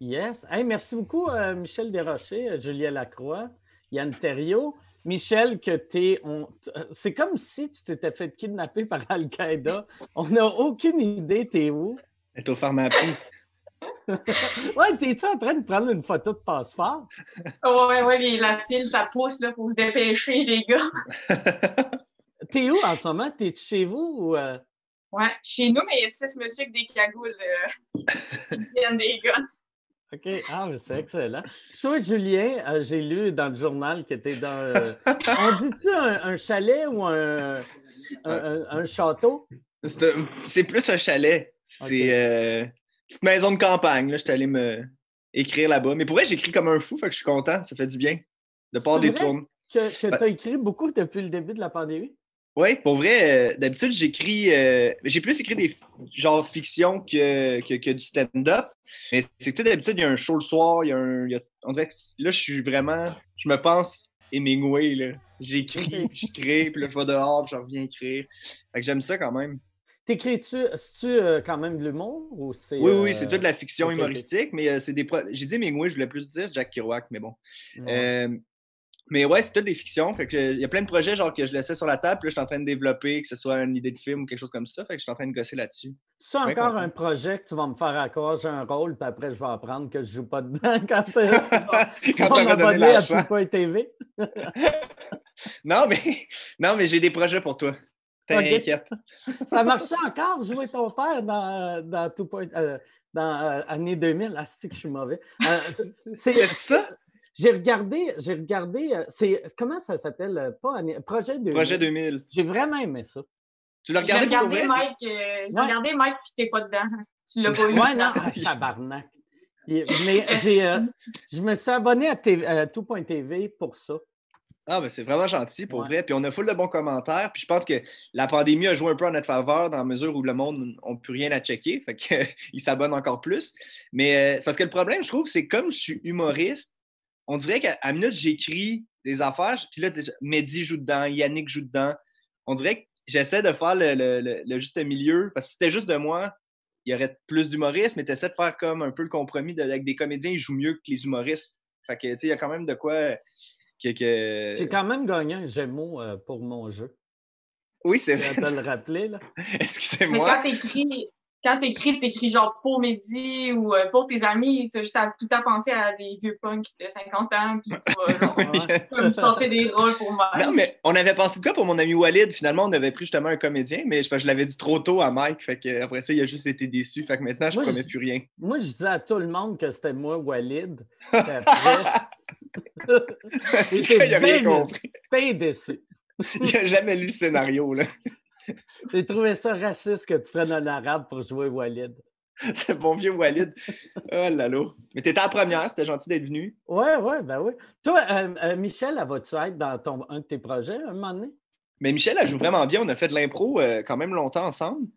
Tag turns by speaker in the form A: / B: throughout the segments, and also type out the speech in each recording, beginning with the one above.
A: Yes. Hey, merci beaucoup, euh, Michel Desrochers, euh, Julien Lacroix, Yann Terriot. Michel, que t'es. On... C'est comme si tu t'étais fait kidnapper par Al-Qaïda. On n'a aucune idée, t'es où?
B: T'es au pharmacie.
A: ouais, t'es-tu en train de prendre une photo de passeport?
C: ouais, ouais, mais la file, ça pousse, là, faut se dépêcher, les gars.
A: T'es où en ce moment? T'es chez vous ou. Euh?
C: Ouais, chez nous, mais il y a six monsieur avec des cagoules euh, qui viennent des gars.
A: OK. Ah, mais c'est excellent. Puis toi, Julien, euh, j'ai lu dans le journal que tu dans. Euh, on dit-tu un, chalet ou un, un, château?
B: C'est plus un chalet. C'est euh, une petite maison de campagne. Je suis allé me écrire là-bas. Mais pour vrai, j'écris comme un fou, fait que je suis content. Ça fait du bien de pas des tournes.
A: Que, que tu as écrit beaucoup depuis le début de la pandémie?
B: Oui, pour vrai, d'habitude, j'éclis. j'ai plus écrit des genres fiction que, que, du stand-up. Mais c'est que d'habitude, il y a un show le soir, il y a un. on dirait que là, je suis vraiment. Je me pense Hemingway, là. J'écris, puis je crée, puis là, je vais dehors, puis je reviens écrire. Fait que j'aime ça quand même.
A: T'écris-tu, c'est-tu euh, quand même de l'humour ou c'est.
B: Oui, oui, c'est euh, toute de la fiction humoristique, mais euh, c'est des. J'ai dit Hemingway, je voulais plus dire Jack Kerouac, mais bon. Mais ouais, c'est toutes des fictions. Fait que il y a plein de projets genre que je laissais sur la table, puis là, je suis en train de développer, que ce soit une idée de film ou quelque chose comme ça. Fait que je suis en train de gosser là-dessus.
A: C'est encore un projet que tu vas me faire à j'ai un rôle, puis après, je vais apprendre que je joue pas dedans quand, euh, quand on m'abonner à Tout TV.
B: non, mais, non, mais j'ai des projets pour toi. T'inquiète.
A: ça marchait encore, jouer ton père dans, dans Tout Point. Euh, dans euh, année 2000. Ah, c'est que je suis mauvais.
B: c'est ça?
A: J'ai regardé, j'ai regardé, euh, c'est comment ça s'appelle? Euh, pas Projet 2000.
B: Projet 2000.
A: J'ai vraiment aimé ça.
B: Tu l'as regardé?
C: J'ai regardé, Mike, euh, j'ai regardé Mike, puis t'es pas dedans. Tu l'as pas vu.
A: Ouais, non, tabarnak. Mais j'ai, je me suis abonné à, tout.tv pour ça.
B: Ah, ben c'est vraiment gentil pour vrai. Puis on a full de bons commentaires. Puis je pense que la pandémie a joué un peu en notre faveur dans la mesure où le monde n'a plus rien à checker. Fait qu'ils s'abonnent encore plus. Mais parce que le problème, je trouve, c'est comme je suis humoriste, on dirait qu'à minute, j'écris des affaires, puis là, Mehdi joue dedans, Yannick joue dedans. On dirait que j'essaie de faire le, juste milieu, parce que si c'était juste de moi, il y aurait plus d'humoristes, mais tu essaies de faire comme un peu le compromis avec des comédiens, ils jouent mieux que les humoristes. Fait que, tu sais, il y a quand même de quoi que...
A: J'ai quand même gagné un Gémeaux euh, pour mon jeu.
B: Oui, c'est vrai.
A: Tu le rappeler, là.
B: Excusez-moi.
C: Quand t'écris quand t'écris, t'écris genre pour Mehdi ou euh, pour tes amis, t'as juste à, tout à penser à des vieux punks de 50 ans, puis tu vas genre, sortir des rôles pour moi.
B: Non, mais on avait pensé de quoi pour mon ami Walid? Finalement, on avait pris justement un comédien, mais je, je l'avais dit trop tôt à Mike, fait que après ça, il a juste été déçu, fait que maintenant, je ne promets plus rien.
A: Moi, je disais à tout le monde que c'était moi, Walid. Après,
B: il n'a rien compris.
A: T'es déçu.
B: il n'a jamais lu le scénario, là.
A: J'ai trouvé ça raciste que tu prennes un arabe pour jouer Walid.
B: C'est bon vieux Walid. Oh là là. Mais t'étais en première, c'était gentil d'être venu.
A: Oui, oui, ben oui. Toi, euh, euh, Michel, elle va-tu être dans ton, un de tes projets un moment donné?
B: Mais Michel, elle joue vraiment bien. On a fait de l'impro euh, quand même longtemps ensemble.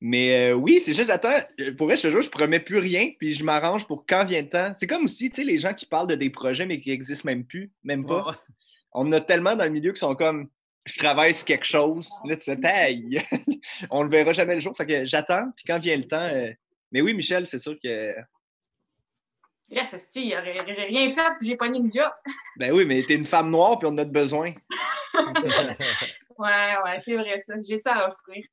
B: Mais oui, c'est juste, attends, pour vrai, je te jure, je promets plus rien, puis je m'arrange pour quand vient le temps. C'est comme aussi, tu sais, les gens qui parlent de des projets, mais qui n'existent même plus, même pas. On en a tellement dans le milieu qui sont comme, je travaille sur quelque chose. Là, tu sais, taille. on le verra jamais le jour. Fait que j'attends, puis quand vient le temps. Euh, mais oui, Michel, c'est sûr que.
C: Yes, c'est j'ai rien fait, puis j'ai pogné une job.
B: ben oui, mais t'es une femme noire, puis on a besoin.
C: ouais, ouais, c'est vrai ça. J'ai ça à offrir.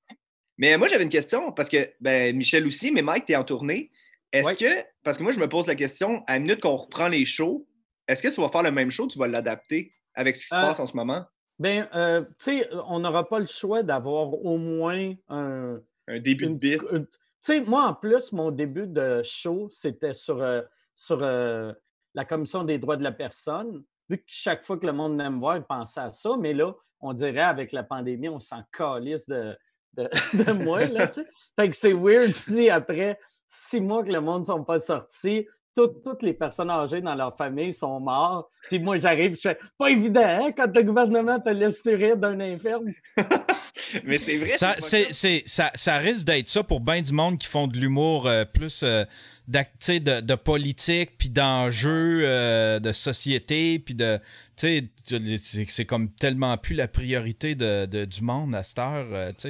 B: Mais moi, j'avais une question, parce que ben, Michel aussi, mais Mike, t'es en tournée. Est-ce que, parce que moi, je me pose la question, à la minute qu'on reprend les shows, est-ce que tu vas faire le même show tu vas l'adapter avec ce qui se euh, passe en ce moment?
A: Bien, euh, tu sais, on n'aura pas le choix d'avoir au moins un.
B: Un début de bit. Tu
A: sais, moi, en plus, mon début de show, c'était sur, euh, sur euh, la Commission des droits de la personne. Vu que chaque fois que le monde aime voir, il pensait à ça. Mais là, on dirait, avec la pandémie, on s'en calisse de, de, de moi. Là, fait que c'est weird si après six mois que le monde ne sont pas sortis, toutes les personnes âgées dans leur famille sont mortes. Puis moi, j'arrive, je fais pas évident, hein, quand le gouvernement te laisse fuir d'un infirme.
B: Mais c'est vrai.
D: Ça, ça, ça, risque d'être ça pour bien du monde qui font de l'humour euh, plus euh, de, de, politique, puis d'enjeux euh, de société, puis de. C'est comme tellement plus la priorité de, du monde à cette heure.
A: Tu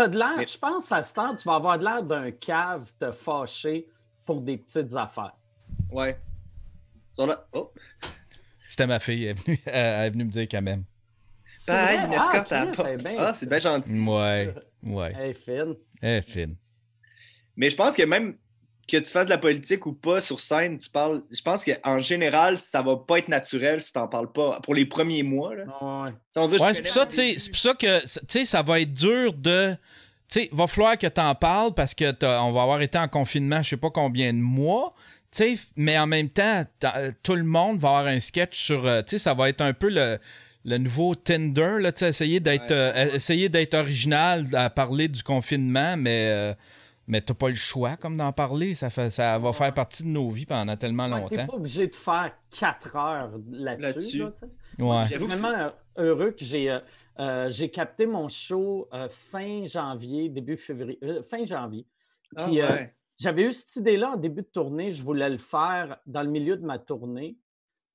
A: as de l'air, je pense, à cette heure, tu vas avoir de l'air d'un cave te fâcher pour des petites affaires.
B: Ouais. Oh.
D: C'était ma fille, elle est venue, elle est venue me dire quand même.
B: Ah, une escorte à Ah, c'est bien gentil.
D: Ouais, ouais.
A: Elle est fine.
D: Elle est fine.
B: Mais je pense que même que tu fasses de la politique ou pas sur scène, tu parles. Je pense qu'en général, ça va pas être naturel si tu n'en parles pas pour les premiers mois. Là.
A: Ouais,
D: ouais c'est pour, ça, c'est pour ça que ça va être dur de. Tu sais, va falloir que tu en parles parce que on va avoir été en confinement, je sais pas combien de mois. Sais, mais en même temps, tout le monde va avoir un sketch sur. Euh, tu sais, ça va être un peu le, le nouveau Tinder, là, essayer d'être euh, essayer d'être original à parler du confinement, mais euh, mais t'as pas le choix comme d'en parler. Ça, fait, ça va faire partie de nos vies pendant tellement longtemps. T'es
A: pas obligé de faire quatre heures là-dessus.
D: Là
A: ouais. Je suis vraiment heureux que j'ai euh, j'ai capté mon show fin janvier, début février, fin janvier. Ah Puis j'avais eu cette idée-là en début de tournée. Je voulais le faire dans le milieu de ma tournée.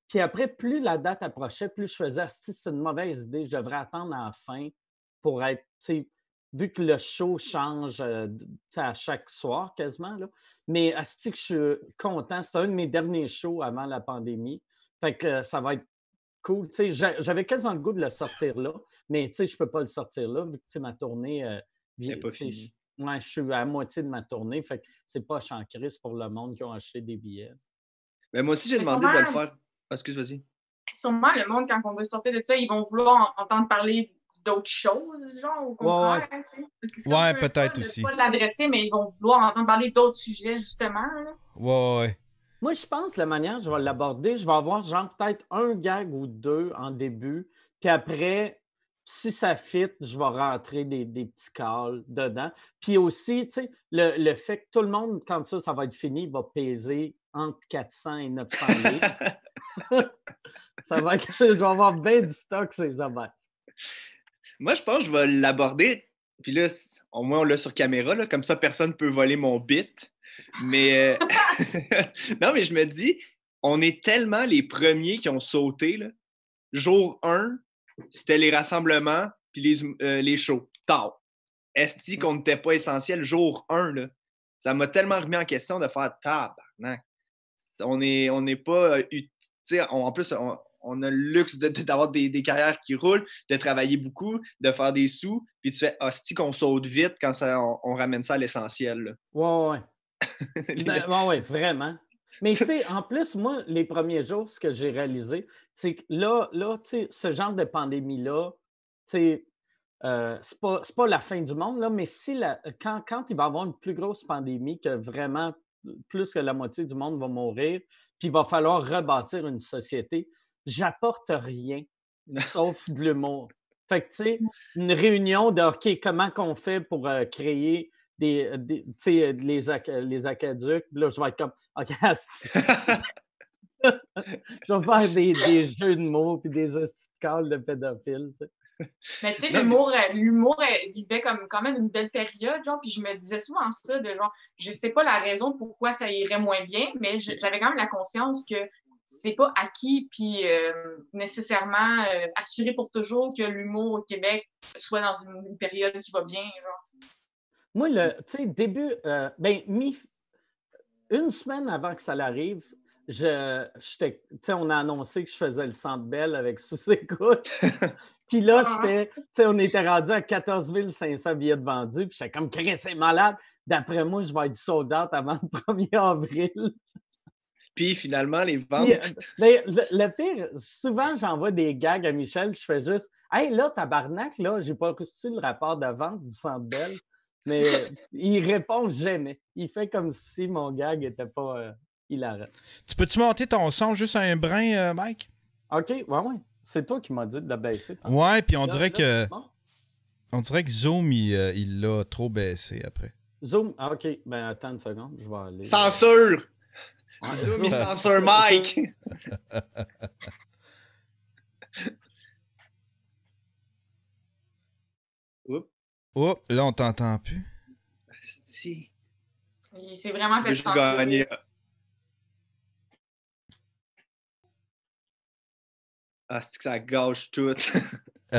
A: Puis après, plus la date approchait, plus je faisais, si c'est une mauvaise idée, je devrais attendre à la fin pour être, vu que le show change euh, à chaque soir quasiment. Là. Mais Asti je suis content, c'était un de mes derniers shows avant la pandémie. Fait que ça va être cool. J'avais quasiment le goût de le sortir là, mais je ne peux pas le sortir là, vu que ma tournée euh,
B: vient. pas fini.
A: Je, je suis à moitié de ma tournée, fait que c'est pas crise pour le monde qui ont acheté des billets.
B: Mais moi aussi, j'ai demandé de le faire ah, excuse, vas-y.
C: Sûrement, le monde, quand on veut sortir de ça, ils vont vouloir entendre parler d'autres choses, genre, au contraire.
D: Ouais, peut-être aussi.
C: Pas l'adresser, mais ils vont vouloir entendre parler d'autres sujets, justement.
D: Ouais, ouais.
A: Moi, je pense la manière dont je vais l'aborder, je vais avoir genre peut-être un gag ou deux en début, puis après, si ça fit, je vais rentrer des, petits calls dedans. Puis aussi, tu sais, le, le, fait que tout le monde, quand ça, ça va être fini, va peser entre 400 et 900 livres. ça va être, je vais avoir bien du stock, ces obèses.
B: Moi, je pense que je vais l'aborder. Puis là, au moins, on l'a sur caméra, là, comme ça, personne ne peut voler mon bit. Mais euh, non, mais je me dis, on est tellement les premiers qui ont sauté. Là. Jour 1, c'était les rassemblements puis les, euh, les shows. Tard. Est-ce qu'on n'était pas essentiel jour 1? Là? Ça m'a tellement remis en question de faire tabarnak. On n'est on pas. Euh, en plus, on, a le luxe d'avoir des, des, carrières qui roulent, de travailler beaucoup, de faire des sous, puis tu fais hostie qu'on saute vite quand ça, on, ramène ça à l'essentiel.
A: Ouais, ouais. ben, ouais, ouais, vraiment. Mais tu sais, en plus, moi, les premiers jours, ce que j'ai réalisé, c'est que là, là tu sais, ce genre de pandémie-là, tu sais, euh, c'est pas, pas, la fin du monde, là, mais si la, quand, quand il va y avoir une plus grosse pandémie, que vraiment plus que la moitié du monde va mourir, puis il va falloir rebâtir une société, j'apporte rien sauf de l'humour. Fait que, tu sais, une réunion de OK, comment qu'on fait pour euh, créer des, euh, des euh, les, les aqueducs. Là, je vais être comme, OK, je vais faire des, des, jeux de mots puis des calls de pédophiles.
C: Mais tu sais, l'humour, euh, l'humour vivait comme quand même une belle période, genre, puis je me disais souvent ça, de genre, je sais pas la raison pourquoi ça irait moins bien, mais j'avais quand même la conscience que c'est pas acquis puis nécessairement assuré pour toujours que l'humour au Québec soit dans une, une période qui va bien, genre.
A: Moi, le, tu sais, début, euh, ben, une semaine avant que ça l'arrive, je, on a annoncé que je faisais le centre avec sous-écoute. puis là, ah. j'étais, on était rendu à 14 500 billets de vendus. Puis j'étais comme, c'est malade. D'après moi, je vais être sold out avant le 1er avril.
B: Puis finalement, les ventes.
A: Euh, ben, le, pire, souvent, j'envoie des gags à Michel. Je fais juste, hey, là, tabarnak, là, j'ai pas reçu le rapport de vente du centre. Mais il répond jamais. Il fait comme si mon gag n'était pas euh, hilarant.
D: Tu peux-tu monter ton son juste un brin, euh, Mike?
A: OK, ouais, ouais. C'est toi qui m'as dit de le baisser.
D: Ouais, puis on dirait que. On dirait que Zoom, euh, il l'a trop baissé après.
A: Zoom, ah, OK. Ben attends une seconde, je vais aller.
B: Censure! Zoom, il censure Mike!
D: Oh, là, on t'entend plus.
C: Si. C'est vraiment fait gagner.
B: Ah, c'est que ça gâche tout.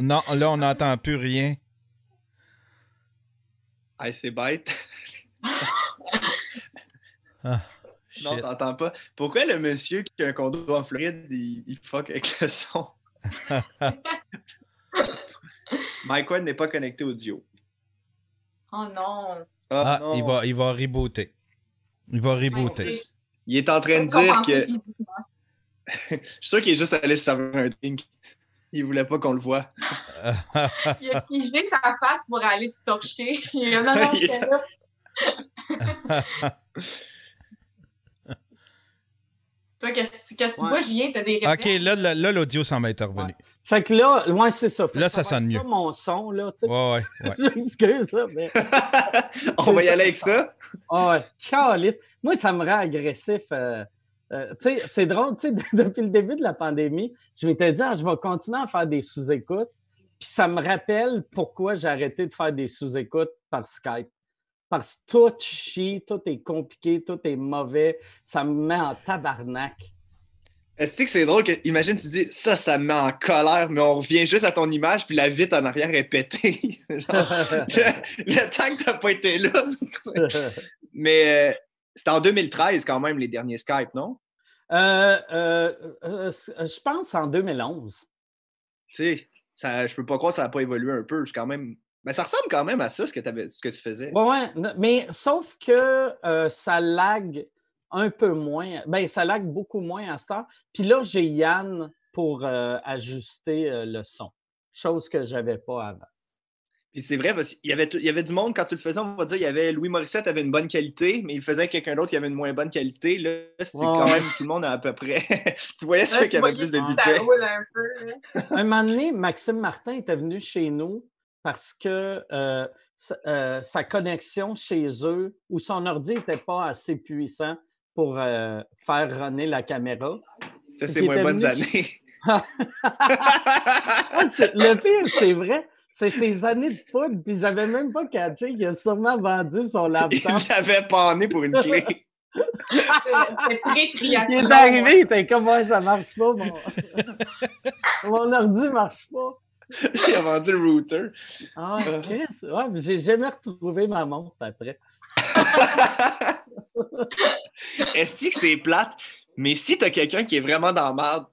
D: non, là, on n'entend plus rien.
B: Ah, c'est bête. Ah, non, t'entends pas. Pourquoi le monsieur qui a un condo en Floride, il, il fuck avec le son? Mike n'est pas connecté audio.
C: Oh non.
D: Ah, ah Il, va, il va rebooter. Il va rebooter.
B: Il est en train de dire que. Je suis sûr qu'il est juste allé se servir un drink. Il voulait pas qu'on le voit.
C: il a figé sa face pour aller se torcher. Il a non, non, j'étais là. Toi, qu'est-ce que tu vois, Julien? T'as des
D: réflexes? OK, là, là, l'audio semble être revenu.
A: Fait que là, loin c'est ça.
D: là, ça, sonne mieux.
A: mon son, là. Tu
D: sais. Ouais, ouais.
A: ouais. J'excuse, ça, mais.
B: On va y aller avec ça?
A: Ah ouais. Moi, ça me rend agressif. Euh, euh, tu sais, c'est drôle, tu sais, depuis le début de la pandémie, je m'étais dit, ah, je vais continuer à faire des sous-écoutes. Puis ça me rappelle pourquoi j'ai arrêté de faire des sous-écoutes par Skype. Parce que tout chie, tout est compliqué, tout est mauvais. Ça me met en tabarnak.
B: Est-ce que c'est drôle que, imagine, tu dis ça, ça me met en colère, mais on revient juste à ton image, puis la vitre en arrière est pétée. le, temps que t'as pas été là. mais euh, c'était en 2013 quand même, les derniers Skype, non?
A: Euh, euh, je pense en 2011.
B: Tu sais, je peux pas croire que ça n'a pas évolué un peu. quand même. Mais ça ressemble quand même à ça, ce que, ce que tu faisais.
A: Oui, mais sauf que ça lag un peu moins. Ben, ça lag beaucoup moins à ce temps. Puis là, j'ai Yann pour euh, ajuster euh, le son, chose que je n'avais pas avant.
B: Puis c'est vrai, parce qu'il y avait, il y avait du monde, quand tu le faisais, on va dire, il y avait Louis Morissette avait une bonne qualité, mais il faisait quelqu'un d'autre qui avait une moins bonne qualité. Là, c'est quand même tout le monde à, peu près. tu voyais ceux qui avaient plus de DJ.
A: Un, un moment donné, Maxime Martin était venu chez nous parce que euh, sa, connexion chez eux, ou son ordi n'était pas assez puissant, pour euh, faire runner la caméra.
B: Ça, c'est moins bonnes années.
A: le pire, c'est vrai. C'est ces années de foot, puis j'avais même pas catché qu'il a sûrement vendu son laptop.
B: Il l'avait pané pour une clé.
C: c'est très triathlon.
A: Il est arrivé, il était comme moi, ça marche pas, mon, mon ordi marche pas.
B: Il a vendu le router.
A: Ah, Chris, ouais, mais j'ai jamais retrouvé ma montre après.
B: Est-ce que c'est plate? Mais si tu as quelqu'un qui est vraiment dans la merde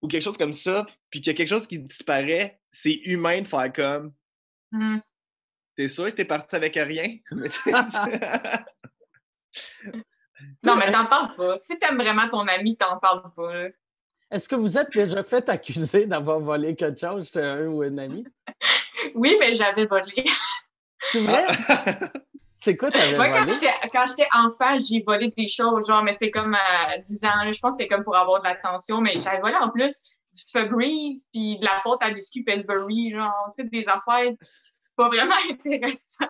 B: ou quelque chose comme ça, puis qu'il y a quelque chose qui disparaît, c'est humain de faire comme. Mm. T'es sûr que t'es parti avec rien?
C: non, mais t'en parles pas. Si t'aimes vraiment ton ami, t'en parles pas.
A: Est-ce que vous êtes déjà fait accuser d'avoir volé quelque chose chez un ou un ami?
C: oui, mais j'avais volé.
A: C'est vrai? C'est quoi t'avais
C: Moi, quand j'étais enfant, j'ai volé des choses, genre, mais c'était comme à 10 ans, je pense que c'était comme pour avoir de l'attention, mais j'avais volé en plus du Febreze, puis de la pâte à biscuits Pillsbury, genre, tu sais, des affaires, c'est pas vraiment intéressant.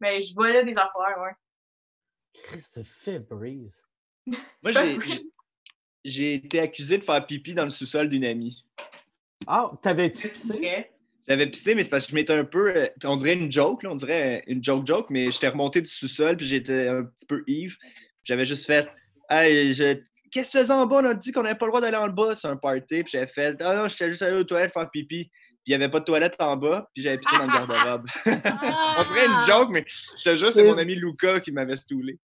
C: Mais je volais des affaires, ouais.
A: Christ, Febreze.
B: Moi, j'ai été accusé de faire pipi dans le sous-sol d'une amie.
A: Ah, t'avais-tu pissé?
B: J'avais pissé, mais c'est parce que je m'étais un peu. Euh, on dirait une joke, là, on dirait une joke-joke, mais j'étais remonté du sous-sol, puis j'étais un petit peu ivre. J'avais juste fait Hey, qu'est-ce que tu faisais en bas? On a dit qu'on n'avait pas le droit d'aller en bas, c'est un party. Puis j'avais fait Ah non, j'étais juste allé aux toilettes faire pipi. Puis il n'y avait pas de toilette en bas, puis j'avais pissé dans le garde-robe. on dirait une joke, mais je te jure, c'est mon ami Luca qui m'avait stoulé.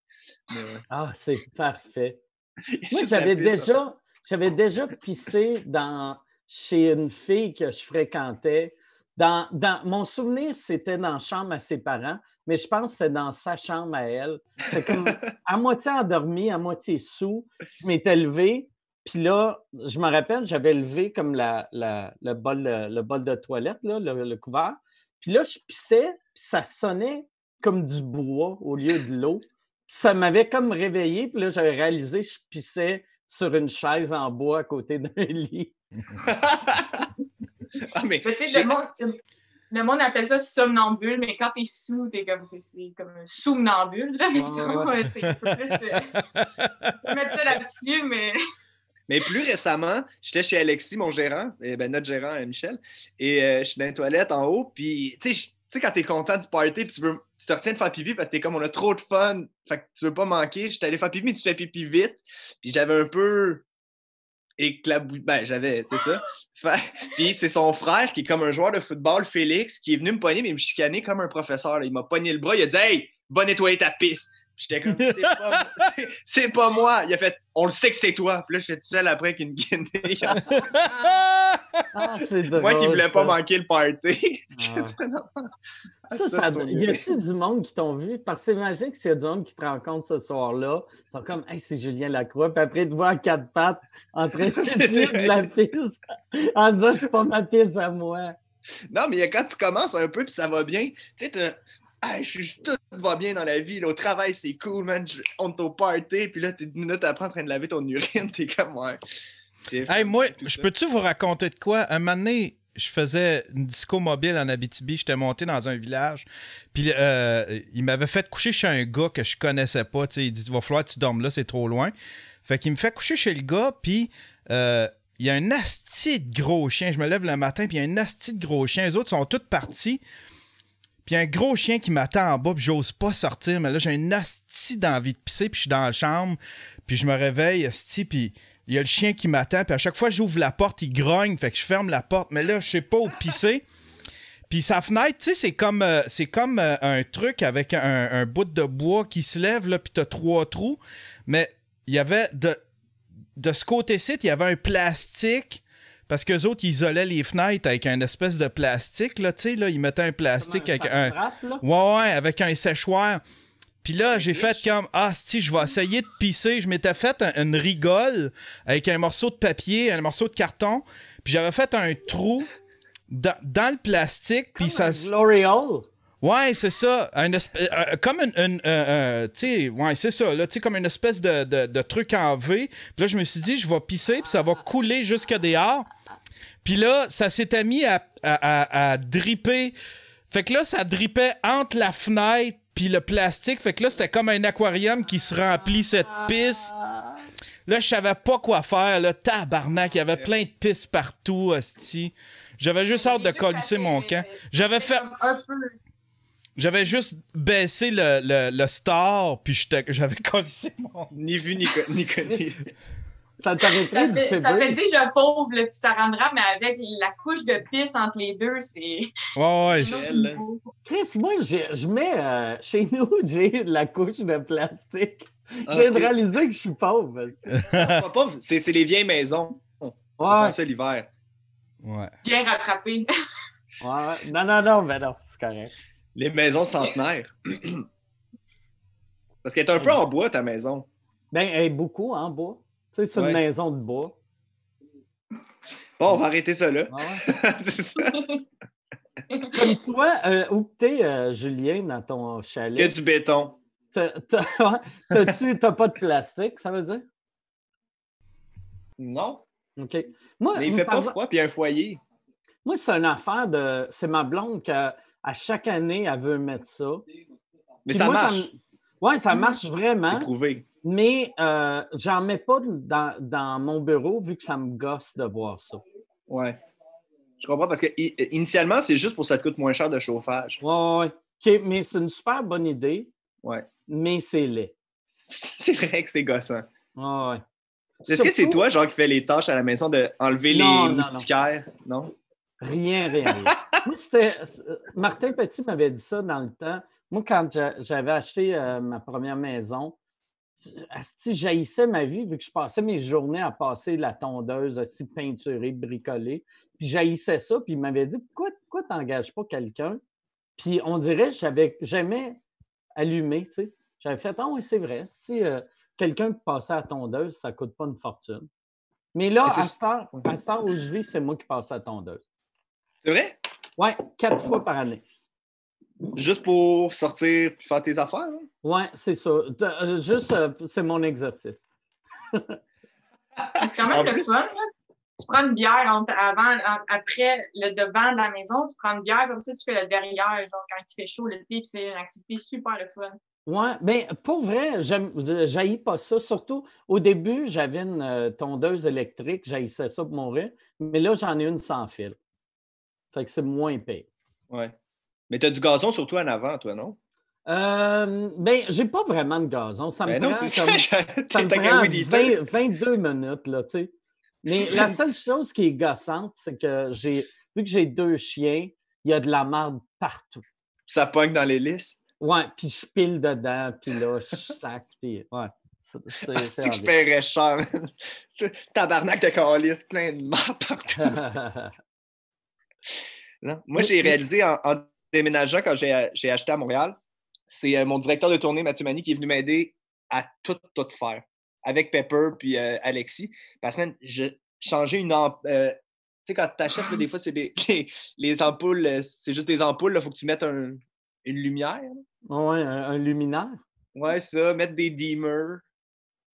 A: Ah, c'est parfait. Moi, j'avais déjà, j'avais déjà pissé dans, chez une fille que je fréquentais dans, mon souvenir, c'était dans la chambre à ses parents, mais je pense que c'était dans sa chambre à elle. C'est comme à moitié endormi, à moitié sous. Je m'étais levé, puis là, je me rappelle, j'avais levé comme la, le, bol, le bol de toilette, le, couvert. Puis là, je pissais, puis ça sonnait comme du bois au lieu de l'eau. Ça m'avait comme réveillé, puis là, j'avais réalisé que je pissais sur une chaise en bois à côté d'un lit.
C: Ah, mais, le, monde, appelle ça somnambule, mais quand t'es sous, t'es comme, c'est, comme un somnambule. Là, c'est peu plus euh, mettre ça là-dessus, mais.
B: Mais plus récemment, j'étais chez Alexis, mon gérant, et ben, notre gérant, euh, Michel, et euh, je suis dans les toilettes en haut, puis tu sais, quand t'es content du party, tu, veux, tu te retiens de faire pipi parce que t'es comme on a trop de fun, fait que tu veux pas manquer. J'étais allé faire pipi, mais tu fais pipi vite. Puis j'avais un peu éclabouillé. Ben, j'avais, c'est ça. Puis c'est son frère qui est comme un joueur de football, Félix, qui est venu me pogner, mais me chicaner comme un professeur. Il m'a pogné le bras, il a dit Hey, va nettoyer ta piste. J'étais comme, c'est pas, c'est- c'est pas moi. Il a fait, on le sait que c'est toi. Puis là, j'étais tout seul après avec une guinée.
A: Ah, drôle.
B: moi qui voulais pas manquer le party.
A: Ah. Ça, ça, y a-tu du monde qui t'ont vu? Parce que c'est magique s'il y a du monde qui te rencontre ce soir-là. Ils sont comme, hey, c'est Julien Lacroix. Puis après, ils te voient à quatre pattes en train de de la piste en disant, c'est pas ma piste à moi.
B: Non, mais quand tu commences un peu puis ça va bien, tu sais, t'as- Hey, je suis- tout va bien dans la vie. là, au travail, c'est cool, man. Je- on est au party, puis là, t'es 10 minutes après en train de laver ton urine. T'es comme, ouais.
D: Hey, moi, je peux-tu vous raconter de quoi? Un moment donné, je faisais une disco mobile en Abitibi. J'étais monté dans un village. Puis euh, il m'avait fait coucher chez un gars que je connaissais pas. Tu sais, il dit Il va falloir que tu dormes là, c'est trop loin. Fait qu'il me fait coucher chez le gars. Puis euh, il y a un asti de gros chien. Je me lève le matin. Puis il y a un asti de gros chien. Les autres sont tous partis. Puis il y a un gros chien qui m'attend en bas, puis j'ose pas sortir, mais là, j'ai un asti d'envie de pisser, puis je suis dans la chambre, puis je me réveille, asti, puis il y a le chien qui m'attend, puis à chaque fois que j'ouvre la porte, il grogne, fait que je ferme la porte, mais là, je sais pas où pisser. Puis sa fenêtre, tu sais, c'est comme, euh, c'est comme euh, un truc avec un, un bout de bois qui se lève, là, puis t'as trois trous, mais il y avait de, de ce côté-ci, il y avait un plastique. Parce qu'eux autres, ils isolaient les fenêtres avec un espèce de plastique, là, tu sais, là, ils mettaient un plastique avec un,
A: Frappe.
D: Ouais, ouais, avec un séchoir. Puis là, j'ai fait comme Ah, si, je vais essayer de pisser. Je m'étais fait un- une rigole avec un morceau de papier, un morceau de carton. Puis j'avais fait un trou dans, dans le plastique. Puis ça.
A: Hole.
D: Ouais, c'est ça. Un espèce- euh, comme une. une, euh, euh, tu sais, ouais, c'est ça. Là, tu sais, comme une espèce de, de- de truc en V. Puis là, je me suis dit, je vais pisser, puis ça va couler jusque dehors. Puis là, ça s'était mis à, à, à- à dripper. Fait que là, ça drippait entre la fenêtre puis le plastique. Fait que là, c'était comme un aquarium qui se remplit cette pisse. Là, je savais pas quoi faire. Là, tabarnak, il y avait plein de pisses partout, hostie. J'avais juste hâte de colisser mon camp. J'avais fait... J'avais juste baissé le, le, le star, puis j'avais collissé mon...
B: Ni vu ni, ni connu.
A: Ça pris du
C: fait, ça fait déjà pauvre le petit sarandra, mais avec la couche de pisse entre les deux, c'est.
D: Ouais, ouais.
A: Chris, moi, j'ai- je mets euh, chez nous, j'ai la couche de plastique.
B: Ah,
A: J'ai réalisé que je suis pauvre.
B: pas pauvre, C'est c'est les vieilles maisons. On
A: Ouais,
B: fait ça l'hiver.
D: Ouais.
C: Bien rattrapé.
A: ouais. Non, non, non, mais non, c'est correct.
B: Les maisons centenaires. Parce qu'elle est un peu en bois, ta maison.
A: Ben, elle est beaucoup en bois. Tu sais, c'est
B: Ouais.
A: une maison de bois.
B: Bon, on va arrêter ça là.
A: Ouais. Comme toi, euh, où t'es, euh, Julien, dans ton
B: Il y a
A: chalet?
B: du béton.
A: T'as-tu t'as pas de plastique, ça veut dire?
B: Non.
A: OK. Moi,
B: Mais il fait pas froid, puis il y a un foyer.
A: Moi, c'est une affaire de. C'est ma blonde qu'à à chaque année, elle veut mettre ça.
B: Mais
A: Puis
B: ça
A: moi,
B: marche.
A: me- Ouais, ça marche vraiment, mais euh, j'en mets pas dans, dans mon bureau vu que ça me gosse de voir ça.
B: Ouais. Je comprends parce que initialement, c'est juste pour que ça te coûte moins cher de chauffage.
A: Ouais, ouais, mais c'est une super bonne idée,
B: Ouais.
A: mais c'est laid.
B: C'est vrai que c'est gossant.
A: Ouais.
B: Est-ce que c'est toi, genre, qui fais les tâches à la maison de enlever
A: Non,
B: les
A: non, non.
B: moustiquaires? Non?
A: Rien, rien, rien. Moi, c'était. Martin Petit m'avait dit ça dans le temps. Moi, quand j'a- j'avais acheté euh, ma première maison, si j'haïssais ma vie, vu que je passais mes journées à passer la tondeuse, aussi peinturée, bricolée. Puis j'haïssais ça, puis il m'avait dit Pourquoi, pourquoi tu n'engages pas quelqu'un? Puis on dirait que j'avais jamais allumé, tu sais. J'avais fait Ah oui, c'est vrai. Si euh, quelqu'un qui passait à la tondeuse, ça ne coûte pas une fortune. Mais là, à cette heure, à cette heure où je vis, c'est moi qui passe à la tondeuse.
B: C'est vrai?
A: Oui, quatre fois par année.
B: Juste pour sortir et faire tes affaires? hein?
A: Oui, c'est ça. De- euh, juste, euh, c'est mon exercice.
C: C'est quand même le fun. là. Tu prends une bière avant, en- après le devant de la maison, tu prends une bière, comme ça, tu fais le derrière, genre quand il fait chaud l'été, puis c'est une activité super le fun.
A: Oui, mais pour vrai, j'aime, j'haïs pas ça. Surtout, au début, j'avais une euh, tondeuse électrique, j'haïssais ça pour mourir. Mais là, j'en ai une sans fil. Fait que c'est moins pire.
B: Ouais. Mais tu as du gazon surtout en avant, toi, non?
A: Euh, ben, j'ai pas vraiment de gazon. Ça me
B: Ben non,
A: prend comme-
B: ça.
A: ça me prend
B: weed eater.
A: 20 22 minutes, là, tu sais. Mais la seule chose qui est gossante, c'est que j'ai, vu que j'ai deux chiens, il y a de la marde partout.
B: Ça pogne dans les listes.
A: Ouais, puis je pile dedans, puis là, je sac, puis ouais.
B: C'est que je paierais cher. Tabarnak de calice, plein de marre partout. Moi, j'ai réalisé en, déménageant quand j'ai acheté à Montréal, c'est euh, mon directeur de tournée, Mathieu Mani, qui est venu m'aider à tout, tout faire. Avec Pepper puis euh, Alexis. Parce que j'ai changé une ampoule. Euh, tu sais, quand tu achètes, des fois, c'est les, les, ampoules, c'est juste des ampoules, il faut que tu mettes une lumière.
A: Oui, un, luminaire.
B: Ouais, ça, mettre des dimmers,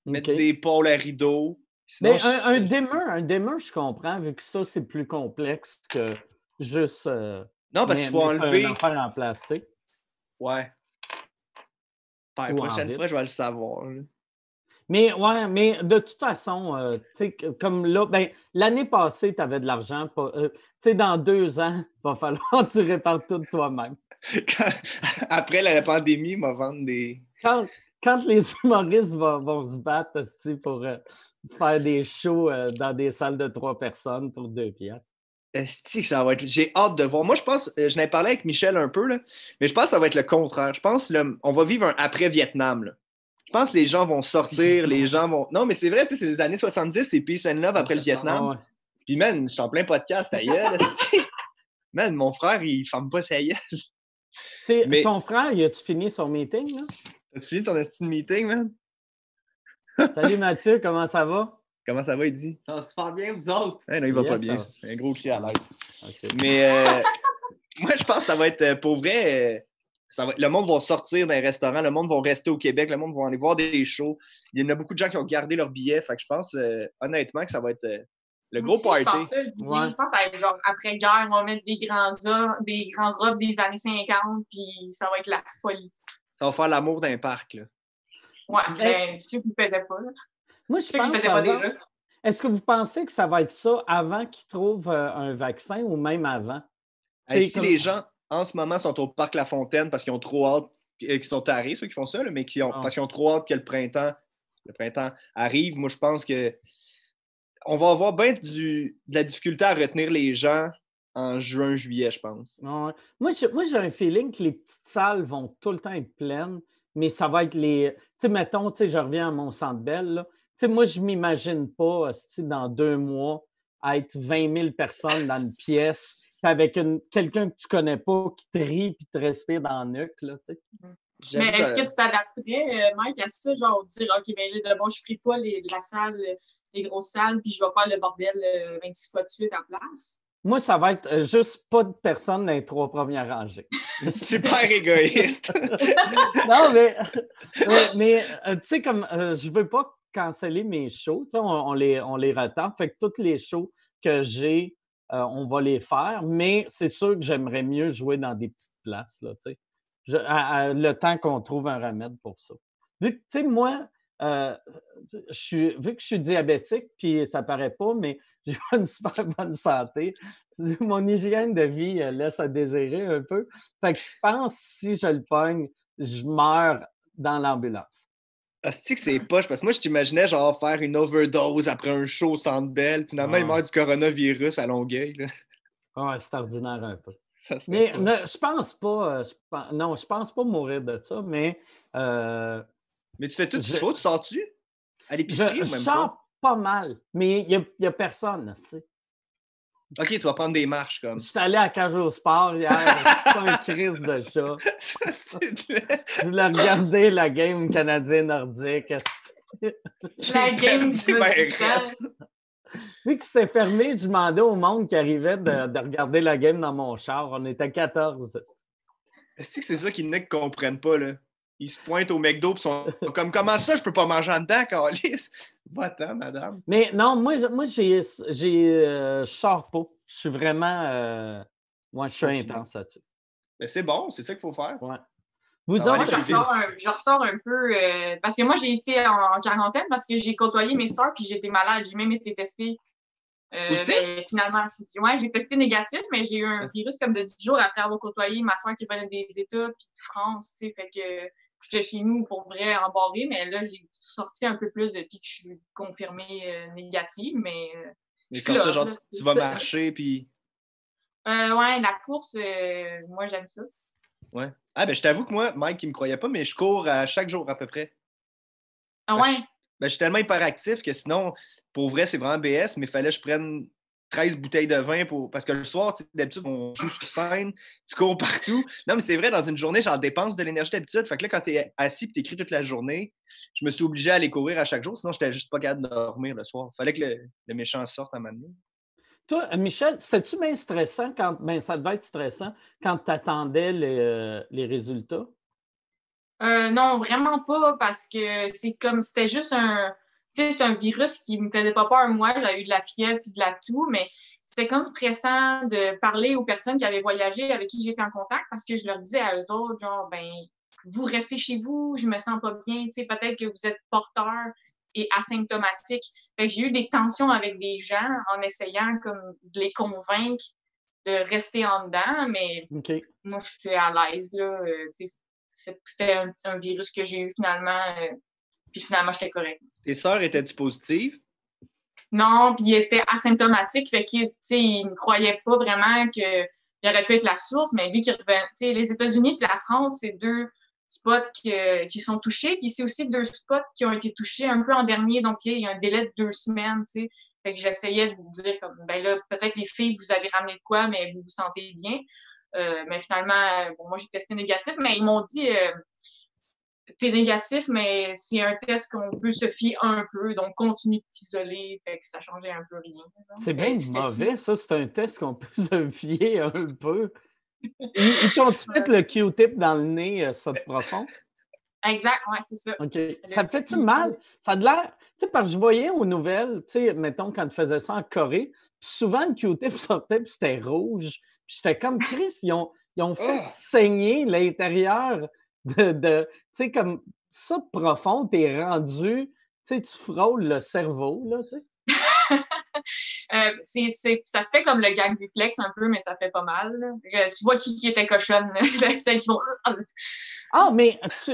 B: mettre des pôles à rideau.
A: Mais un, un, dimmer, un dimmer, je comprends, vu que ça, c'est plus complexe que juste.
B: non, parce qu'il faut enlever.
A: Un affaire en plastique.
B: Ouais. la prochaine fois, je vais le savoir.
A: Mais ouais, mais de toute façon, euh, sais, comme là, ben, l'année passée, tu avais de l'argent. Euh, tu sais, dans deux ans, il va falloir que tu répares tout toi-même.
B: Après la pandémie, il va vendre des.
A: Quand, quand les humoristes vont, se battre pour euh, faire des shows dans des salles de trois personnes pour deux pièces
B: que ça va être. J'ai hâte de voir. Moi, je pense, euh, je n'ai parlé avec Michel un peu, là, mais je pense que ça va être le contraire. Je pense qu'on on va vivre un après-Vietnam. Je pense que les gens vont sortir, les gens vont. Non, mais c'est vrai, c'est les années 70, c'est Peace and Love après le Vietnam. Puis, man, je suis en plein podcast ailleurs. man, mon frère, il ne ferme pas sa gueule.
A: C'est ton frère, il a-tu fini son meeting? Là?
B: As-tu fini ton meeting, man?
A: Salut Mathieu, comment ça va?
B: Comment ça va, dit?
E: Ça va super bien, vous autres?
B: Eh non, il va pas bien. Un gros cri à l'aide. Mais euh, moi, je pense que ça va être, euh, pour vrai, euh, ça va, le monde va sortir d'un restaurant, le monde va rester au Québec, le monde va aller voir des shows. Il y en a beaucoup de gens qui ont gardé leur billet. Fait que je pense, honnêtement, que ça va être le gros party. Je
C: pense, ça, je, pense que ça va être genre après-guerre, on va mettre des grands, des grands robes des années 50, puis ça va être la folie.
B: Ça va faire l'amour d'un parc, là.
C: Ouais, ben, ceux qui ne faisaient pas, là.
A: Moi, je pense Est-ce que vous pensez que ça va être ça avant qu'ils trouvent euh, un vaccin ou même avant?
B: si les gens, en ce moment, sont au parc La Fontaine parce qu'ils ont trop hâte, et qu'ils sont tarés, ceux qui font ça, mais qui ont, ah. parce qu'ils ont trop hâte que le printemps, le printemps arrive, moi, je pense que on va avoir bien de la difficulté à retenir les gens en juin, juillet, je pense.
A: Moi, j'ai un feeling que les petites salles vont tout le temps être pleines, mais ça va être les. Tu sais, mettons, tu sais, je reviens à mon centre belle, moi, je ne m'imagine pas, dans deux mois, être 20 000 personnes dans une pièce, avec quelqu'un que tu ne connais pas qui te rit et te respire dans le nuque. Là,
C: Mais est-ce que tu t'adapterais, euh, Mike, à ça, genre dire OK, mais ben là, bon, je ne pas les, la salle, les grosses salles, puis je vais faire le bordel 26 euh, fois de suite en place?
A: Moi, ça va être euh, juste pas de personnes dans les trois premières rangées.
B: Super égoïste.
A: non, mais, mais, tu sais, comme je veux pas canceller mes shows. On, les, on les retarde. Fait que tous les shows que j'ai, euh, on va les faire. Mais c'est sûr que j'aimerais mieux jouer dans des petites places. Là, le temps qu'on trouve un remède pour ça. Vu que, tu sais, moi, euh, je suis, vu que je suis diabétique, puis ça paraît pas, mais j'ai une super bonne santé. Mon hygiène de vie euh, laisse à désirer un peu. Fait que je pense si je le pogne, je meurs dans l'ambulance.
B: Est-ce que c'est poche? Parce que moi, je t'imaginais genre faire une overdose après un show au Centre Bell. Finalement, il meurt du coronavirus à Longueuil.
A: Là. c'est ordinaire un peu. mais je pense pas. Euh, non, je pense pas mourir de ça, mais. Euh,
B: mais tu fais tout ce qu'il faut, tu sors-tu? À l'épicerie ou même
A: Je sors pas, mal, mais il n'y a, a, personne. Tu sais.
B: OK, tu vas prendre des marches comme.
A: Je suis allé à Cage au Sport hier, c'est un crise de chat. Je voulais regarder la game canadienne-nordique.
C: La game du
A: Vu que c'était fermé, je demandais au monde qui arrivait de, regarder la game dans mon char. On était 14.
B: Est-ce que c'est ça qu'ils ne comprennent pas, là? Ils se pointent au McDo et sont comme comment ça, je peux pas manger en dedans, Carlis? Va-t'en, madame.
A: Mais non, moi, moi j'ai, j'ai, euh, je sors pas. Je suis vraiment. Euh, moi, je suis intense là-dessus.
B: Mais c'est bon, c'est ça qu'il faut faire.
A: Ouais.
C: Vous ah moi, je ressors, un, peu euh, parce que moi, j'ai été en, quarantaine parce que j'ai côtoyé mes soeurs puis j'étais malade. J'ai même été testée. Ben, finalement, ouais, j'ai testé négatif, mais j'ai eu un virus comme de 10 jours après avoir côtoyé ma soeur qui venait des États puis de France. Fait que j'étais chez nous pour vrai embarré, mais là, j'ai sorti un peu plus depuis que je suis confirmée euh, négative, mais. Euh,
B: mais genre, tu vas marcher, puis.
C: Euh, ouais, la course, moi, j'aime ça.
B: Ouais. Ah, ben, je t'avoue que moi, Mike, il me croyait pas, mais je cours à chaque jour à peu près.
C: Ah ouais?
B: Ben, je, suis tellement hyperactif que sinon, pour vrai, c'est vraiment BS, mais il fallait que je prenne 13 bouteilles de vin pour. Parce que le soir, d'habitude, on joue sur scène, tu cours partout. Non, mais c'est vrai, dans une journée, j'en dépense de l'énergie d'habitude. Fait que là, quand tu es assis et tu écris toute la journée, je me suis obligé à aller courir à chaque jour, sinon, je n'étais juste pas capable de dormir le soir. Il fallait que le, méchant sorte à un moment
A: Toi, Michel, c'était-tu bien stressant quand. Ben, ça devait être stressant quand tu attendais les, euh, les résultats?
C: Euh, non, vraiment pas, parce que c'est comme c'était juste un c'est un virus qui me faisait pas peur, moi. J'avais eu de la fièvre et de la toux, mais c'était comme stressant de parler aux personnes qui avaient voyagé, avec qui j'étais en contact, parce que je leur disais à eux autres, genre, ben, vous restez chez vous, je me sens pas bien, tu sais, peut-être que vous êtes porteur et asymptomatique. Fait que j'ai eu des tensions avec des gens en essayant comme de les convaincre de rester en dedans, mais moi, je suis à l'aise, là. Euh, c'était un, virus que j'ai eu finalement euh, puis finalement, j'étais correct.
B: Tes sœurs étaient-tu positives?
C: Non, puis ils étaient asymptomatiques. Fait qu'ils ne croyaient pas vraiment qu'il aurait pu être la source, mais vu qu'ils revenaient, les États-Unis et la France, c'est deux spots qui, sont touchés. Puis c'est aussi deux spots qui ont été touchés un peu en dernier. Donc, il y a un délai de deux semaines, tu sais. Fait que j'essayais de dire comme, ben là, peut-être les filles, vous avez ramené de quoi, mais vous vous sentez bien. Euh, mais finalement, bon, moi, j'ai testé négatif, mais ils m'ont dit, euh, t'es négatif, mais c'est un test qu'on peut se fier un peu, donc continue de t'isoler, fait que ça changeait un peu rien.
A: C'est bien mauvais, ça, c'est un test qu'on peut se fier un peu. Ils t'ont-tu fait le Q-tip dans le nez, euh, ça de profond?
C: Exact, ouais, c'est ça.
A: OK. Ça fait-tu mal? Ça a l'air. Tu sais, parce que je voyais aux nouvelles, tu sais, mettons, quand tu faisais ça en Corée, souvent le Q-tip sortait puis c'était rouge. J'étais comme Chris, ils ont, ils ont fait oh! saigner l'intérieur de, tu sais, comme ça de profond, t'es rendu, tu sais, tu frôles le cerveau, là, tu sais.
C: euh, c'est, ça fait comme le gag reflex un peu, mais ça fait pas mal. tu vois qui, qui était cochonne, celle qui vont...
A: ah, mais tu,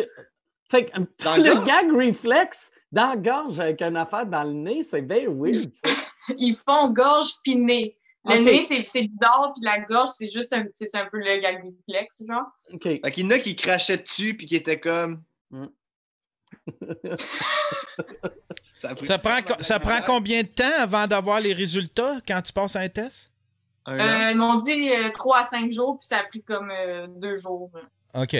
A: fait que, le gag reflex dans la gorge avec une affaire dans le nez, c'est bien weird, ça.
C: Ils font gorge puis nez. Le nez, c'est bizarre, puis la gorge, c'est juste un, un peu le gag reflex, genre.
B: OK. Fait qu'il y en a qui crachaient dessus, puis qui étaient comme. Mm.
D: ça, prend, ça prend combien de temps avant d'avoir les résultats quand tu passes un test?
C: Euh, ils m'ont dit euh, 3 à 5 jours, puis ça a pris comme euh, deux jours.
D: OK.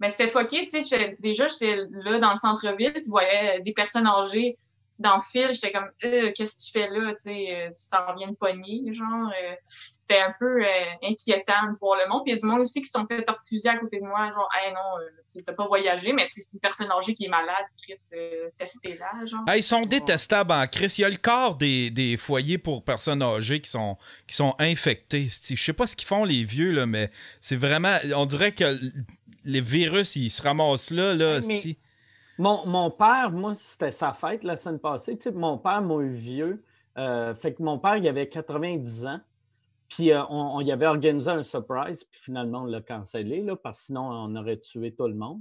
C: Mais c'était fucké, tu sais. Déjà, j'étais là dans le centre-ville, tu voyais des personnes âgées dans le fil, j'étais comme, euh, qu'est-ce que tu fais là? Tu sais, euh, tu t'en viens de pogner, genre. Euh, c'était un peu inquiétant de voir le monde. Puis il y a du monde aussi qui sont fait refuser à côté de moi, genre, hey non, tu t'as pas voyagé, mais c'est une personne âgée qui est malade, Chris, testez-la, genre.
D: ils sont détestables en Chris. Il y a le corps des, des, foyers pour personnes âgées qui sont, qui sont infectés. Je sais pas ce qu'ils font, les vieux, là, mais c'est vraiment, on dirait que les virus, ils se ramassent là, là,
A: mon, père, moi, c'était sa fête la semaine passée. Mon père, moi, vieux, euh, fait que mon père, il avait 90 ans. Puis euh, on, y avait organisé un surprise, puis finalement, on l'a cancellé, là, parce que sinon, on aurait tué tout le monde.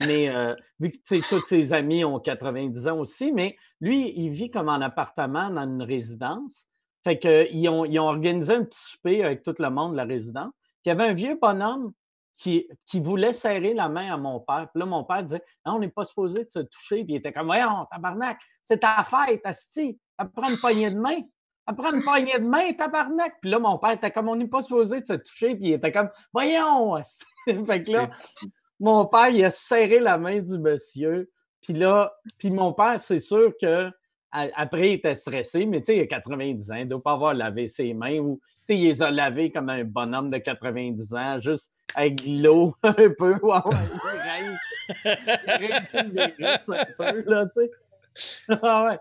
A: Mais euh, vu que tous ses amis ont 90 ans aussi, mais lui, il vit comme en appartement dans une résidence. Fait qu'ils ont, ils ont organisé un petit souper avec tout le monde de la résidence. Puis il y avait un vieux bonhomme qui, voulait serrer la main à mon père. Puis là, mon père disait Non, on n'est pas supposé de se toucher. Puis il était comme Voyons, tabarnak, c'est ta fête, Asti. Apprends une poignée de main. Apprends une poignée de main, tabarnak. Puis là, mon père était comme On n'est pas supposé de se toucher. Puis il était comme Voyons, Asti. fait que là, mon père, il a serré la main du monsieur. Puis là, puis mon père, c'est sûr que après, il était stressé, mais il a 90 ans, il ne doit pas avoir lavé ses mains ou, il les a lavés comme un bonhomme de 90 ans, juste avec de l'eau un peu. Il il un peu. Ah ouais.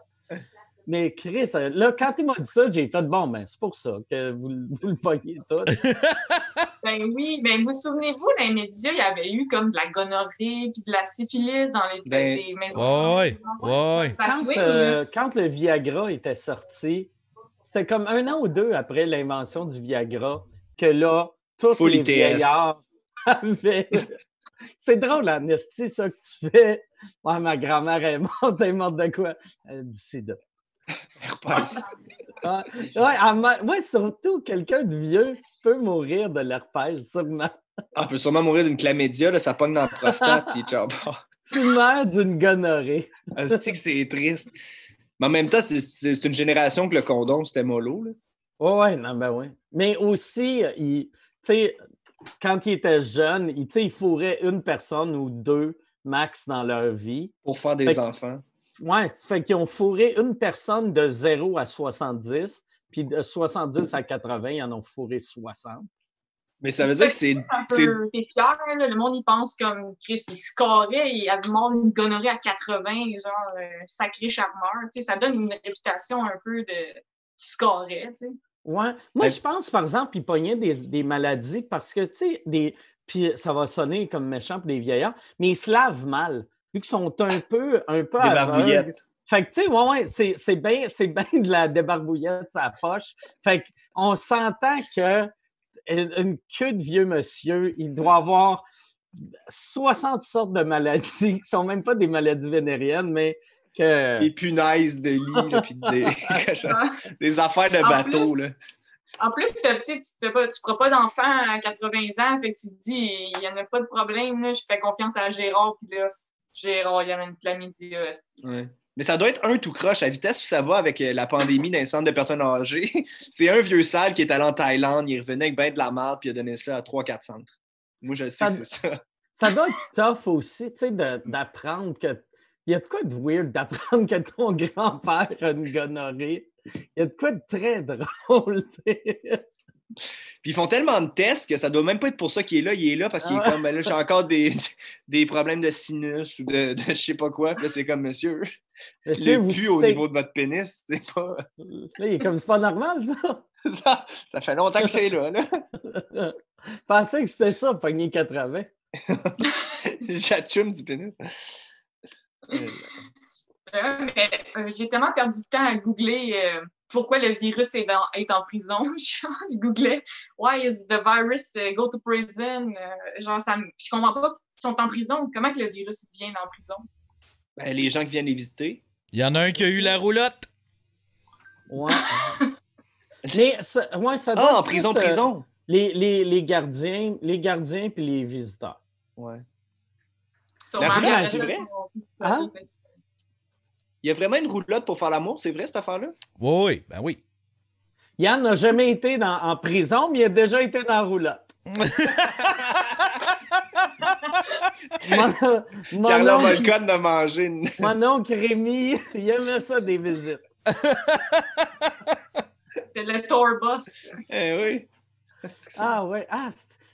A: Mais Chris, là, quand il m'a dit ça, j'ai fait bon, ben, c'est pour ça que vous, le voyez tout.
C: ben oui, ben vous souvenez-vous, dans les médias, il y avait eu comme de la gonorrhée puis de la syphilis dans les, ben, maisons.
D: Oui, oui.
A: Quand, euh, quand le Viagra était sorti, c'était comme un an ou deux après l'invention du Viagra que là, tous les vieillards avaient. C'est drôle, Anastie, ça que tu fais. Ouais, ma grand-mère est morte, elle est morte de quoi? Euh, du sida.
B: Herpès.
A: ouais, ouais, surtout quelqu'un de vieux peut mourir de l'herpès, sûrement.
B: Ah, peut sûrement mourir d'une chlamydia, là, ça pogne dans la prostate, puis ciao.
A: Tu meurs d'une gonorrhée.
B: Ah, c'est que c'est triste. Mais en même temps, c'est- une génération que le condom, c'était mollo. Là.
A: Oui, ouais, non, ben oui. Mais aussi, euh, il, tu sais, quand il était jeune, il, il fourrait une personne ou deux max dans leur vie.
B: Pour faire des
A: Fait
B: enfants.
A: Ouais, ça fait qu'ils ont fourré une personne de 0 à 70, puis de 70 à 80, ils en ont fourré 60.
B: Mais ça veut dire que c'est.
C: un
B: c'est-
C: peu, t'es fier, là, le monde, il pense comme Chris, il scorait, il avait mort une gonorrhée à 80, genre, euh, sacré charmeur, tu sais, ça donne une réputation un peu de, tu scorais, tu sais.
A: Ouais. Moi,
B: Ouais.
A: je pense, par exemple, ils pognaient des, des maladies parce que, tu sais, des. Puis ça va sonner comme méchant pour des vieillards, mais ils se lavent mal. Vu qu'ils sont un peu, un peu
B: Des
A: aveugles.
B: barbouillettes.
A: Fait que, tu sais, ouais, ouais, c'est, c'est bien c'est bien de la débarbouillette sa poche. Fait qu'on s'entend que une, queue de vieux monsieur, il doit avoir 60 sortes de maladies qui sont même pas des maladies vénériennes, mais que.
B: Des punaises de lit, là, puis des, des affaires de
C: En
B: bateau.
C: plus-
B: Là.
C: En plus, tu ne feras pas d'enfant à 80 ans, fait que tu te dis, il n'y en a pas de problème, là, je fais confiance à Gérard, puis là, Gérard, il y a une chlamydia, hostie.
B: Ouais. Mais ça doit être un tout croche. À vitesse où ça va avec euh, la pandémie d'un centre de personnes âgées, c'est un vieux sale qui est allé en Thaïlande, il revenait avec ben de la merde, puis il a donné ça à 3-4 centres. Moi, je sais
A: Ça-
B: que c'est ça.
A: Ça doit être tough aussi, tu sais, d'apprendre que. Il y a de quoi de weird d'apprendre que ton grand-père a une gonorrhée? Il y a de quoi de très drôle, tu sais?
B: Puis ils font tellement de tests que ça doit même pas être pour ça qu'il est là. Il est là parce qu'il est
A: Ah.
B: comme, ben là, j'ai encore des, des problèmes de sinus ou de, de je sais pas quoi. Puis là, c'est comme, monsieur,
A: Monsieur,
B: le pu au niveau de votre pénis, c'est pas...
A: Là, il est comme c'est pas normal, ça.
B: ça, ça fait longtemps que c'est là. là.
A: Je pensais que c'était ça, pogner 80.
B: J'atchume du pénis.
C: Euh, mais euh, j'ai tellement perdu de temps à googler euh, pourquoi le virus est, dans- est en prison. je googlais Why is the virus go to prison? Euh, genre, ça, me- je comprends pas. Ils sont en prison. Comment que le virus vient en prison?
B: Ben, les gens qui viennent les visiter.
D: Il y en a un qui a eu la roulotte.
A: Ouais. Mais ça, ouais, ça doit
B: Ah,
A: être
B: en prison,
A: plus, euh,
B: prison.
A: les, les, les gardiens, les gardiens puis les visiteurs.
B: Ouais.
C: Sûrement
B: roulotte, c'est vrai?
A: Hein?
B: Il y a vraiment une roulotte pour faire l'amour, c'est vrai cette affaire-là?
D: Oui, oui, ben oui.
A: Yann n'a jamais été dans- en prison, mais il a déjà été dans la roulotte. mon, mon
B: Carla
A: oncle,
B: de manger une.
A: mon oncle Rémi, il aimait ça des visites.
C: C'est le tour bus.
B: Eh oui.
A: Ah ouais. Ah,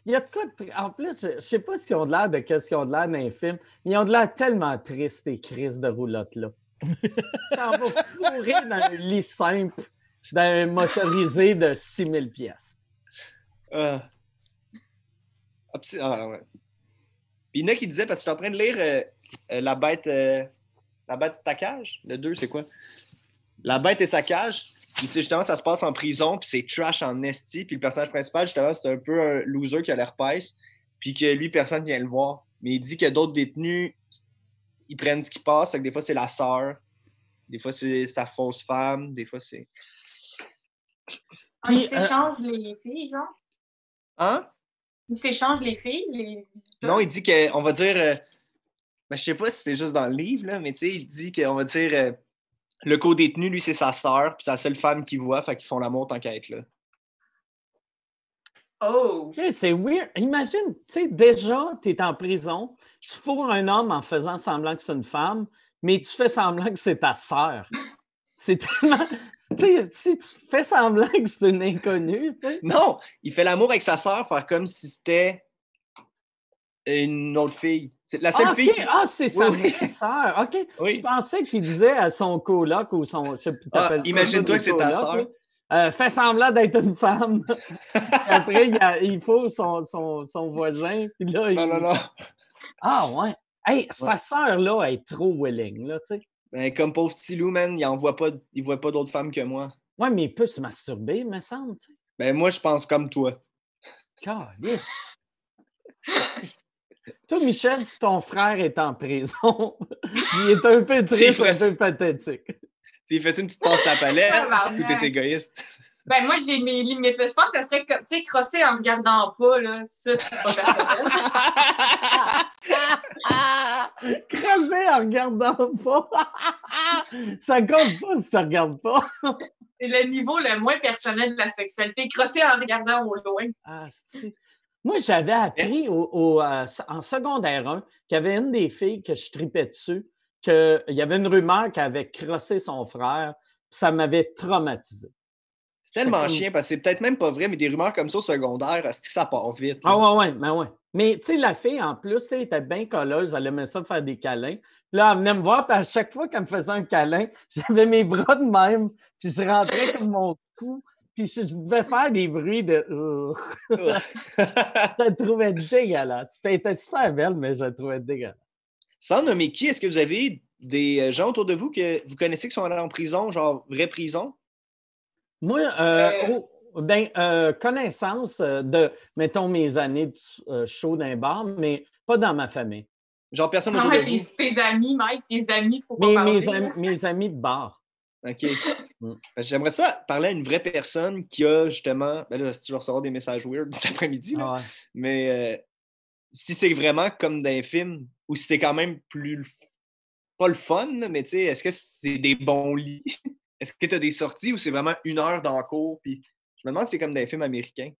A: il y a de quoi de En plus, je, je sais pas s'ils ont de l'air de qu'est-ce qu'ils ont de l'air d'un film, mais ils ont de l'air tellement tristes, ces crises de roulotte-là. T'en vas fourrer dans un lit simple, dans un motorisé de 6000 pièces.
B: Ah, ouais. Puis il y en a qui disaient, parce que je suis en train de lire euh, euh, La bête euh, La bête ta cage. Le 2, c'est quoi? La bête et sa cage. Puis justement, ça se passe en prison, puis c'est trash en esti. Puis le personnage principal, justement, c'est un peu un loser qui a l'herpès, puis que lui, personne vient le voir. Mais il dit que d'autres détenus, ils prennent ce qui passe. Fait que des fois, c'est la sœur. Des fois, c'est sa fausse femme. Des fois, c'est.
C: Ah, ils
A: euh,
C: s'échangent les filles, genre?
B: Hein?
C: Ils s'échangent les filles, les?
B: Non, il dit que, on va dire, euh, ben, je sais pas si c'est juste dans le livre, là, mais tu sais, il dit qu'on va dire, euh, le co-détenu, lui, c'est sa sœur, puis c'est la seule femme qu'il voit, fait qu'ils font l'amour tant qu'à être là.
C: Oh!
A: Ok, C'est weird. Imagine, tu sais, déjà, tu es en prison, tu fourres un homme en faisant semblant que c'est une femme, mais tu fais semblant que c'est ta sœur. C'est tellement. Tu sais, si tu fais semblant que c'est une inconnue.
B: Non, il fait l'amour avec sa sœur, faire comme si c'était une autre fille. C'est la seule
A: Ah,
B: fille qui...
A: Ah, c'est sa
B: Oui,
A: sœur. OK.
B: Oui.
A: Je pensais qu'il disait à son coloc ou son.
B: Ah, imagine-toi que c'est ta sœur.
A: Euh, fais semblant d'être une femme. Après, il, a- il faut son, son, son voisin. Puis là,
B: Non,
A: il-
B: non, non.
A: Ah, ouais. Hey, sa sœur, là, elle est trop willing, là, tu sais.
B: Ben, comme pauvre petit loup, man, il en voit pas, il voit pas d'autres femmes que moi.
A: Ouais, mais il peut se masturber, me semble, tu sais.
B: Ben, moi, je pense comme toi.
A: Calisse. Toi, Michel, si ton frère est en prison, il est un peu triste, un peu pathétique.
B: Il fait une petite passe à la palette, tout est égoïste.
C: Ben, moi, j'ai mes limites. Je pense que ça serait, tu sais, crosser en regardant pas, là. Ça, c'est pas personnel.
A: crosser en regardant pas. ça compte pas si tu regardes pas.
C: c'est le niveau le moins personnel de la sexualité. Crosser en regardant au loin.
A: Ah, moi, j'avais appris au, euh, en secondaire 1 qu'il y avait une des filles que je tripais dessus, qu'il y avait une rumeur qu'elle avait crossé son frère. Ça m'avait traumatisé.
B: C'est tellement chien parce que c'est peut-être même pas vrai, mais des rumeurs comme ça au secondaire, ça part vite.
A: Ah ouais, ouais, mais ouais. Mais tu sais, la fille, en plus, elle était bien colleuse, elle aimait ça faire des câlins. Là, elle venait me voir, puis à chaque fois qu'elle me faisait un câlin, j'avais mes bras de même, puis je rentrais comme mon cou, puis je devais faire des bruits de. je la trouvais dégueulasse. Elle était super belle, mais je la trouvais dégueulasse.
B: Sans nommer qui, est-ce que vous avez des euh, gens autour de vous que vous connaissez qui sont allés en prison, genre vraie prison?
A: Moi, euh, euh. Oh, ben, connaissance de, mettons, mes années de chaud d'un bar, mais pas dans ma famille.
B: Genre personne autour de
C: vous? Tes, amis, Mike, tes amis, faut pas
A: mes, parler, mes amis de bar.
B: OK. Mm. J'aimerais ça parler à une vraie personne qui a justement. Ben là, je recevoir des messages weird cet après-midi. Ah mais euh, si c'est vraiment comme dans un film ou si c'est quand même plus. Pas le fun, mais tu sais, est-ce que c'est des bons lits? est-ce que tu as des sorties ou c'est vraiment une heure dans le cours? Puis je me demande si c'est comme dans un film américain.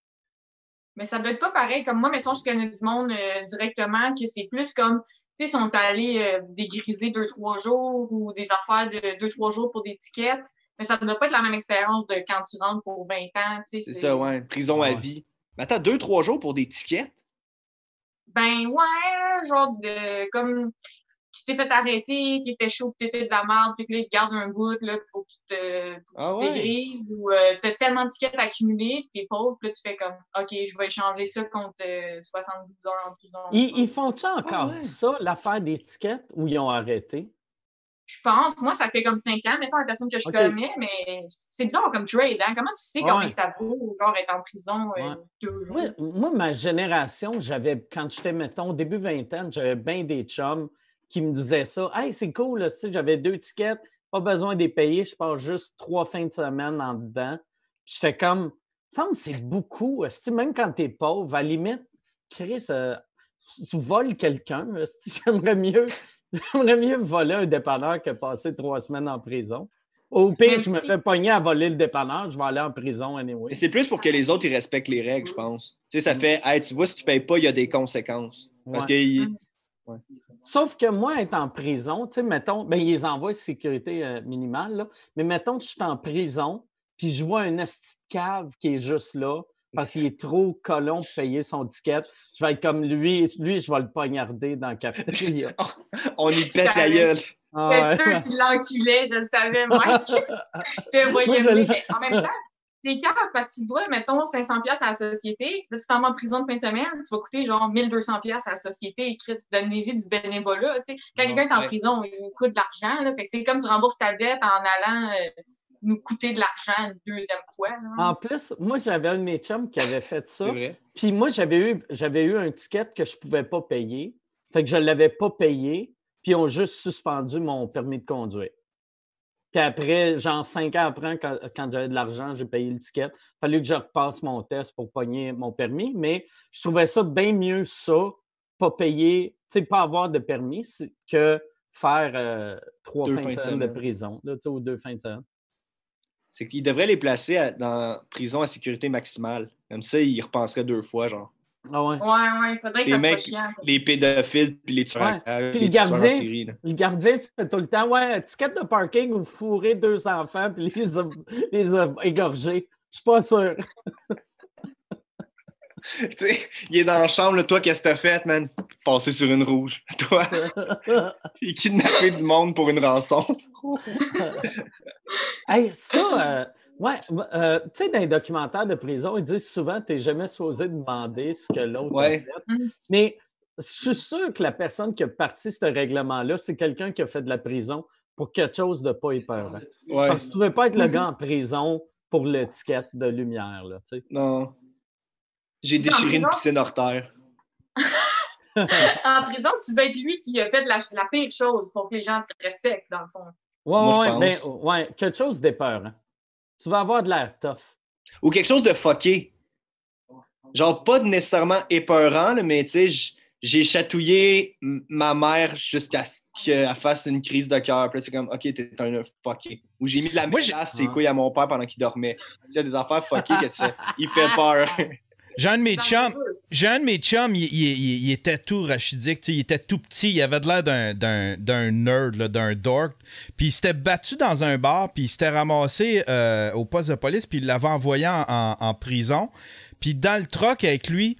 C: Mais ça doit être pas pareil. Comme moi, mettons, je connais du monde euh, directement que c'est plus comme tu sais, sont allés euh, dégriser deux, trois jours ou des affaires de deux, trois jours pour des tickets. Mais ça ne doit pas être la même expérience de quand tu rentres pour 20 ans.
B: C'est ça, ouais. Prison à vie. Mais attends, deux, trois jours pour des tickets?
C: Ben ouais, genre de comme tu t'es fait arrêter, qui était chaud, que t'étais de la merde, puis que là, ils te gardent un bout là, pour que tu te ah dégrises, ou euh, t'as tellement de tickets accumulés, que t'es pauvre, puis là, tu fais comme, OK, je vais échanger ça contre 72 euh, heures en prison.
A: Ils, font-tu ah encore ça, l'affaire des tickets, ou ils ont arrêté?
C: Je pense, moi, ça fait comme cinq ans, mettons, la personne que je connais, mais c'est bizarre comme trade, hein? Comment tu sais combien ça vaut, genre, être en prison euh, deux jours?
A: moi, ma génération, j'avais, quand j'étais, mettons, au début vingtaine, j'avais bien des chums qui me disait ça. Hey, c'est cool, j'avais deux tickets, pas besoin de les payer, je passe juste trois fins de semaine en dedans. J'étais comme, ça me c'est beaucoup. Même quand tu es pauvre, à la limite, Chris, euh, tu voles quelqu'un. J'aimerais mieux, j'aimerais mieux voler un dépanneur que passer trois semaines en prison. Au pire, je me fais pogner à voler le dépanneur, je vais aller en prison anyway.
B: C'est plus pour que les autres ils respectent les règles, je pense. Tu sais, ça mm. fait, hey, tu vois, si tu ne payes pas, il y a des conséquences. Parce que
A: Sauf que moi, être en prison, tu sais, mettons, ben, ils envoient sécurité euh, minimale, mais mettons que je suis en prison, puis je vois un esti de cave qui est juste là, parce qu'il est trop colon pour payer son ticket. Je vais être comme lui, lui, je vais le poignarder dans le cafétéria.
B: On y pète la gueule.
C: Ah, c'est sûr tu l'enculais, je le savais, moi. je te voyais en même temps, c'est cave parce que tu dois, mettons, 500 pièces à la société. Là, tu t'en vas en prison de fin de semaine, tu vas coûter genre 1200 pièces à la société. Écrit, donner du bénévolat. Tu sais. Quand quelqu'un est en prison, il coûte de l'argent. c'est comme tu rembourses ta dette en allant euh, nous coûter de l'argent une deuxième fois.
A: En plus, moi, j'avais un de mes chums qui avait fait ça. Puis moi, j'avais eu, j'avais eu un ticket que je ne pouvais pas payer. Fait que je ne l'avais pas payé. Puis ils ont juste suspendu mon permis de conduire. Puis après, genre cinq ans après, quand, j'avais de l'argent, j'ai payé le ticket. Il fallait que je repasse mon test pour pogner mon permis. Mais je trouvais ça bien mieux, ça, pas payer, tu sais, pas avoir de permis, que faire euh, trois fins, de semaine de prison, là, ou deux fins de semaine.
B: C'est qu'ils devraient les placer dans prison à sécurité maximale. Comme ça, ils repenseraient deux fois, genre.
C: Ah ouais. Ouais, ouais, faudrait que les ça mecs, soit chiant.
B: Les pédophiles puis les tueurs.
A: puis le gardien, le gardien fait tout le temps, ouais, ticket de parking ou fourrer deux enfants puis les, les égorger. Je suis pas sûr.
B: il est dans la chambre, toi, qu'est-ce que t'as fait, man? Passer sur une rouge. Toi, il kidnappé du monde pour une rançon.
A: hey, ça, euh, Ouais, euh, tu sais, dans les documentaires de prison, ils disent souvent que tu n'es jamais supposé demander ce que l'autre a fait. Mmh. Mais je suis sûr que la personne qui a parti ce règlement-là, c'est quelqu'un qui a fait de la prison pour quelque chose de pas épeurant. Parce que tu ne veux pas être le mmh gars en prison pour l'étiquette de lumière. Là, tu sais.
B: Non. J'ai déchiré une piscine hors terre.
C: en prison, tu veux être lui qui a fait de la, la pire chose pour que les gens te respectent, dans le fond.
A: Oui, ouais, ben, ouais, quelque chose d'épeurant. Tu vas avoir de l'air tough.
B: Ou quelque chose de fucké. Genre, pas nécessairement épeurant, là, mais tu sais, j'ai chatouillé ma mère jusqu'à ce qu'elle fasse une crise de cœur. Puis c'est comme, OK, t'es un fucké. Ou j'ai mis de la mélasse ses couilles à mon père pendant qu'il dormait. Il y a des affaires fuckées que tu sais, il fait peur.
D: J'ai un de mes chums, j'ai un de mes chums, il, il, était tout rachidique, il était tout petit, il avait l'air d'un nerd, d'un dork. Puis il s'était battu dans un bar, puis il s'était ramassé euh, au poste de police, puis il l'avait envoyé en, en, prison. Puis dans le truck avec lui,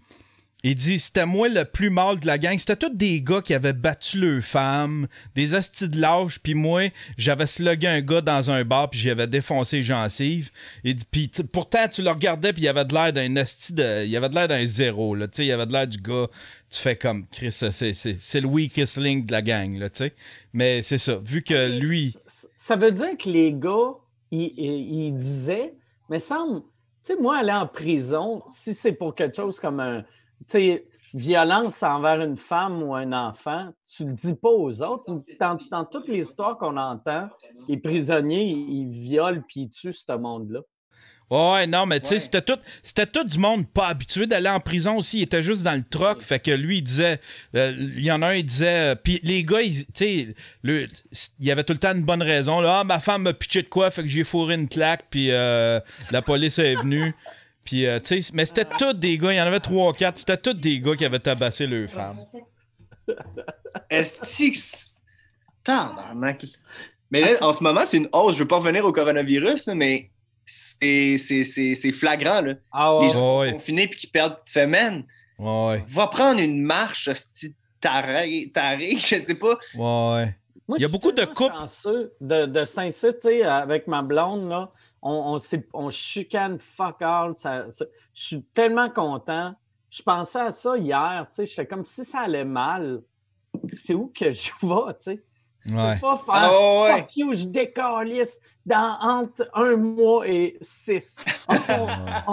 D: il dit c'était moi le plus mal de la gang. C'était tous des gars qui avaient battu leurs femmes, des astis de lâche, puis moi, j'avais slugué un gars dans un bar, puis j'avais défoncé gencive. Et puis pourtant, tu le regardais, puis il avait de l'air d'un asti de. Il avait de l'air d'un zéro, là. Tu sais, il avait de l'air du gars. Tu fais comme Chris, c'est le weakest link de la gang, là, tu sais. Mais c'est ça. Vu que lui.
A: Ça veut dire que les gars, ils, disaient, mais semble. Tu sais, moi, aller en prison, si c'est pour quelque chose comme un sais, violence envers une femme ou un enfant, tu le dis pas aux autres. Dans, toutes les histoires qu'on entend, les prisonniers, ils, violent puis ils tuent ce monde-là.
D: Ouais, non, mais tu sais, c'était tout, c'était tout du monde pas habitué d'aller en prison aussi. Il était juste dans le troc. Fait que lui, il disait, euh, il y en a un, il disait, euh, puis les gars, tu sais, il y avait tout le temps une bonne raison. Là, ah, ma femme m'a pitché de quoi, fait que j'ai fourré une claque, puis euh, la police est venue. Puis, euh, tu sais, mais c'était tous des gars, il y en avait trois ou quatre, c'était tous des gars qui avaient tabassé leurs femmes.
B: Est-ce que. Mais là, en ce moment, c'est une hausse. Je veux pas revenir au coronavirus, mais c'est flagrant. Là.
A: Ah
B: Les gens sont confinés puis qui perdent. Man,
D: ouais.
B: va prendre une marche, taré, taré, je sais pas.
D: Ouais. il y a beaucoup de
A: couples. De, de Saint-Cyr, avec ma blonde, là on, on, chicane fuck all. je suis tellement content. Je pensais à ça hier, tu sais, j'étais comme si ça allait mal. C'est où que je vais, tu sais?
D: Ouais.
A: pas faire ah, fuck you, je décalisse dans entre un mois et six.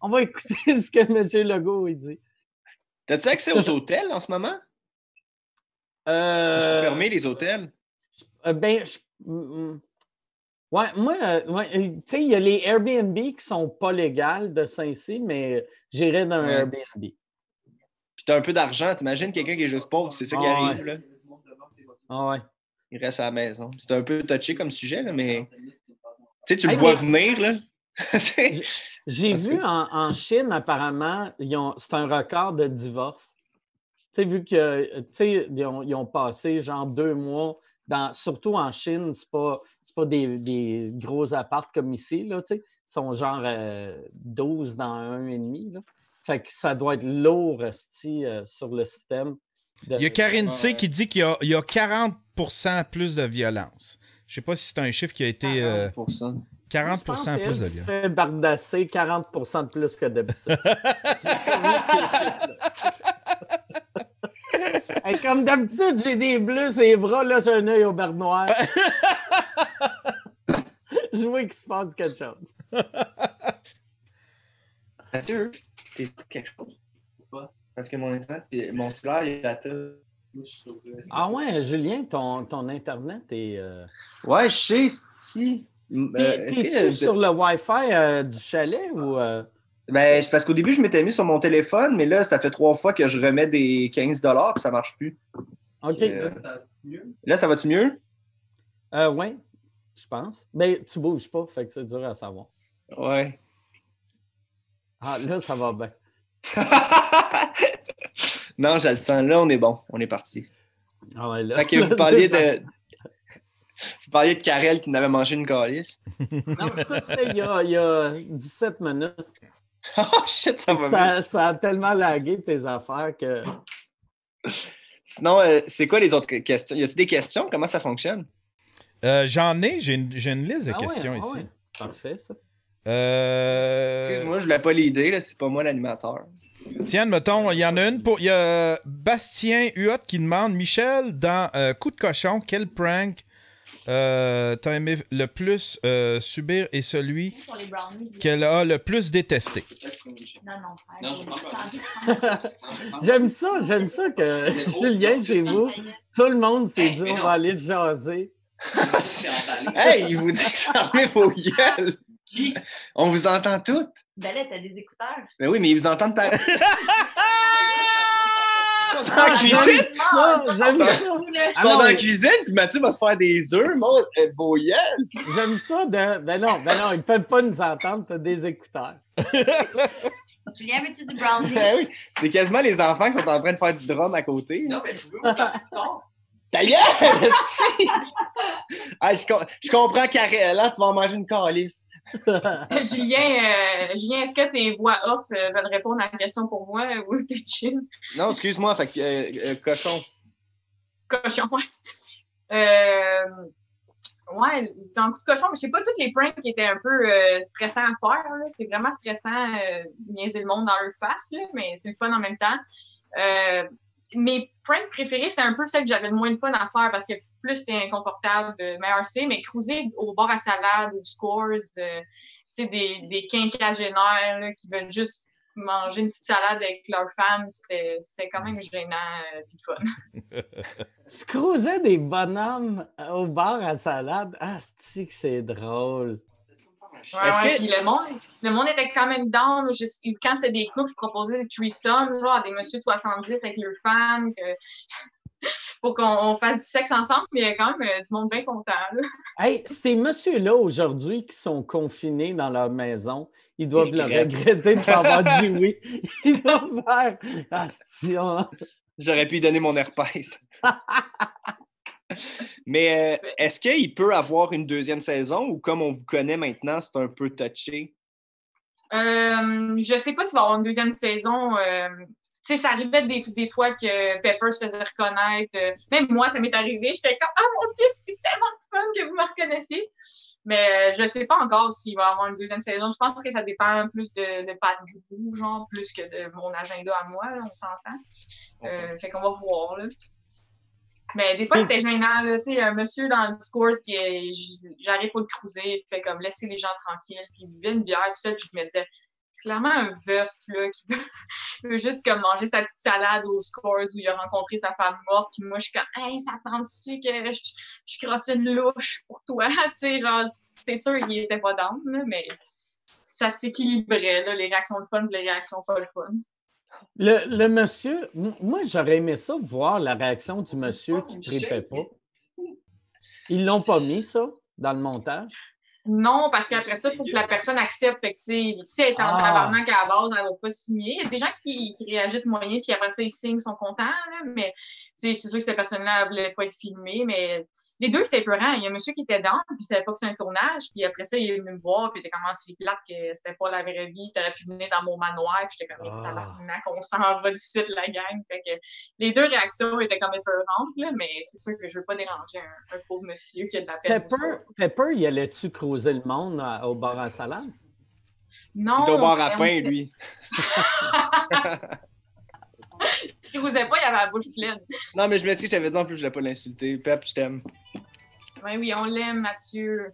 A: On, va, écouter ce que M. Legault il dit.
B: T'as-tu accès aux hôtels en ce moment?
A: Euh...
B: Fermer les hôtels?
A: Euh, ben, je... Oui, moi, euh, euh, tu sais, il y a les Airbnb qui ne sont pas légales de Saint-Cy, mais j'irais dans un Airbnb.
B: Puis tu as un peu d'argent, t'imagines quelqu'un qui est juste pauvre, c'est ça qui ah arrive. Là.
A: Ah ouais.
B: Il reste à la maison. C'est un peu touché comme sujet, là, mais tu sais, tu le vois venir. là.
A: J'ai vu en, Chine, apparemment, c'est un record de divorce. Tu sais, vu qu'ils ont, ils ont passé genre deux mois surtout en Chine, ce n'est pas, pas des, gros apparts comme ici. Là, ils sont genre 12 euh, dans un et demi. Fait que ça doit être lourd euh, sur le système.
D: Il y a Karine C qui dit qu'il y, a 40% plus de violence. Je ne sais pas si c'est un chiffre qui a été. 40% euh, plus de violence.
A: fait bardasser 40% de plus que d'habitude. comme d'habitude, j'ai des bleus et les bras, là, j'ai un œil au beurre noir. Je vois qu'il se passe quelque chose.
B: Mathieu, t'es quelque chose? Parce que mon internet, mon cellulaire, il est à
A: Ah ouais, Julien, ton, ton internet est. Euh...
B: Ouais, je sais, si.
A: T'es-tu euh, sur le Wi-Fi euh, du chalet ou. Euh?
B: Ben, c'est parce qu'au début, je m'étais mis sur mon téléphone, mais là, ça fait trois fois que je remets des 15 et ça marche plus.
A: OK.
B: Euh, là, ça va-tu mieux?
A: Euh, oui, je pense. Mais tu bouges pas, fait que c'est dur à savoir.
B: Ouais.
A: Ah, là, ça va bien.
B: non, je le sens. Là, on est bon. On est parti.
A: Ah ouais, là.
B: Fait que vous parliez de. Vous parliez de Karel qui n'avait mangé une calice.
A: non, ça, c'était il, il, y a 17 minutes.
B: oh shit, ça va
A: ça, ça a tellement lagué tes affaires que.
B: Sinon, euh, c'est quoi les autres questions? Y a-t-il des questions? Comment ça fonctionne?
D: Euh, j'en ai, j'ai une, liste de ah questions ah ici.
A: Parfait, ça.
D: Euh...
B: Excuse-moi, je voulais pas l'idée, c'est pas moi l'animateur.
D: Tiens, mettons, il y en a une pour. Il y a Bastien Huot qui demande Michel, dans Coup de cochon, quel prank euh, t'as aimé le plus euh, subir et celui qu'elle a le plus détesté?
A: j'aime ça, j'aime ça que Julien, chez vous, tout le monde s'est dit on va aller jaser.
B: hey, il vous dit que ça remet vos gueules! Qui? On vous entend toutes.
E: Ben là, t'as des écouteurs.
B: Ben oui, mais ils vous entendent par.
A: dans la cuisine.
B: Ils sont dans la cuisine, puis Mathieu va se faire des œufs, mon boyel.
A: J'aime ça. De... Ben non, ben non, ils ne peuvent pas nous entendre, tu as des écouteurs.
E: Julien, veux-tu du brownie?
B: Ben oui, c'est quasiment les enfants qui sont en train de faire du drum à côté.
F: Non, mais je veux
B: D'ailleurs, ah, je, je, comprends Karel, là, tu vas en manger une calice.
C: Julien, euh, Julien est-ce que tes voix off euh, veulent répondre à la question pour moi ou t'es chill?
B: Non, excuse-moi, euh, euh, cochon.
C: Cochon, ouais. Euh, ouais, dans coup de cochon, mais je sais pas, toutes les pranks qui étaient un peu stressants à faire. C'est vraiment stressant de niaiser le monde dans leur face, là, mais c'est le fun en même temps mes pranks préférés, c'était un peu celles que j'avais le moins de fun à faire parce que plus c'était inconfortable, meilleur c'est, mais cruiser au bord à salade, aux scores, de, des, des quinquagénaires là, qui veulent juste manger une petite salade avec leur femme, c'était quand même gênant et euh, fun.
A: tu cruisais des bonhommes au bar à salade? Ah, c'est que c'est drôle?
C: Ouais, que... le, monde, le monde était quand même down. quand c'était des couples, je proposais des threesomes, genre à des messieurs de 70 avec leurs femmes, pour qu'on fasse du sexe ensemble, mais il y a quand même euh, du monde bien content.
A: hey, ces messieurs-là, aujourd'hui, qui sont confinés dans leur maison, ils doivent le regretter de ne pas avoir dit oui. Ils doivent faire Astion.
B: J'aurais pu lui donner mon herpès. Mais euh, est-ce qu'il peut avoir une deuxième saison ou comme on vous connaît maintenant, c'est un peu touché?
C: Euh, je sais pas s'il va y avoir une deuxième saison. Euh, tu sais, ça arrivait des, des, fois que Pepper se faisait reconnaître. Euh, même moi, ça m'est arrivé. J'étais comme Ah mon Dieu, c'était tellement fun que vous me reconnaissiez. Mais je sais pas encore s'il va y avoir une deuxième saison. Je pense que ça dépend plus de, de Pat genre, plus que de mon agenda à moi, on s'entend. Fait qu'on va voir. Là. Mais des fois, c'était gênant, là. Tu sais, un monsieur dans le discours qui j'arrive pas de cruiser, fait comme laisser les gens tranquilles, puis il buvait une bière, tout ça, puis je me disais, clairement un veuf, là, qui veut, juste comme manger sa petite salade au scores où il a rencontré sa femme morte, puis moi, je suis comme, hey, ça tente-tu que je, je crosse une louche pour toi, tu sais, genre, c'est sûr qu'il était pas dans, mais ça s'équilibrait, là, les réactions de fun les réactions pas le fun.
A: Le, monsieur, moi, j'aurais aimé ça, voir la réaction du monsieur qui ne tripait pas. Ils l'ont pas mis, ça, dans le montage?
C: Non, parce qu'après ça, il faut que la personne accepte. Fait que, si elle est en ah. tabarnak à la base, elle ne va pas signer. Il y a des gens qui, réagissent moyen, puis après ça, ils signent, sont contents. Là, mais c'est sûr que cette personne-là ne voulait pas être filmée. Mais les deux, c'était épeurant. Il y a un monsieur qui était dans, puis il ne savait pas que c'était un tournage. Puis après ça, il est venu me voir, puis il était comme si plate que c'était pas la vraie vie. Tu aurais pu venir dans mon manoir. Puis j'étais comme, ça ah. on s'en va d'ici la gang. Fait que les deux réactions étaient comme épeurantes, là, mais c'est sûr que je ne veux pas déranger un, pauvre monsieur qui a de la peine.
A: Pepper, Pepper il allait-tu creuser le monde au bar à salade?
C: Non.
B: Il au bar à pain, lui.
C: il n'osait pas, il avait la bouche pleine.
B: Non, mais je m'excuse, j'avais dit en plus, je ne voulais pas l'insulter. Pep, je t'aime.
C: Oui, oui, on l'aime, Mathieu.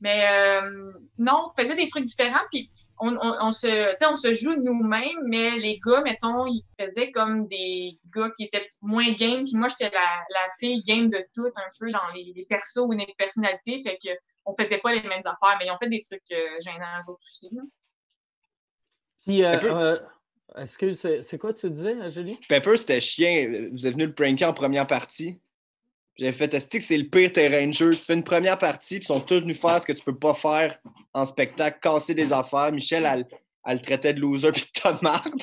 C: Mais euh, non, on faisait des trucs différents, puis on, on, se, on se joue nous-mêmes, mais les gars, mettons, ils faisaient comme des gars qui étaient moins game, puis moi, j'étais la, la, fille game de tout, un peu dans les, les persos ou les personnalités, fait que on faisait pas les mêmes affaires, mais ils ont fait des trucs euh, gênants eux autres aussi.
A: Puis, euh, est-ce que c'est quoi tu disais, Julie?
B: Pepper, c'était chien. Vous êtes venu le pranker en première partie. J'avais fait que c'est le pire terrain de jeu? Tu fais une première partie, puis ils sont tous venus faire ce que tu peux pas faire en spectacle, casser des affaires. Michel, elle, elle le traitait de loser puis de tonne marde.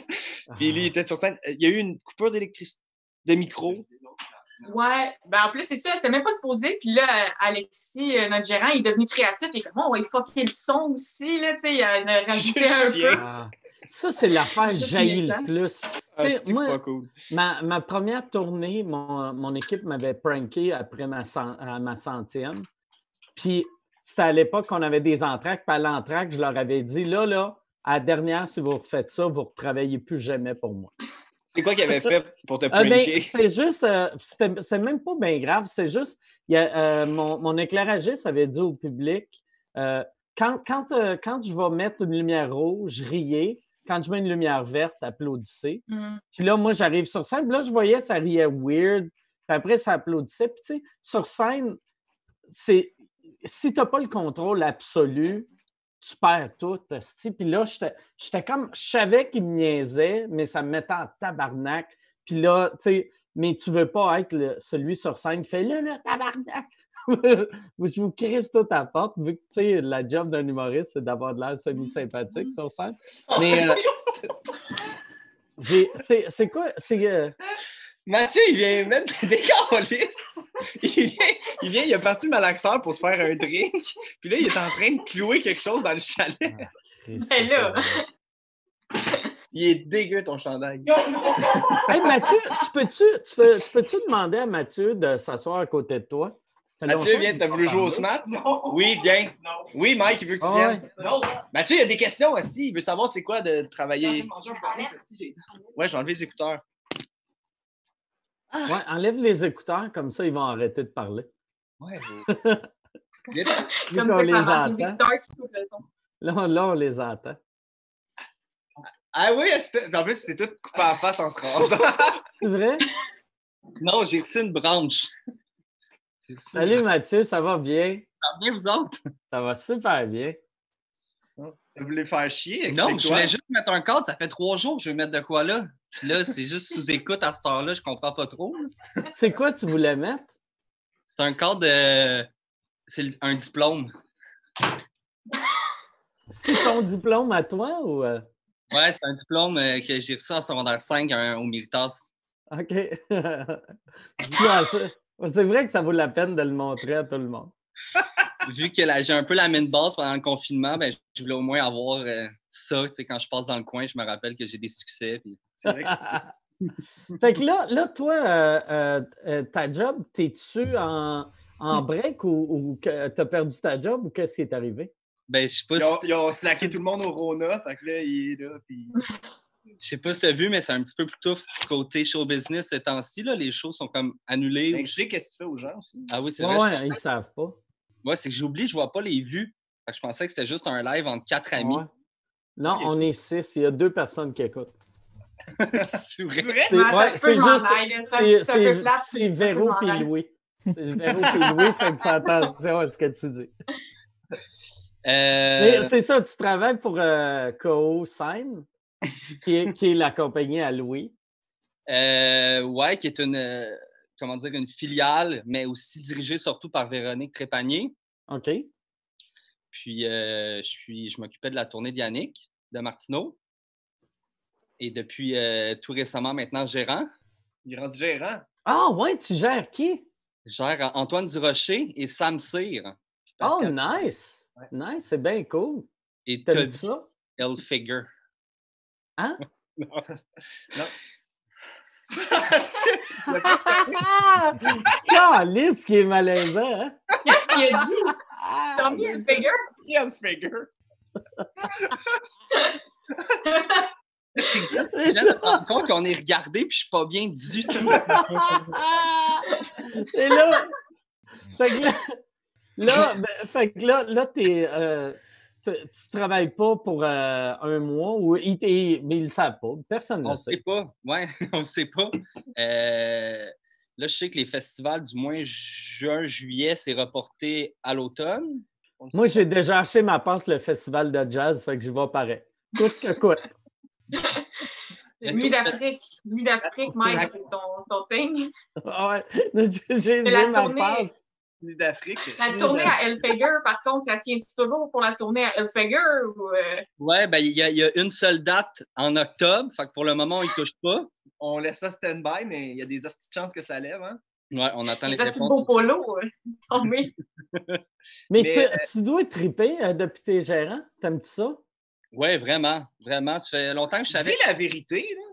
B: Puis lui, il était sur scène. Il y a eu une coupure d'électricité, de micro.
C: Ouais, ben en plus, c'est ça, c'est même pas supposé. Puis là, Alexis, euh, notre gérant, il est devenu créatif. Il est comme, oh, on va fucker le son aussi, là, tu sais, il a rajouté un peu.
A: Ah, ça, c'est l'affaire jaillit le plus.
B: Ah, moi, pas cool?
A: ma, ma, première tournée, mon, mon équipe m'avait pranké après ma, ma centième. Puis c'était à l'époque qu'on avait des entraques. Puis à l'entraque, je leur avais dit, là, là, à la dernière, si vous refaites ça, vous ne travaillez plus jamais pour moi.
B: C'est quoi qu'il avait fait pour te euh, ben, pranker?
A: c'était juste, euh, c'est même pas bien grave, c'est juste, y a, euh, mon, mon, éclairagiste avait dit au public, quand, quand, quand je vais mettre une lumière rouge, riez, quand je mets une lumière verte, applaudissez. Mm. Puis là, moi, j'arrive sur scène, puis là, je voyais, ça riait weird, puis après, ça applaudissait. Puis tu sais, sur scène, c'est si tu n'as pas le contrôle absolu, tu perds tout. Puis là, j'étais j'étais comme, je savais qu'il me niaisait, mais ça me mettait en tabarnak. Puis là, tu sais, mais tu veux pas être le- celui sur scène qui fait là, là, tabarnak. je vous crisse tout à porte, vu que, tu sais, la job d'un humoriste, c'est d'avoir de l'air semi-sympathique sur scène. Mais euh, c'est c'est quoi? C'est. euh,
B: Mathieu, il vient mettre des décalistes. Il vient, il vient, il a parti de malaxeur pour se faire un drink. Puis là, il est en train de clouer quelque chose dans le chalet.
C: Ben là.
B: Il est dégueu, ton chandail.
A: Hey, Mathieu, tu peux-tu tu peux, tu peux-tu demander à Mathieu de s'asseoir à côté de toi?
B: Mathieu, viens, t'as
A: t'a
B: voulu jouer au. SMAT?
F: Non.
B: Oui, viens.
F: Non.
B: Oui, Mike, il veut que tu
A: Ah
B: viennes.
A: ouais.
F: Non.
B: Mathieu, il y a des questions, Esti. Il veut savoir c'est quoi de travailler. Ouais, j'ai enlevé les écouteurs.
A: Ouais, enlève les écouteurs, comme ça, ils vont arrêter de parler.
B: Ouais,
C: Comme ça,
A: les
C: ça. Les écouteurs qui coupent le son.
A: Là, là, on les entend.
B: Ah oui, en plus, c'est tout coupé en face en se rasant.
A: C'est vrai?
G: Non, j'ai reçu une branche.
A: Salut Mathieu, ça va bien?
G: Ça va bien, vous autres?
A: Ça va super bien.
B: Vous voulez faire chier?
G: Non, je voulais juste mettre un cadre. Ça fait trois jours que je veux mettre de quoi là. Puis là, c'est juste sous écoute à cette heure-là. Je comprends pas trop.
A: C'est quoi tu voulais mettre?
G: C'est un cadre de. C'est le- un diplôme.
A: C'est ton diplôme à toi ou. euh?
G: Ouais, c'est un diplôme euh, que j'ai reçu en secondaire 5 un- au Méritas.
A: OK. C'est- vrai que ça vaut la peine de le montrer à tout le monde.
G: Vu que j'ai un peu la mine basse pendant le confinement, ben, je voulais au moins avoir euh, ça. Tu sais, quand je passe dans le coin, je me rappelle que j'ai des succès. puis-
B: C'est vrai que c'est-
A: fait que là, là toi, euh, euh, ta job, t'es-tu en, en break ou, t'as perdu ta job ou qu'est-ce qui est arrivé?
G: Ben, je sais pas
B: Ils ont,
G: si
B: ils ont slacké tout le monde au Rona, fait que là, il est là, puis...
G: Je sais pas si tu as vu, mais c'est un petit peu plus tough côté show business ces temps-ci. là. Les shows sont comme annulés.
B: Ben, je sais qu'est-ce que tu fais aux gens aussi.
G: Ah oui, c'est
A: Ouais,
G: vrai.
A: ouais, ils savent pas.
G: Ouais, c'est que j'oublie, je vois pas les vues. Fait que je pensais que c'était juste un live entre quatre amis.
A: Ouais. Non, on est six. Il y a deux personnes qui écoutent.
G: c'est vrai.
B: C'est
C: Ouais,
A: juste- C'est Véro
C: aille.
A: Louis. C'est Véro puis Louis, fait que fais attention à ce que tu dis.
G: Euh,
A: Mais c'est ça, tu travailles pour euh, KO Sign, qui est, qui est la compagnie à Louis.
G: euh, ouais, qui est une, euh, comment dire, une filiale, mais aussi dirigée surtout par Véronique Trépanier.
A: OK.
G: Puis euh, je suis, je m'occupais de la tournée d'Yannick, de Martineau. Et depuis euh, tout récemment, maintenant, gérant.
B: Il est rendu gérant.
A: Ah, ouais, tu gères qui?
G: Je gère Antoine Durocher et Sam Cyr.
A: Oh, nice! Nice, c'est bien cool.
G: Et Toby
A: ça?
G: Elfiger.
A: Hein? Calice qui est malaisant, hein?
C: Qu'est-ce qu'il a dit? T'as mis une figure?
B: Ian Figure.
G: Je viens de me rendre compte qu'on est regardé puis je suis pas bien du tout.
A: Et là, fait que là, là, ben, fait que là, là t'es, euh, tu travailles pas pour euh, un mois ou ils, mais ils le savent pas. Personne ne
G: On
A: le
G: ne
A: sait.
G: sait pas. Ouais, on ne sait pas. Euh, là, je sais que les festivals, du moins juin, juillet, c'est reporté à l'automne.
A: Moi, j'ai déjà acheté ma passe le festival de jazz, fait que je vais pareil. Coûte que coûte.
C: Nuit d'Afrique. Nuit d'Afrique, Mike, c'est ton, ton thing.
A: Ouais, j'ai ma
C: tournée-
A: passe.
B: Nuit d'Afrique.
C: La tournée à Elfeger, par contre, ça tient toujours pour la tournée à Elfeger ou. euh,
G: Ouais, ben, il y, a- il y a une seule date en octobre. Fait que pour le moment, on ne touche pas.
B: On laisse ça stand-by, mais il y a des chances que ça lève, hein?
G: Ouais, on attend les
C: Les
G: réponses.
C: beau polo euh, tombés.
A: Mais,
B: Mais,
A: tu,
B: euh,
A: tu dois triper euh, depuis tes gérants. T'aimes-tu ça?
G: Ouais, vraiment. Vraiment. Ça fait longtemps que je savais.
B: Dis la vérité, là.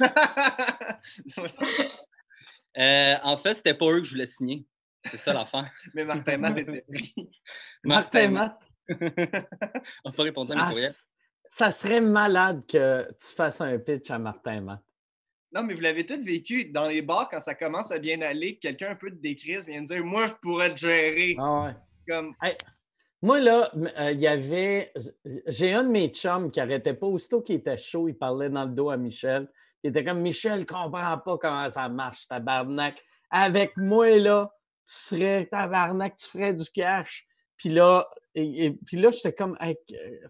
G: Euh, en fait, c'était pas eux que je voulais signer. C'est ça l'affaire.
B: mais Martin Matt était pris.
A: Martin Matt.
G: On n'a pas répondu à mes
A: Ah,
G: courriels.
A: ça serait malade que tu fasses un pitch à Martin Matt.
B: Non, mais vous l'avez tous vécu dans les bars quand ça commence à bien aller, que quelqu'un un peu de décrise vient dire Moi, je pourrais te gérer.
A: Ah ouais.
B: Comme,
A: Moi, là, euh, il y avait. J'ai un de mes chums qui arrêtait pas. Aussitôt qu'il était chaud, il parlait dans le dos à Michel. Il était comme Michel, comprends pas comment ça marche, tabarnak. Avec moi, là, tu serais tabarnak, tu ferais du cash. Puis là, et, et- puis là j'étais comme, Hey,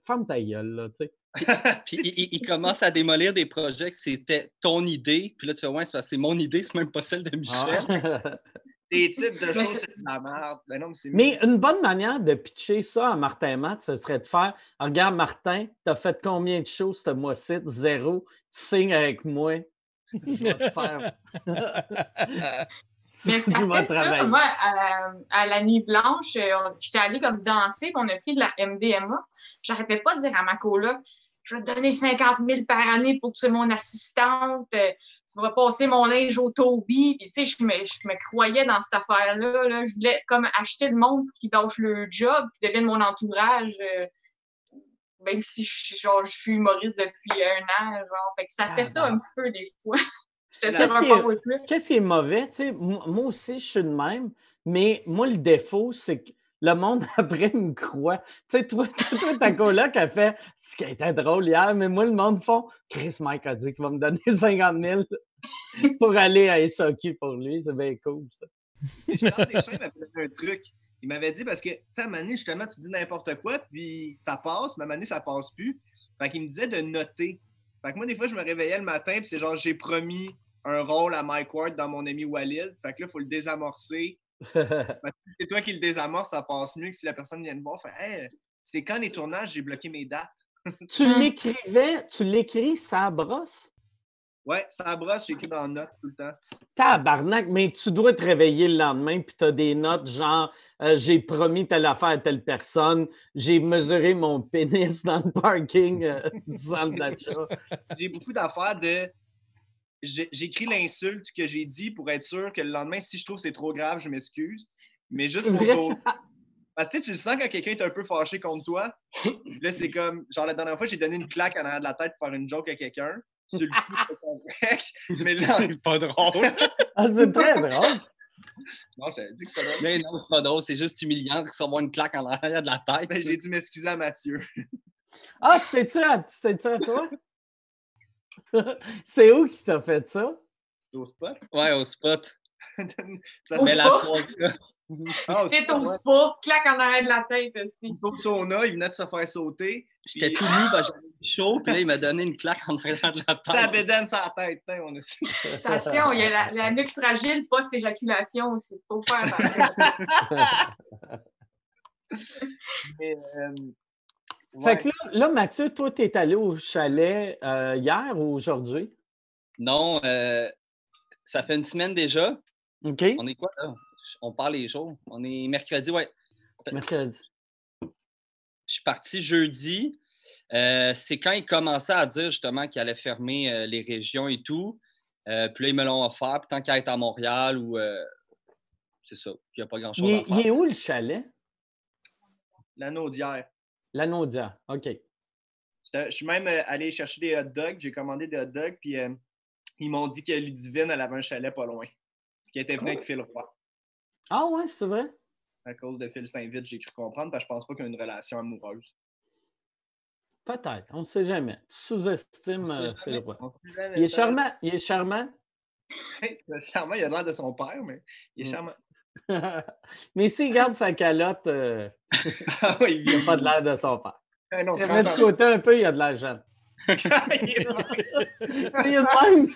A: ferme ta gueule, là, tu sais.
G: Puis il, il- il commence à démolir des projets que c'était ton idée. Puis là, tu fais, ouais, c'est parce que c'est mon idée, c'est même pas celle de Michel.
A: Ah.
B: Des types de
C: Mais
B: choses,
C: c'est-
B: de la merde. Ben non, mais
A: une bonne manière de pitcher ça à Martin Matt, ce serait de faire Regarde, Martin, t'as fait combien de shows ce mois-ci? Zéro. Tu signes avec moi. Je vais te faire.
C: Mais ça, moi, à la, à la nuit blanche, euh, j'étais allée comme danser, puis on a pris de la MDMA. J'arrêtais pas de dire à ma coloc, je vais te donner 50 000 par année pour que tu sois mon assistante. euh, Tu vas passer mon linge au Toby. Puis, tu sais, je me, je me croyais dans cette affaire-là. là. Je voulais comme acheter le monde pour qu'ils lâchent le job, puis deviennent mon entourage. euh, même si je, suis- genre, je suis humoriste depuis un an. Genre. Fait que ça fait ça un petit peu des fois.
A: Qu'est-ce qui est-
C: power trip.
A: Qu'est-ce qui est mauvais? Tu sais, mo- moi aussi, je suis de même, mais moi, le défaut, c'est que le monde après me croit. Tu sais, toi, toi, ta coloc a fait ce qui était drôle hier, mais moi, le monde font Chris Mike a dit qu'il va me donner 50 000 pour aller à SOQ pour lui. C'est bien cool, ça.
B: Charles Deschamps m'avait donné un truc. Il m'avait dit parce que, tu sais, à donné, justement, tu dis n'importe quoi, puis ça passe, mais à donné, ça passe plus. Fait qu'il me disait de noter. Fait que moi, des fois, je me réveillais le matin, puis c'est genre, j'ai promis un rôle à Mike Ward dans mon ami Walid. Fait que là, il faut le désamorcer. Si c'est toi qui le désamorce, ça passe mieux que si la personne vient me voir. Fait Hey, c'est quand les tournages, j'ai bloqué mes dates?
A: tu l'écrivais, tu l'écris, ça brosse?
B: Ouais, la brosse, j'ai écrit dans la note tout le temps.
A: Tabarnak, mais tu dois te réveiller le lendemain, puis tu as des notes genre euh, j'ai promis telle affaire à telle personne, j'ai mesuré mon pénis dans le parking euh, du centre d'achat.
B: j'ai beaucoup d'affaires de. J'ai- J'écris l'insulte que j'ai dit pour être sûr que le lendemain, si je trouve que c'est trop grave, je m'excuse. Mais juste
A: C'est
B: pour Parce que tu le sens quand quelqu'un est un peu fâché contre toi. Là, c'est comme. Genre, la dernière fois, j'ai donné une claque en arrière de la tête pour faire une joke à quelqu'un. Sur le coup, c'est. Mais là,
G: c'est pas drôle.
A: Ah, c'est très drôle.
B: non, j'avais dit que c'était drôle.
G: Mais non, c'est pas drôle, c'est juste humiliant de recevoir une claque en arrière de la tête.
B: Ben, j'ai dû m'excuser à Mathieu.
A: Ah, c'était-tu à, c'était-tu à toi? c'est où qui t'a fait ça?
B: C'était au spot?
G: Ouais, au spot.
B: Ça
C: Au
G: la
C: spot?
G: soirée.
B: Ah, au
C: spa, claque en arrière de la tête aussi.
B: Au sauna, il venait de se faire sauter.
G: J'étais
B: Puis-
G: tout nu, parce que j'avais chaud, puis là, il m'a donné une claque en arrière de la tête.
B: Ça bédaine sa tête. On a...
C: Attention, il y a la, la nuque fragile post-éjaculation aussi. Faut faire attention.
B: Mais, euh,
A: Fait que là, là, Mathieu, toi, t'es allé au chalet euh, hier ou aujourd'hui?
G: Non, euh, ça fait une semaine déjà.
A: OK?
G: On est quoi, là? On parle les jours. On est mercredi, ouais.
A: Mercredi.
G: Je suis parti jeudi. Euh, c'est quand ils commençaient à dire justement qu'ils allaient fermer euh, les régions et tout. Euh, puis là, ils me l'ont offert. Puis tant qu'à être à Montréal ou. euh, c'est ça. Il n'y a pas grand-chose
A: Il, il est où le chalet?
B: L'anneau d'hier.
A: La Naudia. OK.
B: Je suis même euh, allé chercher des hot dogs. J'ai commandé des hot dogs. Puis euh, ils m'ont dit que Ludivine, elle avait un chalet pas loin. Puis qu'elle était venue avec Phil Roy.
A: Ah ouais, c'est vrai?
B: À cause de Phil Saint-Vite, j'ai cru comprendre. Parce que je pense pas qu'il y a une relation amoureuse.
A: Peut-être. On ne sait jamais. Tu sous-estimes euh. Philippe Roy. Il est charmant. Il est charmant?
B: Charmant. Il a l'air de son père, mais il est
A: Mm.
B: charmant.
A: Mais s'il garde sa calotte, euh,
B: Ah ouais, il
A: il n'a pas de l'air de son père.
B: Ah non, 30
A: met de côté un peu, il a de l'air jeune.
B: Il est
A: de même,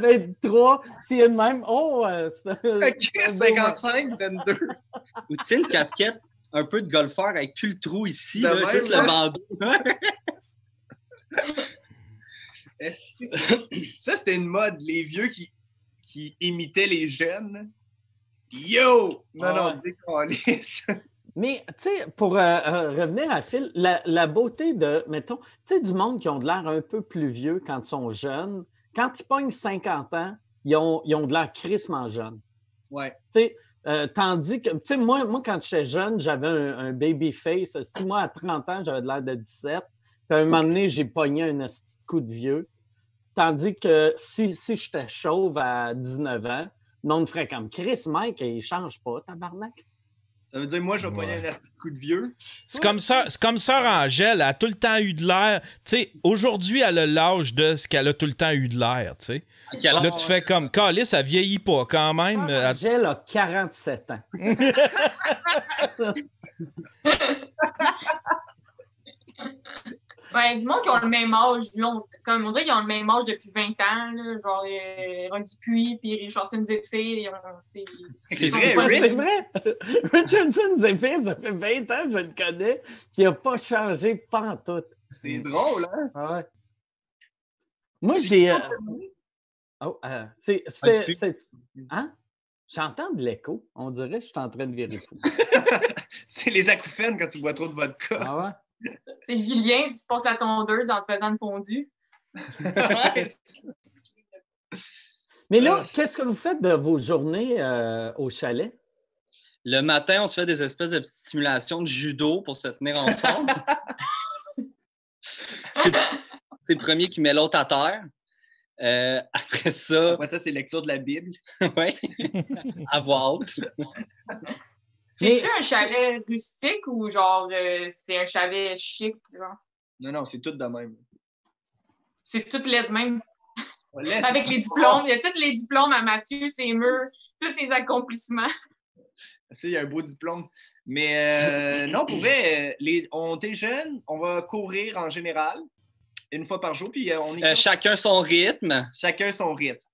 A: il être trois. S'il a de même, oh, euh, c'est un-
B: Ok,
A: c'est un beau
B: 55, 22.
G: Ou tu sais, une casquette un peu de golfeur avec plus le trou ici, là,
B: même,
G: juste
B: là.
G: le bandeau.
B: Est-ce que- Ça, c'était une mode, les vieux qui, qui imitaient les jeunes? Yo! Non,
A: Ah
B: non, décalisse.
A: Mais, tu sais, pour euh, euh, revenir à Phil, la, la beauté de, mettons, tu sais, du monde qui ont de l'air un peu plus vieux quand ils sont jeunes, quand ils pognent 50 ans, ils ont, ils ont de l'air crissement jeunes.
B: Ouais.
A: Tu sais, euh, tandis que, tu sais, moi, moi, quand j'étais jeune, j'avais un, un baby face. Si moi, à 30 ans, j'avais de l'air de 17, puis à un moment donné, j'ai pogné un coup de vieux. Tandis que si, si j'étais chauve à 19 ans, monde ferait comme Chris, Mike, il change pas, tabarnak.
B: Ça veut dire, moi, je vais pogner
D: Ouais.
B: un asti de coup de vieux.
D: C'est comme ça, c'est comme Sœur Angèle, elle a tout le temps eu de l'air. Tu sais, aujourd'hui, elle a l'âge de ce qu'elle a tout le temps eu de l'air, tu sais. Là, tu fais comme, Calice, elle vieillit pas quand même.
A: Angèle a 47 ans.
C: Ben, du monde qui ont le même âge, long- comme on dirait qu'ils ont le même âge depuis 20 ans, là, genre euh, Ron Dupuis puis Richardson Zephyr,
B: C'est vrai.
A: C'est vrai. Richardson Zephyr, ça fait 20 ans que je le connais, puis il n'a pas changé pantoute.
B: C'est drôle, hein?
A: Ah ouais. Moi, j'ai. euh, Oh, euh, c'est. c'est-
G: plus.
A: c'est- Hein? J'entends de l'écho. On dirait que je suis en train de vérifier.
B: C'est les acouphènes quand tu bois trop de vodka.
A: Ah ouais?
C: C'est Julien qui se passe la tondeuse en faisant de fondu.
A: Mais là,
B: Euh.
A: qu'est-ce que vous faites de vos journées euh, au chalet?
G: Le matin, on se fait des espèces de petites simulations de judo pour se tenir en forme. c'est le premier qui met l'autre à terre. Euh, après ça,
B: Après ça, c'est lecture de la Bible.
G: ouais, à voix haute.
C: C'est-tu un chalet rustique ou genre euh, c'est un chalet chic? genre?
B: Non, non, c'est tout de même.
C: C'est tout laid de même.
B: Laisse-
C: Avec les diplômes. Il y a tous les diplômes à Mathieu, ses murs, tous ses accomplissements.
B: Tu sais, il y a un beau diplôme. Mais euh, non, pour vrai, les, on est jeunes, on va courir en général, une fois par jour, puis euh, on est
G: Euh, chacun son rythme.
B: chacun son rythme.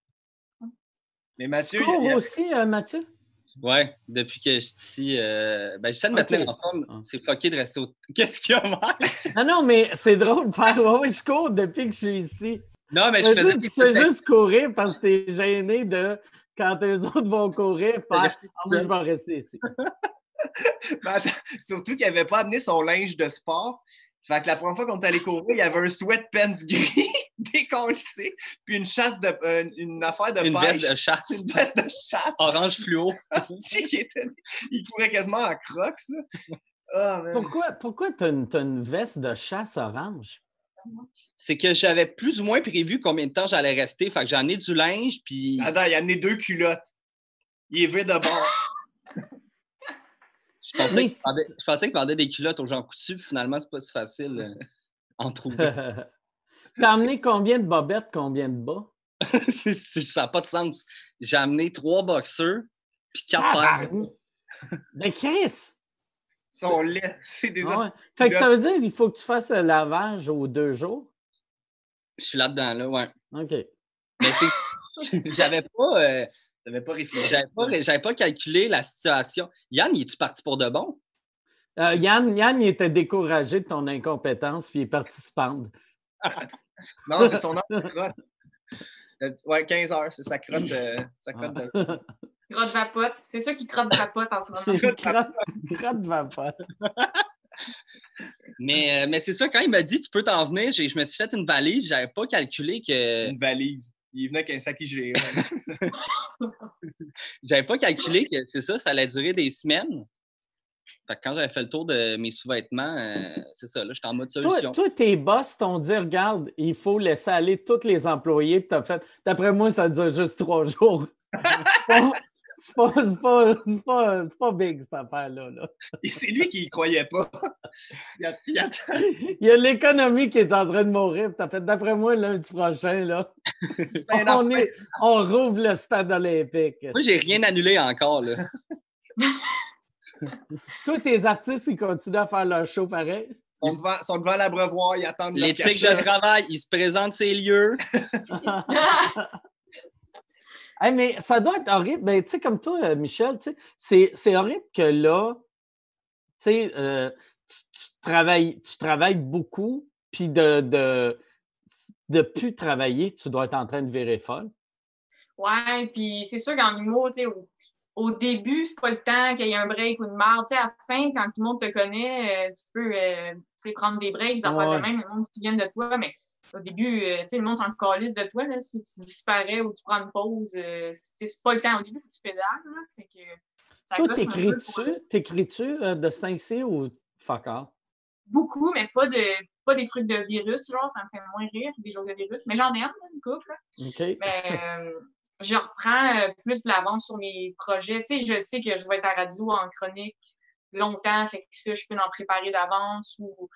B: Mais Mathieu,
A: Tu cours
B: il y a-
A: aussi, euh, Mathieu?
G: Ouais, depuis que je suis ici, euh, ben, j'essaie de me tenir en forme. C'est fucké de rester au. Qu'est-ce qu'il y a, Mike?
A: Ah non, mais c'est drôle de faire. Ouais, je cours depuis que je suis ici.
G: Non, mais je
A: Mais
G: faisais
A: tu fais juste courir parce que t'es gêné de quand eux autres vont courir, faire Ah, je vais rester ici.
B: Attends, surtout qu'il n'avait pas amené son linge de sport. Fait que la première fois qu'on est allé courir, il y avait un sweatpants gris décollissé, puis une chasse de euh, une affaire de
G: une
B: pêche.
G: veste de chasse.
B: Une veste de chasse.
G: Orange fluo.
B: Asti qui était- Il courait quasiment en crocs, là. Ah.
A: Pourquoi, pourquoi t'as une, t'as une veste de chasse orange?
G: C'est que j'avais plus ou moins prévu combien de temps j'allais rester. Fait que j'ai amené du linge, puis
B: Attends, il a amené deux culottes. Il est vide de bord.
G: je pensais
A: Mais-
G: vendait, qu'il vendait des culottes aux gens coutus, puis finalement, c'est pas si facile euh, en trouver.
A: T'as amené combien de bobettes, combien de bas?
G: C'est- c'est- ça n'a pas de sens. J'ai amené trois boxeurs, puis quatre paires.
A: Tabarnak! Ben, Chris!
B: Ils sont laids. C'est des
A: Ah ouais. Fait que ça veut dire qu'il faut que tu fasses le lavage aux deux jours?
G: Je suis là-dedans, là, ouais.
A: OK.
G: Mais c'est. J'avais pas. euh,
B: T'avais pas réfléchi.
G: J'avais pas, j'avais pas calculé la situation. Yann, es-tu parti pour de bon?
A: Euh, Yann, Yann, il était découragé de ton incompétence, puis il est parti se pendre.
B: Non, c'est son heure de crotte. Euh, Ouais, 15 heures, c'est sa crotte, euh, sa crotte de...
C: Crotte vapote. C'est ça qui crotte vapote en ce moment.
A: Il crotte, crotte vapote.
G: Mais, euh, mais c'est ça, quand il m'a dit tu peux t'en venir, je me suis fait une valise, j'avais pas calculé que.
B: une valise. Il venait avec un sac IGA.
G: J'avais pas calculé que c'est ça, ça allait durer des semaines. Fait que quand j'avais fait le tour de mes sous-vêtements, euh, c'est ça, là, j'étais en mode solution.
A: toi, tes boss t'ont dit, regarde, il faut laisser aller tous les employés. Puis t'as fait, d'après moi, ça dure juste trois jours. c'est pas, c'est pas, c'est pas, c'est pas big, cette affaire-là. là.
B: Et c'est lui qui y croyait pas. Il a- il a-
A: Il y a l'économie qui est en train de mourir. puis T'as fait, d'après moi, lundi prochain, là, on, est, on rouvre le stade olympique.
G: Moi, j'ai rien annulé encore, là.
A: Tous tes artistes, ils continuent à faire leur show pareil.
B: Ils sont devant, sont devant l'abreuvoir, ils attendent
G: L'éthique
B: cachet.
G: de travail, il se présente ces lieux.
A: Hey, mais ça doit être horrible. Ben, tu sais, comme toi, euh, Michel, c'est, horrible que là, tu sais, euh, tu, tu travailles, tu travailles beaucoup, puis de, de, de plus travailler, tu dois être en train de virer folle.
C: Ouais, puis c'est sûr qu'en humour, tu sais, au, début, c'est pas le temps qu'il y ait un break ou une marde. Tu sais, à la fin, quand tout le monde te connaît, euh, tu peux euh, prendre des breaks, ça
A: Ouais.
C: de même, le monde qui vient de toi, mais au début, euh, tu sais, le monde s'en calisse de toi, là, si tu disparais ou tu prends une pause, c'est pas le temps. Au début, faut que tu pédales, là, fait que ça
A: Toi,
C: un
A: t'écris-tu, t'écris-tu de Saint-Cyr ou fuck off?
C: Beaucoup, mais pas de pas des trucs de virus, genre, ça me fait moins rire, des jokes de virus, mais j'en aime, là, une couple, là.
A: OK?
C: Mais je reprends euh, plus de l'avance sur mes projets. Tu sais, je sais que je vais être à radio en chronique longtemps, fait que ça, je peux en préparer d'avance ou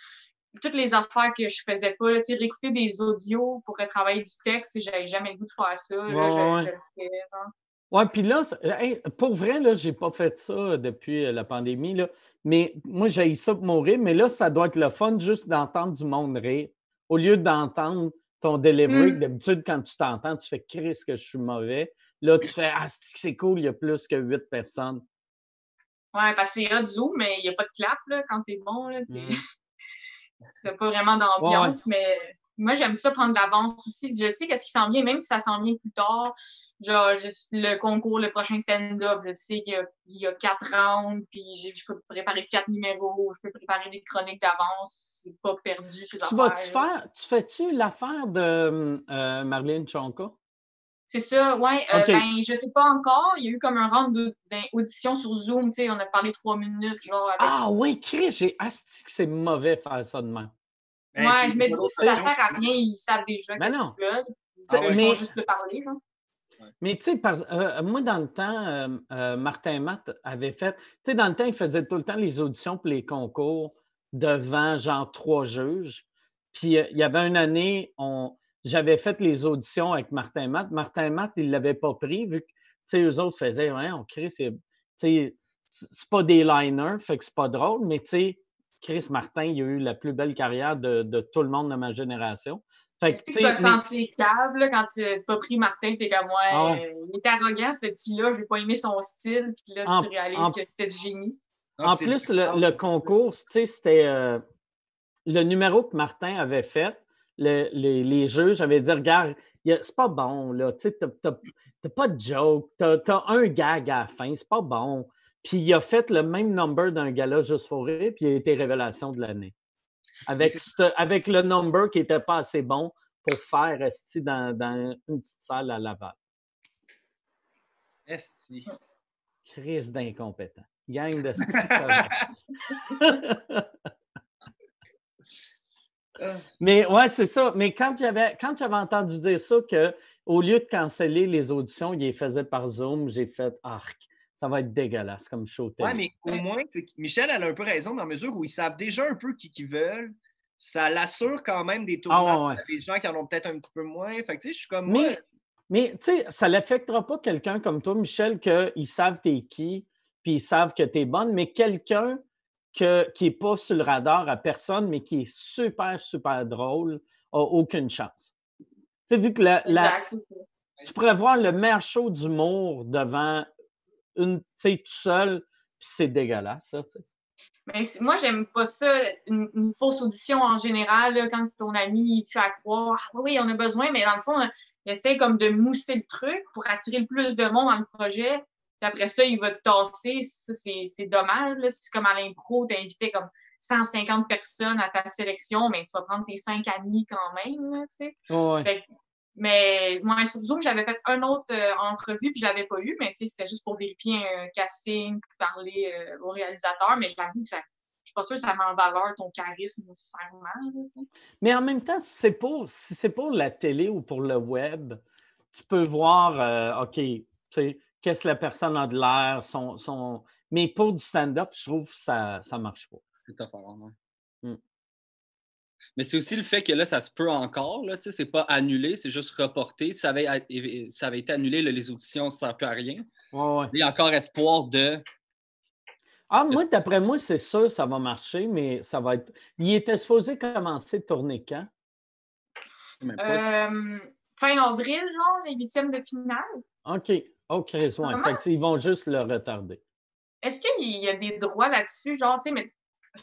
C: toutes les affaires que je faisais pas, là, tu sais, réécouter des audios pour travailler du texte, j'avais jamais le goût de faire ça. là,
A: Ouais,
C: je, le fais, genre.
A: Ouais, puis là, hey, pour vrai, là, j'ai pas fait ça depuis euh, la pandémie, là. Mais moi, j'ai ça pour mourir, mais là, ça doit être le fun juste d'entendre du monde rire. Au lieu d'entendre ton delivery,
C: Mm.
A: d'habitude, quand tu t'entends, tu fais Chris que je suis mauvais. Là, tu fais Ah, c'est cool, il y a plus que huit personnes.
C: Ouais, parce que c'est hot Zoom, mais il n'y a pas de clap là, quand t'es bon. Là, t'es-
A: Mm.
C: c'est pas vraiment d'ambiance, mais moi, j'aime ça prendre de l'avance aussi. Je sais qu'est-ce qui s'en vient, même si ça s'en vient plus tard. Genre, juste le concours, le prochain stand-up, je sais qu'il y y a quatre rounds, puis j'ai- je peux préparer quatre numéros, je peux préparer des chroniques d'avance. C'est pas perdu, ces
A: Tu vas-tu
C: affaires-là.
A: faire, tu fais-tu l'affaire de euh, Marlène Chonka?
C: C'est ça, ouais. euh,
A: OK.
C: ben, je sais pas encore. Il y a eu comme un round de- d'audition sur Zoom, tu sais, on a parlé trois minutes, genre, avec
A: Ah oui, Chris, j'ai asti que c'est mauvais faire ça de même.
B: Ben,
C: Ouais,
B: c'est
C: je me dis, si ça
B: façon.
C: sert à rien, ils savent déjà
A: Ben
C: qu'ils veulent.
B: Ah
C: Ils
B: ouais.
A: Mais-
C: juste te parler, genre.
A: Mais tu sais, euh, moi, dans le temps, euh, euh, Martin Matt avait fait. Tu sais, dans le temps, il faisait tout le temps les auditions pour les concours devant genre trois juges. Puis il y avait une année, j'avais fait les auditions avec Martin Matt. Martin Matt, il ne l'avait pas pris vu que, tu sais, eux autres faisaient, ouais, on crée, c'est. Tu sais, c'est pas des liners, fait que c'est pas drôle, mais tu sais, Chris Martin, il a eu la plus belle carrière de, de tout le monde de ma génération. Fait que, tu
C: que tu
A: sais,
C: t'as
A: mais-
C: senti cave là, quand tu n'as pas pris Martin, t'es comme ouais,
A: Ah ouais.
C: euh, il est arrogant ce petit-là, j'ai pas aimé son style, puis là
A: En-
C: tu réalises
A: en-
C: que c'était du génie.
B: Non,
A: En plus, le, le concours, tu sais, c'était euh, le numéro que Martin avait fait. le- les, les juges avaient dit Regarde, c'est pas bon, là. Tu sais, t'as- t'as t'as pas de joke. T'as as un gag à la fin, c'est pas bon. Puis il a fait le même number d'un gala juste pour rire, puis il a été révélation de l'année. Avec, avec le number qui n'était pas assez bon pour faire esti, dans, dans une petite salle à Laval.
B: Esti.
A: Crise d'incompétent. Gang de
B: Ah.
A: Mais ouais, c'est ça. Mais quand j'avais quand j'avais entendu dire ça, que au lieu de canceller les auditions, il les faisait par Zoom, j'ai fait arc. Ça va être dégueulasse comme show.
B: Ouais, mais au moins, Michel, elle a un peu raison dans la mesure où ils savent déjà un peu qui qu'ils veulent. Ça l'assure quand même des tournois
A: Ah ouais, ouais.
B: à des gens qui en ont peut-être un petit peu moins. Fait que, tu sais, je suis comme
A: Mais,
B: moi.
A: mais tu sais, ça n'affectera pas quelqu'un comme toi, Michel, qu'ils savent t'es qui, puis ils savent que tu es bonne, mais quelqu'un que- qui n'est pas sur le radar à personne, mais qui est super, super drôle, n'a aucune chance. Tu sais, vu que la, la- tu pourrais voir le meilleur show d'humour devant une, tu sais, tout seul, puis c'est dégueulasse, ça. tu.
C: Mais moi, j'aime pas ça, une, une fausse audition en général, là, quand ton ami fait à croire, ah oui, on a besoin, mais dans le fond, essaie comme de mousser le truc pour attirer le plus de monde dans le projet. Puis après ça, il va te tasser. Ça, c'est dommage. Là. Si c'est comme à l'impro, tu invité comme 150 personnes à ta sélection, mais tu vas prendre tes cinq amis quand même. Là, tu sais.
A: Ouais.
C: Fait que- mais moi, sur Zoom, j'avais fait un autre euh, entrevue, puis je l'avais pas eu, mais tu sais, c'était juste pour vérifier un casting, puis parler euh, au réalisateur, mais j'avoue que ça, je suis pas sûre que ça met en valeur ton charisme nécessairement.
A: Mais en même temps, si c'est pour, si c'est pour la télé ou pour le web, tu peux voir, euh, OK, tu sais, qu'est-ce que la personne a de l'air, son, son... mais pour du stand-up, je trouve que ça ne marche pas.
G: C'est tough à.
A: Mm.
G: Mais c'est aussi le fait que là, ça se peut encore. Là, tu sais, c'est pas annulé, c'est juste reporté. Ça avait, ça avait été annulé, là, les auditions, ça ne sert plus à rien.
A: Ouais, ouais.
G: Il y a encore espoir de.
A: Ah, moi, d'après moi, c'est sûr ça va marcher, mais ça va être. Il était supposé commencer de tourner quand?
C: Euh, fin avril, genre, les huitièmes de finale.
A: OK. OK? Fait que ils vont juste le retarder.
C: Est-ce qu'il y a des droits là-dessus? Genre, tu sais, mais tu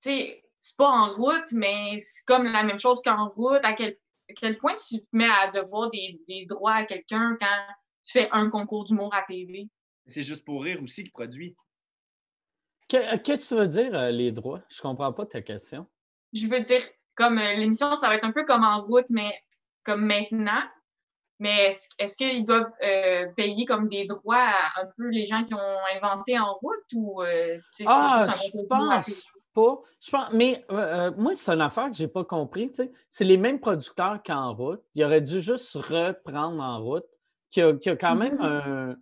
C: sais, c'est pas en route, mais c'est comme la même chose qu'en route. À quel, à quel point tu te mets à devoir des, des droits à quelqu'un quand tu fais un concours d'humour à TV?
B: C'est juste pour rire aussi qu'il produit.
A: Que- Qu'est-ce que tu veux dire, euh, les droits? Je comprends pas ta question.
C: Je veux dire, comme euh, l'émission, ça va être un peu comme en route, mais comme maintenant. Mais est-ce est-ce qu'ils doivent euh, payer comme des droits à un peu les gens qui ont inventé en route ou euh, tu sais, c'est
A: Ah,
C: juste un
A: je pense pas. Je pense, mais euh, euh, moi, c'est une affaire que j'ai pas compris. tu sais. C'est les mêmes producteurs qu'en route. Ils auraient dû juste reprendre en route, qui a, qui a quand même un-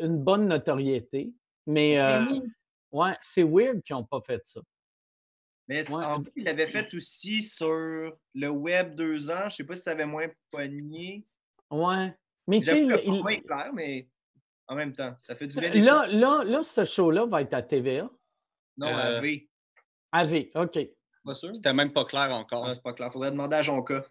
A: une bonne notoriété. Mais euh,
C: Ben oui.
A: ouais, c'est weird qu'ils n'ont pas fait ça.
B: Mais
A: Ouais.
B: en fait, il l'avait fait aussi sur le web deux ans? Je sais pas si ça avait moins pogné.
A: Ouais. Mais tu sais, il-
B: clair, mais en même temps, ça fait du bien.
A: là, là, là, ce show-là va être à TVA.
B: Non,
G: Euh,
B: à V.
A: AV, OK.
B: Pas sûr?
G: C'était même pas clair encore.
B: Ah, c'est pas clair. Faudrait demander à Jonka.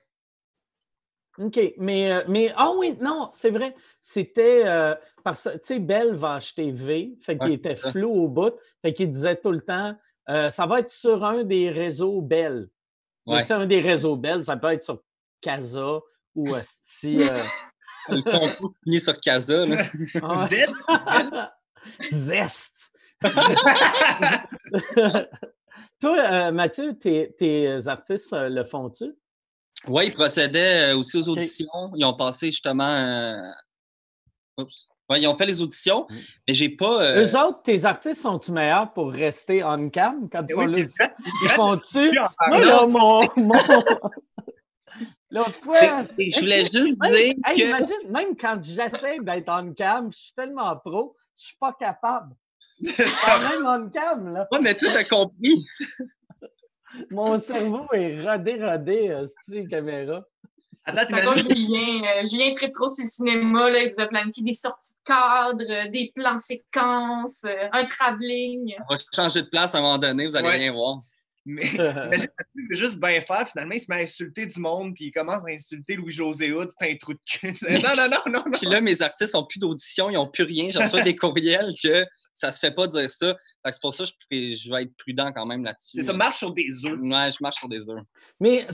A: OK, mais, euh, mais ah oui, non, c'est vrai. C'était euh, parce que, tu sais, Bell va acheter V, fait qu'il
G: Ouais,
A: était flou au bout, fait qu'il disait tout le temps, euh, ça va être sur un des réseaux Bell.
G: Ouais.
A: tu sais, un des réseaux Bell, ça peut être sur Casa ou Asti. euh,
G: Le concours finit sur Casa. là.
A: ah,
B: Z?
A: Zest! Toi, euh, Mathieu, tes, tes artistes euh, le font-tu?
G: Oui, ils procédaient euh, aussi aux auditions. Ils ont passé justement. euh, Oups. Ouais, ils ont fait les auditions,
A: Mm.
G: mais j'ai pas. euh,
A: Eux autres, tes artistes sont-tu meilleurs pour rester on cam quand ils font
B: Oui,
A: Ils font-tu? Moi, là, mon. mon... L'autre fois.
G: Je voulais juste dire
A: hey,
G: que.
A: imagine, même quand j'essaie d'être on cam, je suis tellement pro, je suis pas capable.
B: Ça-
A: Même on cam, là.
G: Ouais, mais toi, t'as compris.
A: Mon cerveau est rodé, rodé, euh, cette caméra.
B: Attends, t'imagines?
C: Julien, euh, Julien tripe trop sur le cinéma, là, il vous a planifié des sorties de cadre, euh, des plans séquences, euh, un travelling.
G: On va changer de place à un moment donné, vous allez
B: Ouais.
G: rien voir.
B: Mais veut juste bien faire, finalement, il se met à insulter du monde, puis il commence à insulter Louis-José Hood, c'est un trou de cul. Non, non, non, non, non.
G: Puis là, mes artistes n'ont plus d'audition, ils n'ont plus rien. J'en reçois des courriels que ça se fait pas dire ça. C'est pour ça que je, je vais être prudent quand même là-dessus.
B: C'est ça, marche sur des œufs.
G: Ouais, je marche sur des œufs.
A: Mais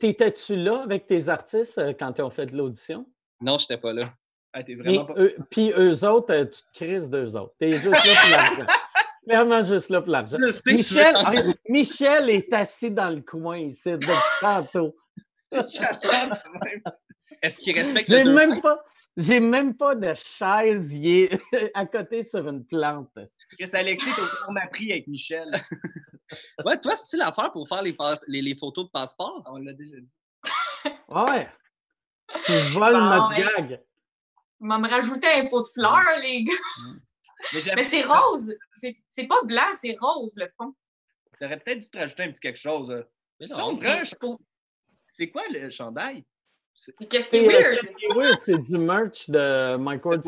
A: t'étais-tu là avec tes artistes euh, quand ils ont fait de l'audition?
G: Non, j'étais pas là.
B: Ah, t'es vraiment pas.
A: eux- Puis eux autres, euh, tu te crises d'eux autres. T'es juste là pour l'argent. Clairement juste là pour l'argent.
G: Veux
A: Michel, est assis dans le coin ici depuis tantôt.
B: J'attends quand même.
G: Est-ce qu'ils respectent
A: J'ai même pas, j'ai même pas de chaise. Est à côté sur une plante.
B: Chris Alexis, t'as au m'a pris avec Michel.
G: Ouais, toi, c'est-tu l'affaire pour faire les, passe- les, les photos de passeport?
B: On l'a déjà dit.
A: Ouais. Tu voles
C: Bon,
A: notre gag.
C: Il m'a me rajouté un pot de fleurs, les gars.
B: Mais j'avais-
C: Mais c'est rose. C'est c'est pas blanc, c'est rose, le fond.
B: T'aurais peut-être dû te rajouter un petit quelque chose. là.
G: Mais non,
C: Je
B: C'est quoi le chandail?
C: Que c'est
A: C'est euh,
C: weird?
A: C'est du merch de Mike Ward.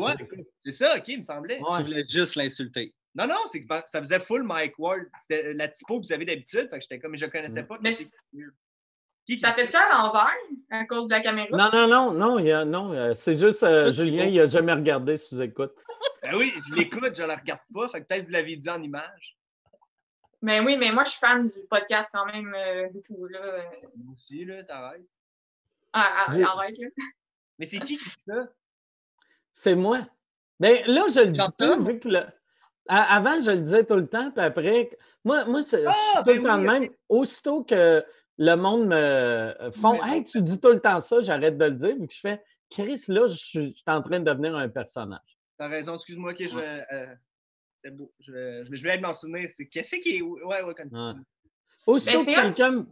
B: C'est ça, ok, il me semblait.
A: Ouais.
G: Tu voulais juste l'insulter.
B: Non, non, c'est que ça faisait full Mike Ward. C'était euh, la typo que vous avez d'habitude. Fait que j'étais comme, mais je connaissais pas.
C: Mais.
B: Qui qui
C: Ça
B: dit
C: fait ça à l'envers à cause de la caméra?
A: Non, non, non, non, il y a- non, euh, c'est juste euh, Julien, il n'a jamais regardé sous écoute.
B: Ben oui, je l'écoute, je la regarde pas. Fait que peut-être vous l'avez dit en image.
C: Mais oui, mais moi, je suis fan du podcast quand même euh, beaucoup. Là.
B: Moi aussi, là, t'arrêtes.
C: Ah, ah,
A: J'ai-
C: arrête, là.
B: Mais c'est qui qui dit ça?
A: C'est moi. Ben là, je le dis plus, vu que le- Avant, je le disais tout le temps, puis après, moi, moi je suis
B: Ah,
A: tout
B: ben
A: le temps
B: oui,
A: de même. Aussitôt que le monde me font
B: Mais
A: Hey, tu dis tout le temps ça, j'arrête de le dire, vu que je fais Chris, là, je suis, je suis en train de devenir un personnage.
B: T'as raison, excuse-moi, ok, je vais. euh, c'est beau. Je vais, je vais m'en souvenir. C'est qu'est-ce qui est. Ouais, ouais, quand
A: Ouais. Aussitôt
C: Ben,
A: que quelqu'un me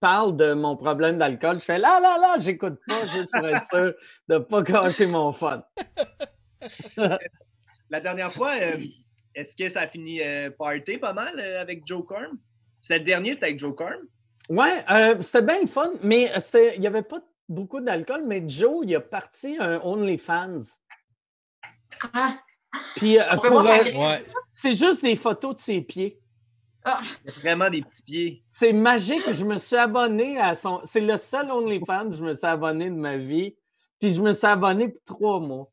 A: parle de mon problème d'alcool, je fais là, là, là, j'écoute pas, juste pour être sûr de ne pas gâcher mon fun.
B: La dernière fois, euh, est-ce que ça a fini euh, party pas mal euh, avec Joe Corm? C'était le dernier, c'était avec Joe Corm.
A: Ouais, euh, c'était bien le fun, mais c'était- il n'y avait pas beaucoup d'alcool, mais Joe, il a parti un OnlyFans.
C: Ah,
A: Puis euh, euh, c'est juste des photos de ses pieds.
B: Il y a vraiment des petits pieds.
A: C'est magique, je me suis abonné à son. C'est le seul OnlyFans que je me suis abonné de ma vie. Puis je me suis abonné pour trois mois.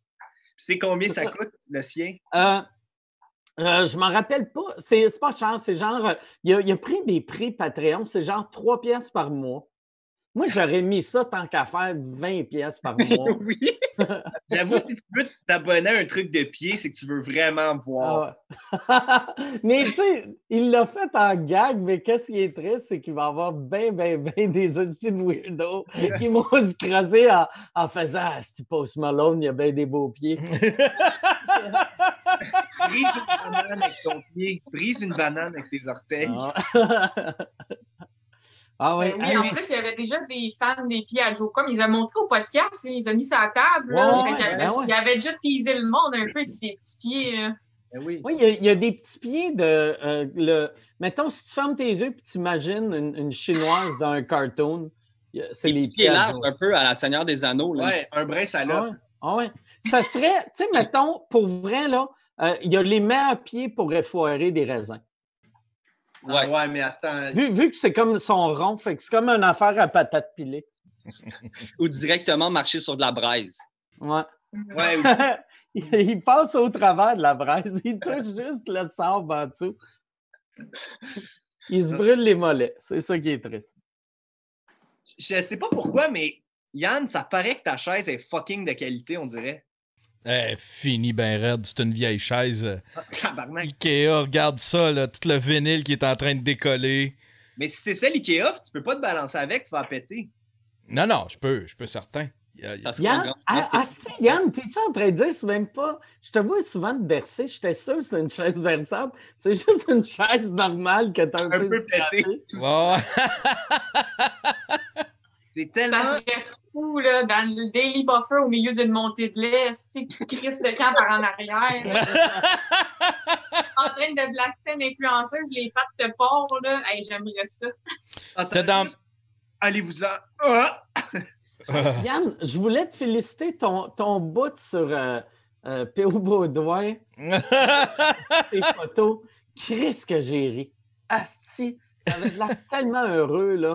B: Puis c'est combien ça
A: ça.
B: coûte, le sien?
A: Euh, euh, je m'en rappelle pas. C'est c'est pas cher. C'est genre. euh, il, a, il a pris des prix Patreon. C'est genre 3 pièces par mois. Moi, j'aurais mis ça tant qu'à faire 20 pièces par mois.
B: oui. J'avoue, si tu veux t'abonner à un truc de pied, c'est que tu veux vraiment voir.
A: Ah ouais. mais tu sais, il l'a fait en gag, mais qu'est-ce qui est triste, c'est qu'il va y avoir bien, bien, bien des petits weirdos qui vont se creuser en, en faisant Ah, ce Post Malone, il y a bien des beaux pieds.
B: Brise une banane avec ton pied. Brise une banane avec tes orteils.
A: Ah, ah oui.
C: Oui,
A: Hey,
C: en plus, il y avait déjà des fans des pieds à Joe Com. Ils ont montré au podcast, il les a mis sur la table. là.
A: Ouais,
C: Fait
A: ben ouais.
C: il avait déjà teasé le monde un peu avec ses petits pieds. euh.
B: Ben oui.
A: Oui, il y, a, il y a des petits pieds de. euh, le... Mettons, si tu fermes tes yeux et tu imagines une, une chinoise dans un cartoon, c'est les
G: Qui
A: pieds. à
G: un peu à la Seigneur des Anneaux. Là.
B: Ouais, un brin
A: Ah
B: salope.
A: ouais? Ah ouais. Ça serait, tu sais, mettons, pour vrai, là, euh, il y a les mains à pied pour effoirer des raisins.
B: Ah
G: Ouais.
B: ouais, mais attends.
A: Vu, vu que c'est comme son rond, fait que c'est comme une affaire à patate pilée.
G: Ou directement marcher sur de la braise.
A: Ouais.
B: Ouais, ou-
A: il, il passe au travers de la braise. Il touche juste le sable en dessous. Il se brûle les mollets. C'est ça qui est triste.
B: je sais pas pourquoi, mais Yann, ça paraît que ta chaise est fucking de qualité, on dirait.
D: Eh, fini ben raide, c'est une vieille chaise.
B: Tabarnak.
D: Ikea, regarde ça, là, tout le vinyle qui est en train de décoller.
B: Mais si c'est ça l'IKEA, tu peux pas te balancer avec, tu vas péter.
D: Non, non, je peux, je peux certain.
G: Ça
A: Yann, ah, ah, si, Yann, t'es-tu en train de dire, c'est même pas. Je te vois souvent te bercer. J'étais sûr que c'est une chaise versante. C'est juste une chaise normale que t'as un,
B: Un
A: peu,
B: peu pété. C'est tellement.
C: Ça serait fou, là, dans le Daily Buffer au milieu d'une montée de lait, tu sais, qui crisse le camp par en arrière. en train de blaster une influenceuse, les pattes de porc, là. Hey, j'aimerais ça.
B: Ah, ça
D: dans-
B: Allez-vous-en. Ah!
A: Yann, je voulais te féliciter ton, ton bout sur euh, euh, P.O. Baudouin, tes photos. Chris que j'ai ri. Asti, t'avais l'air tellement heureux, là.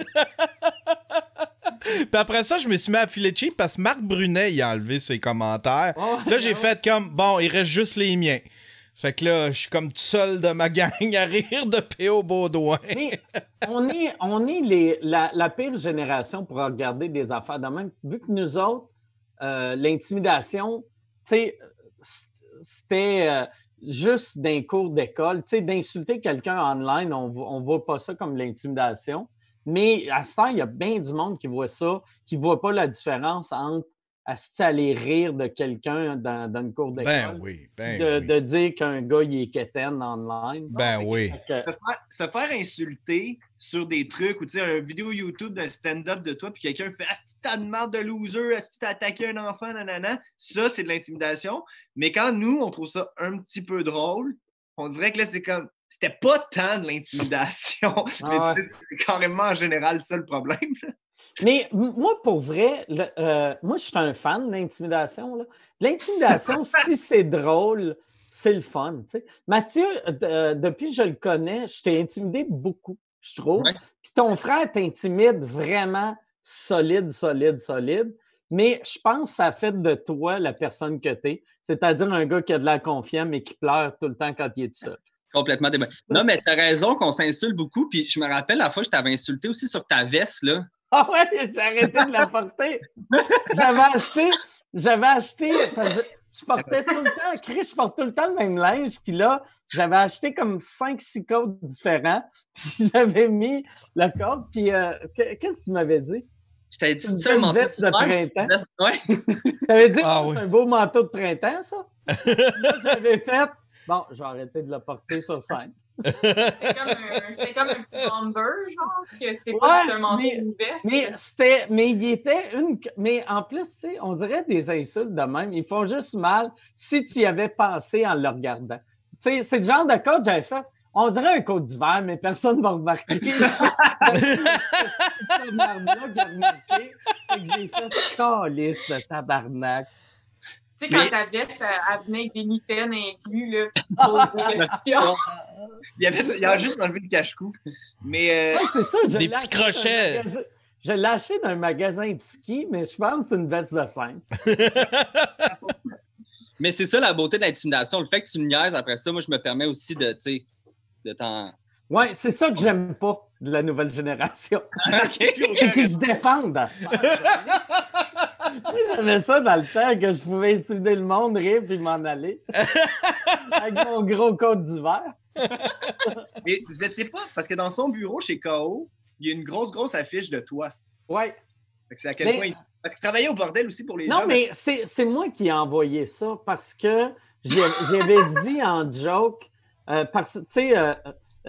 D: Puis après ça, je me suis mis à filer cheap parce que Marc Brunet, il a enlevé ses commentaires.
A: Oh,
D: Là, j'ai fait comme, bon, il reste juste les miens. Fait que là, je suis comme tout seul de ma gang à rire de P.O. Baudouin.
A: Mais on est, on est les, la, la pire génération pour regarder des affaires de même. Vu que nous autres, euh, l'intimidation, tu sais, c- c'était euh, juste d'un cours d'école. Tu sais, d'insulter quelqu'un online, on ne voit pas ça comme l'intimidation. Mais à ce temps, il y a bien du monde qui voit ça, qui ne voit pas la différence entre aller rire de quelqu'un dans, dans une cour d'école.
D: Ben oui,
A: puis
D: ben
A: de,
D: oui.
A: de dire qu'un gars, il est quétaine online.
D: Ben oui.
A: Que-
B: Se faire, se faire insulter sur des trucs ou tu sais, une vidéo YouTube d'un stand-up de toi, puis quelqu'un fait Asti, t'as de marde de loser, Asti, t'as attaqué un enfant, nanana. Ça, c'est de l'intimidation. Mais quand nous, on trouve ça un petit peu drôle, on dirait que là, c'est comme. C'était pas tant de l'intimidation. Mais
A: Ah
B: c'est carrément en général ça le problème.
A: Mais moi, pour vrai, le- euh, moi, je suis un fan de l'intimidation. L'intimidation, si c'est drôle, c'est le fun. Mathieu, euh, depuis que je le connais, je t'ai intimidé beaucoup, je trouve.
G: Ouais.
A: Puis ton frère t'intimide vraiment solide, solide, solide. Mais je pense que ça fait de toi la personne que tu es. C'est-à-dire un gars qui a de la confiance mais qui pleure tout le temps quand il est tout seul.
G: Complètement débat. Non, mais t'as raison qu'on s'insulte beaucoup. Puis je me rappelle la fois que je t'avais insulté aussi sur ta veste, là.
A: Ah ouais, j'ai arrêté de la porter. J'avais acheté, j'avais acheté, parce que je, portais tout le temps, Chris, je porte tout le temps le même linge, puis là, j'avais acheté comme 5-6 codes différents, puis j'avais mis le code, puis euh, que- qu'est-ce que tu m'avais dit?
G: Je t'avais dit
A: Une
G: ça, un manteau
A: veste de printemps.
G: Veste- Ouais.
A: T'avais dit,
D: Ah oui.
A: c'est un beau manteau de printemps, ça? là, j'avais fait, bon, j'ai arrêté de le porter sur scène.
C: C'était comme, un- c'était comme un petit bomber, genre, que tu sais
A: Ouais,
C: pas si un manteau
A: mais-
C: ou une veste.
A: Mais c'était, mais il était une, mais en plus, tu sais, on dirait des insultes de même. Ils font juste mal si tu y avais pensé en le regardant. Tu sais, c'est le genre de code que j'avais fait. On dirait un code d'hiver, mais personne ne va remarquer. C'est tabarnak qui a remarqué. Fait que j'ai fait calice de tabarnak.
C: Tu sais, quand
G: Mais-
C: ta veste, elle, venait avec des mitaines inclus, là, tu
A: Ah,
C: poses des questions.
B: Il y avait, il a juste enlevé le cache-cou. Mais euh,
A: Ouais, c'est ça. je
D: Des petits crochets.
A: Je l'ai acheté d'un magasin de ski, mais je pense que c'est une veste de scène.
G: Mais c'est ça la beauté de l'intimidation. Le fait que tu me niaises après ça, moi, je me permets aussi de, tu sais, de t'en.
A: Ouais, c'est ça que j'aime pas de la nouvelle génération.
B: OK.
A: Et qu'ils se défendent à ce J'aimais ça dans le temps que je pouvais intimider le monde, rire puis m'en aller. Avec mon gros code d'hiver.
B: Mais vous étiez pas, parce que dans son bureau chez KO, il y a une grosse, grosse affiche de toi.
A: Ouais.
B: Fait que C'est à quel
A: Mais-
B: point. il- Parce qu'il travaillait au bordel aussi pour les
A: Non,
B: gens.
A: mais c'est c'est moi qui ai envoyé ça parce que j'avais dit en joke, euh, parce que, tu sais, euh,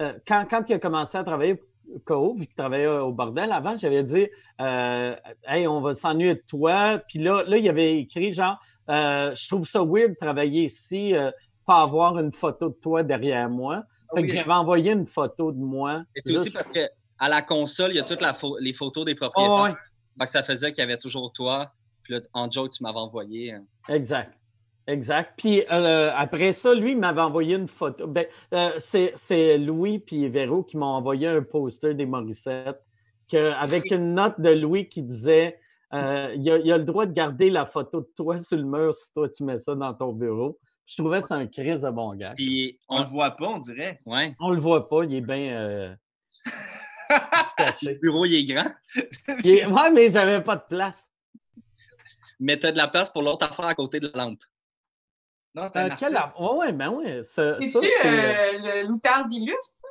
A: euh, quand, quand il a commencé à travailler au KO, vu qu'il travaillait au bordel avant, j'avais dit, euh, hey, on va s'ennuyer de toi. Puis là, là, il avait écrit genre, euh, je trouve ça weird de travailler ici, euh, pas avoir une photo de toi derrière moi.
B: Ah
A: Fait
B: oui,
A: que j'avais envoyé une photo de moi.
G: Et c'est aussi parce que à la console, il y a toutes les photos des
A: Ah
G: propriétaires.
A: ouais.
G: Fait que ça faisait qu'il y avait toujours toi. Puis là, en joke, tu m'avais envoyé. hein.
A: Exact. Exact. Puis euh, après ça, lui, il m'avait envoyé une photo. Ben, euh, c'est, Louis puis Véro qui m'ont envoyé un poster des Morissette que, avec une note de Louis qui disait euh, il, a, il a le droit de garder la photo de toi sur le mur si toi tu mets ça dans ton bureau. Je trouvais ça un crise de bon gars.
G: Puis,
B: On
G: on...
B: le voit pas, on dirait.
G: ouais,
A: On le voit pas, il est bien
G: le bureau, il est grand.
A: Il est- Ouais, mais j'avais pas de place.
G: Mais t'as de la place pour l'autre affaire à côté de la lampe.
B: Non, c'est un
A: Euh, quel
B: artiste.
A: ar- Ouais, ouais, ben ouais.
C: C'est-tu
A: c'est, euh,
C: euh, le loutard d'illustre?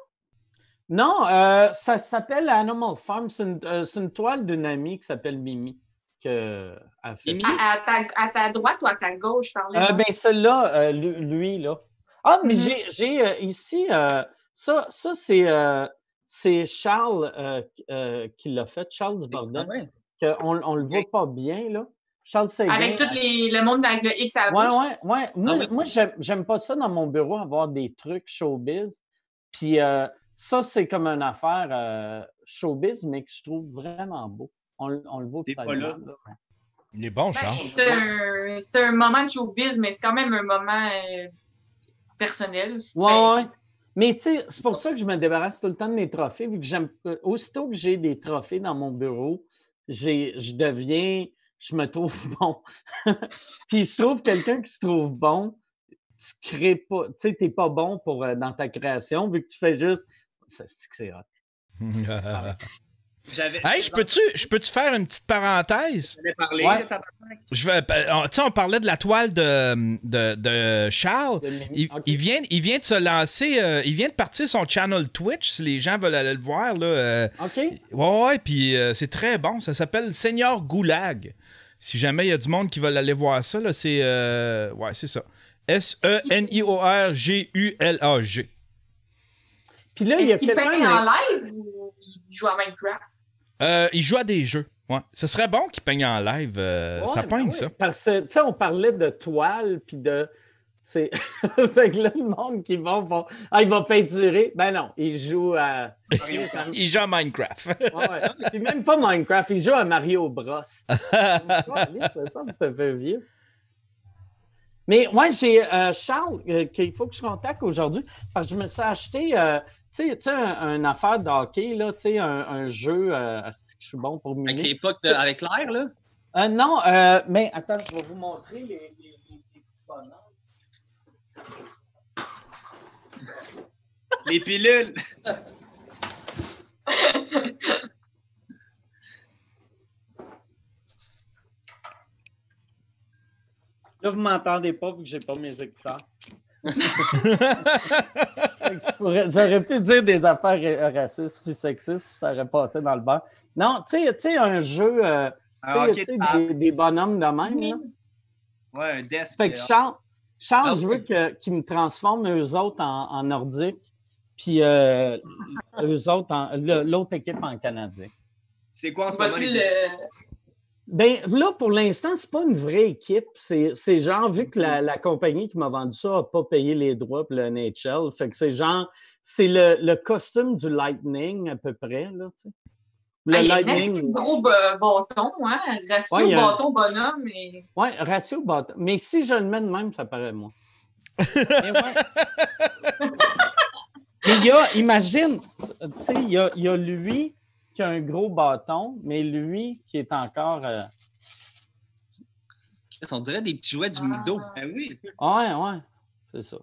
A: Non, euh, ça s'appelle Animal Farm. C'est une, euh, c'est une toile d'une amie qui s'appelle Mimi. Que, a fait.
G: Mimi?
C: À, à ta, à ta droite ou à ta gauche, par là?
A: Euh, ben, celui-là, euh, lui, lui, là. Ah, mais
C: Mhm.
A: j'ai- j'ai euh, ici, euh, ça, ça c'est euh, c'est Charles euh, euh, qui l'a fait, Charles du bordel.
G: Ah ouais.
A: on, on le voit pas bien, là. Charles Séguin.
C: Avec tout les, le monde avec le X à la
A: Ouais,
C: bouche.
A: ouais, ouais. Moi,
G: oui.
A: moi j'aime- j'aime pas ça dans mon bureau, avoir des trucs showbiz. Puis euh, ça, c'est comme une affaire euh, showbiz, mais que je trouve vraiment beau. On, le- on le voit peut-être
B: pas là.
A: mal, là.
D: Il est bon,
C: Ben,
D: Charles.
C: c'est un, c'est un moment de showbiz, mais c'est quand même un moment euh, personnel aussi.
A: Ouais,
C: Ben,
A: ouais. Mais tu sais, c'est pour ça que je me débarrasse tout le temps de mes trophées, vu que j'aime. Aussitôt que j'ai des trophées dans mon bureau, j'ai, je deviens. Je me trouve bon. Puis je trouve quelqu'un qui se trouve bon, tu crées pas. Tu sais, t'es pas bon pour, euh, dans ta création, vu que tu fais juste. Ça, c'est que c'est hot.
B: J'avais
D: hey, je peux-tu je peux-tu faire une petite parenthèse?
B: parlé.
A: Ouais.
D: Je vais, euh, on- tu sais, on parlait de la toile de, de, de Charles.
A: De.
D: Il, vient, il vient de se lancer, euh, il vient de partir son channel Twitch, si les gens veulent aller le voir. Là, euh,
A: OK.
D: ouais, ouais, puis euh, c'est très bon. Ça s'appelle Seigneur Goulag. Si jamais il y a du monde qui veut aller voir ça, là, c'est. euh, ouais, c'est ça. E S-E-N-I-O-R-G-U-L-A-G.
A: Puis là, il y a quelqu'un.
C: en live ou il joue à Minecraft?
D: Euh, il joue à des jeux. Ouais. Ce serait bon qu'il peigne en live. euh, ça peigne,
A: ben oui,
D: ça.
A: Parce que, tu sais, on parlait de toile, puis de. C'est... fait que là, le monde qui va, va- Ah, il va peinturer. Ben non, il joue à.
D: Il joue à Minecraft.
A: Ouais, ouais. Puis même pas Minecraft, il joue à Mario Bros. Ça peu vieux. Mais moi, j'ai euh, Charles euh, qu'il faut que je contacte aujourd'hui parce que je me suis acheté euh, tu sais, un, une affaire de hockey, là, tu sais, un, un jeu. Euh, que je suis bon pour
G: Avec
A: miner.
G: l'époque de- avec l'air, là?
A: Euh, non, euh, mais attends, je vais vous montrer les, les- les- les petits bonhommes.
B: Les pilules.
A: Là, vous m'entendez pas vu que j'ai pas mes écouteurs. J'aurais pu dire des affaires ra- racistes puis sexistes, puis ça aurait passé dans le bar. Non, tu sais- tu sais, un jeu, euh, tu
B: Ah,
A: sais,
B: ok,
A: tu sais,
B: ah,
A: des, des bonhommes de même. Là.
B: Ouais, un desk.
A: Fait que
B: euh,
A: Charles, Charles
G: Ah,
A: je veux que- qu'ils me transforment eux autres en, en nordique, puis euh, eux autres, l'autre équipe en canadien.
B: C'est quoi en ce moment?
A: Ben là, pour l'instant, c'est pas une vraie équipe. C'est c'est genre, vu que la, la compagnie qui m'a vendu ça n'a pas payé les droits pour le NHL, fait que c'est genre, c'est le, le costume du Lightning à peu près, là, tu sais. Le
C: Ah, il y a un
A: Lightning.
C: gros bâton, hein? Ratio
A: Ouais, a
C: bâton bonhomme. Et...
A: Ouais, ratio bâton. Mais si je le mets de même, ça paraît moins. Mais ouais. Mais il y a, imagine, tu sais, il y a, il y a lui qui a un gros bâton, mais lui qui est encore. euh,
G: On dirait des petits jouets du Mido.
C: Ah.
B: Ben oui.
A: Ouais, ouais, c'est ça.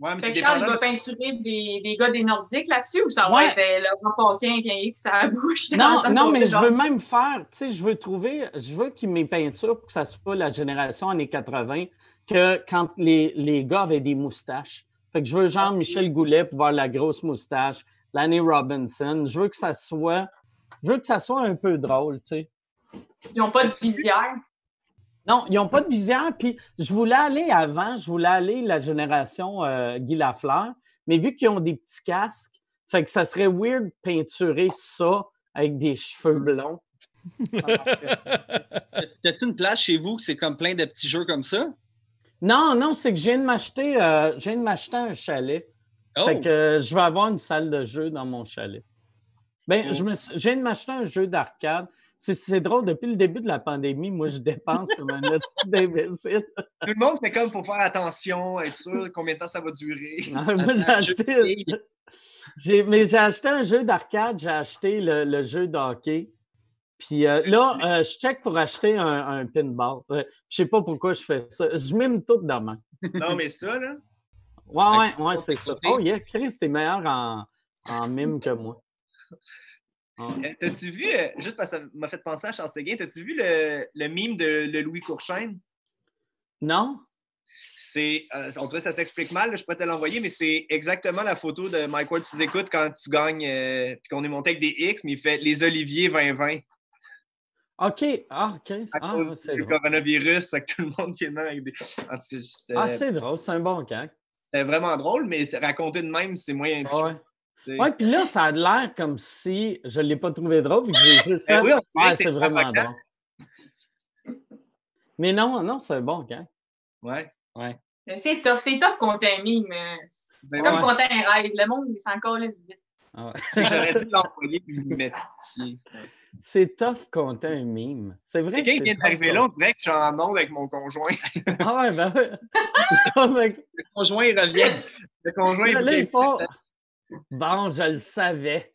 B: Ouais, mais
C: Fait
B: c'est
C: que Charles, il va peinturer des, des gars des Nordiques là-dessus ou ça
A: Ouais.
C: va être euh, Laurent Paquin qui a la bouche?
A: Non, non, mais je veux même faire, tu sais, je veux trouver, je veux que mes peintures, pour que ça soit la génération années 80, que quand les, les gars avaient des moustaches. Fait que je veux genre Michel Goulet pour voir la grosse moustache, Lanny Robinson. Je veux que ça soit, je veux que ça soit un peu drôle, tu sais.
C: Ils n'ont pas de visière?
A: Non, ils n'ont pas de visière. Puis je voulais aller avant, je voulais aller la génération euh, Guy Lafleur, mais vu qu'ils ont des petits casques, fait que ça serait weird de peinturer ça avec des cheveux blonds.
G: T'as-tu une place chez vous que c'est comme plein de petits jeux comme ça?
A: Non, non, c'est que je viens de m'acheter, euh, je viens de m'acheter un chalet.
G: Oh!
A: Fait que euh, je vais avoir une salle de jeu dans mon chalet. Ben, je, me, suis- je viens de m'acheter un jeu d'arcade. C'est- drôle, depuis le début de la pandémie, moi, je dépense comme un d'imbécile.
B: Tout le monde fait comme faut faire attention, être sûr combien de temps ça va durer.
A: Ah, moi, j'ai acheté. mais j'ai acheté un jeu d'arcade, j'ai acheté le, le jeu de hockey. Puis euh, là, euh, je check pour acheter un, un pinball. Euh, je sais pas pourquoi je fais ça. Je mime tout demain.
B: Non, mais ça, là.
A: Ouais, ouais, ouais, c'est ça. Oh, yeah, Chris, t'es meilleur en, en mime que moi.
B: T'as-tu vu, juste parce que ça m'a fait penser à Charles Séguin, t'as-tu vu le, le mime de, le Louis Courchaine?
A: Non?
B: C'est, euh, on dirait que ça s'explique mal, là, je peux te l'envoyer, mais c'est exactement la photo de Mike Ward, tu écoutes quand tu gagnes, euh, puis qu'on est monté avec des X, mais il fait les Oliviers 2020
A: OK. Ah, Ah, c'est drôle.
B: coronavirus, que tout le monde qui est avec des.
A: Ah, c'est drôle. C'est un bon camp.
B: C'était vraiment drôle, mais raconter de même, c'est moyen.
A: Ah Ouais. Ouais, puis là, ça a l'air comme si je ne l'ai pas trouvé drôle. Puis que j'ai juste
B: Ben
A: fait,
B: oui,
A: Ah, c'est
B: c'est
A: vraiment drôle. Mais non, non, c'est un bon camp.
B: Ouais.
C: Mais C'est tough, c'est tough compter un mime. euh, C'est
B: Ben
C: comme
A: ouais.
C: compter un rêve. Le monde, il s'en vite.
A: Ah ouais.
B: C'est que j'aurais dû l'envoyer et vous le mettiez.
A: C'est tough compter un mime. C'est vrai que
B: Quelqu'un vient
A: tough
B: d'arriver là, on dirait que je suis en onde avec mon conjoint.
A: Ah ouais, ben ouais. Ah,
G: Le conjoint, il revient.
B: Le conjoint, il petite-
A: Bon, je le savais.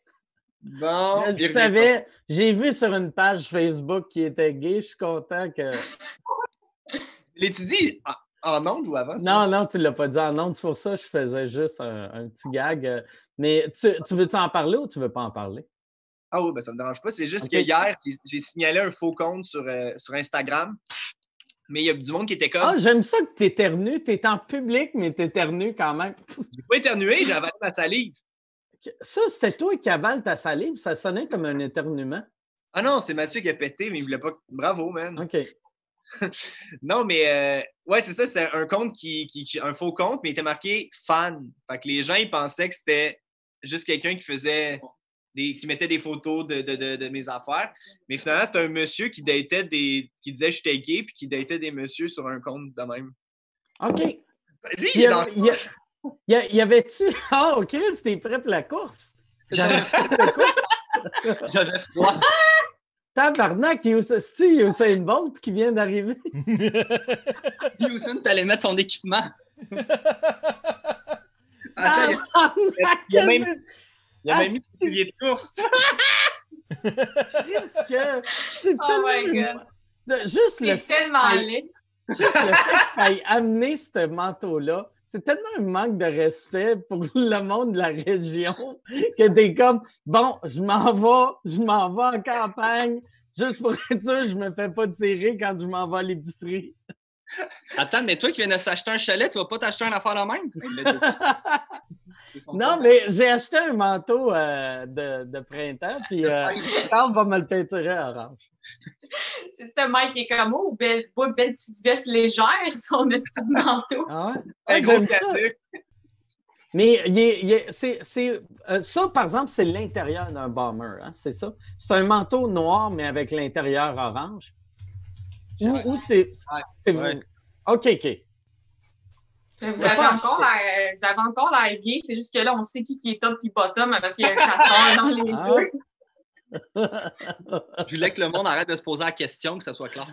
B: Bon,
A: Je le
B: revient
A: savais. J'ai vu sur une page Facebook qui était gay. Je suis content que.
B: L'as-tu dit? En- en onde ou avant? ça?
A: Non, non, tu ne l'as pas dit en ondes. C'est pour ça que je faisais juste un, un petit gag. euh, Mais tu, tu veux-tu en parler ou tu ne veux pas en parler?
B: Ah oui, ben ça me dérange pas. C'est juste que hier, j'ai- j'ai signalé un faux compte sur, euh, sur Instagram. Mais il y a du monde qui était comme.
A: Ah, j'aime ça que tu éternues. Tu es en public, mais tu éternues quand même.
B: J'ai pas éternué, j'ai avalé ma salive.
A: Ça, c'était toi qui avales ta salive. Ça sonnait comme un éternuement.
B: Ah non, c'est Mathieu qui a pété, mais il voulait pas. Bravo, man.
A: OK.
B: Non, mais euh, ouais, c'est ça, c'est un compte qui, qui- qui- un faux compte, mais il était marqué fan. Fait que les gens, ils pensaient que c'était juste quelqu'un qui faisait des, qui mettait des photos de, de- de- de mes affaires. Mais finalement, c'était un monsieur qui datait des. qui disait j'étais gay puis qui datait des messieurs sur un compte de même.
A: OK.
B: Lui, il
A: y, avait-tu. Ah, OK, c'était prêt pour la course.
G: J'avais
A: course.
G: J'avais froid.
A: Tabarnak, c'est-tu Usain Bolt qui vient d'arriver?
G: Houston, t'allais mettre son équipement.
B: Attends, il y a-
A: Tabarnak,
B: il y a même-
A: c'est-
B: il a
A: Ah,
B: même mis
A: c'est-
B: des souliers de course.
A: Que- C'est
C: Oh my
A: tellement- de- Juste le
C: tellement laid.
A: Juste le fait qu'il amené ce manteau-là, c'est tellement un manque de respect pour le monde de la région que t'es comme bon, je m'en vais, je m'en vais en campagne, juste pour être sûr, je me fais pas tirer quand je m'en vais à l'épicerie.
G: Attends, mais toi qui viens de s'acheter un chalet, tu vas pas t'acheter un affaire de même?
A: Non, mais j'ai acheté un manteau euh, de, de printemps, puis euh, Carl va me le peinturer orange.
C: C'est ça, Mike il est comme, oh, belle, belle petite veste légère, son petit manteau.
A: Ah ouais?
B: Un gros
A: ça. Mais il est- il est- c'est, c'est- euh, ça, par exemple, c'est l'intérieur d'un bomber, hein, c'est ça? C'est un manteau noir, mais avec l'intérieur orange. Ou, c'est-
G: Ouais.
A: OK, OK.
C: Vous avez, encore la, vous avez encore la gay, c'est juste que là, on sait qui, qui est top et bottom parce qu'il y a un chasseur dans les
A: Ah.
C: deux.
G: Je voulais que le monde arrête de se poser la question, que ça soit clair.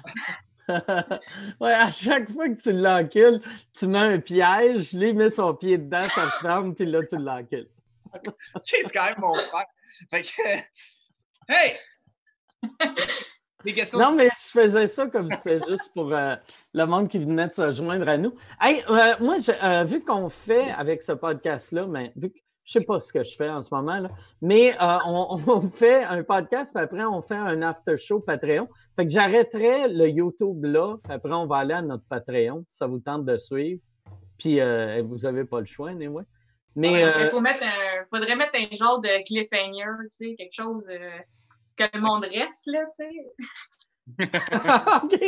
A: ouais, à chaque fois que tu l'encules, tu mets un piège, lui il met son pied dedans, ça ferme, puis là, tu l'encules.
B: C'est quand même mon frère. Fait que. Hey! Des questions.
A: Non, mais je faisais ça comme c'était juste pour euh, le monde qui venait de se joindre à nous. Hey, euh, moi, je- euh, vu qu'on fait avec ce podcast-là, mais vu que je ne sais pas ce que je fais en ce moment, là, mais euh, on, on fait un podcast, puis après, on fait un after-show Patreon. Fait que j'arrêterai le YouTube là, puis après, on va aller à notre Patreon, si ça vous tente de suivre. Puis euh, vous n'avez pas le choix, anyway. Mais
C: Ouais,
A: euh,
C: un, faudrait mettre un genre de cliffhanger, tu sais, quelque chose euh, que le monde reste, là, tu sais.
A: OK.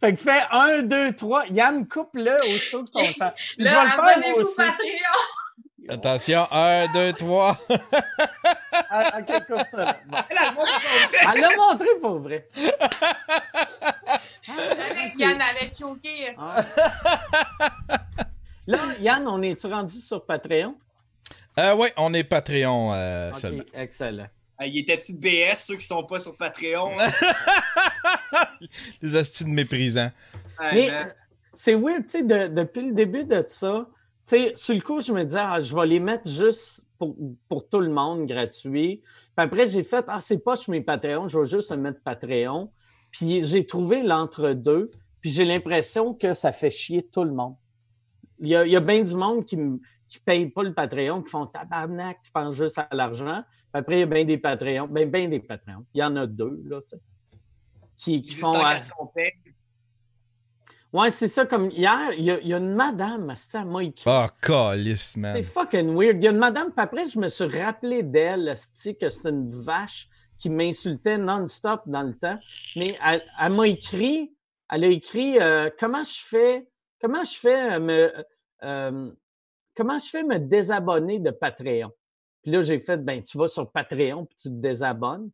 A: fait que fais un, deux, trois. Yann, coupe-le aussitôt que son temps. Je vais
C: Là,
A: le faire moi
C: abonnez-vous
A: aussi.
C: Patreon!
D: Attention, un, deux, trois.
A: Ah, OK, coupe ça. là. Bon.
B: Elle a montré son vrai.
A: Elle l'a montré pour vrai.
C: Avec Yann allait choquer.
A: Ah. Là, Yann, on est-tu rendu sur Patreon?
D: Euh, oui, on est Patreon euh,
A: OK,
D: seulement.
A: excellent.
B: Ah, il était-tu de BS, ceux qui sont pas sur Patreon?
D: Les astuces méprisants.
A: Mais
B: man.
A: c'est weird, tu sais, de- depuis le début de ça, tu sais, sur le coup, je me disais, ah, je vais les mettre juste pour, pour tout le monde, gratuit. Puis après, j'ai fait, ah, c'est pas chez mes Patreons, je vais juste mettre Patreon. Puis j'ai trouvé l'entre-deux, puis j'ai l'impression que ça fait chier tout le monde. Il y a, il y a bien du monde qui ne paye pas le Patreon, qui font tabarnak, tu penses juste à l'argent. Puis après, il y a bien des Patreons, bien ben des Patreons. Il y en a deux, là, tu sais, qui, qui font. ah,
B: son paye.
A: Ouais, c'est ça. Comme hier, il y a, il y a une madame, c'est à moi écrit.
D: Oh, calice, man.
A: C'est fucking weird. Il y a une madame, puis après, je me suis rappelé d'elle, que c'est une vache qui m'insultait non-stop dans le temps. Mais elle, elle m'a écrit, elle a écrit euh, comment je fais, comment je fais euh, me, euh, comment je fais me désabonner de Patreon? Puis là, j'ai fait, ben, tu vas sur Patreon puis tu te désabonnes.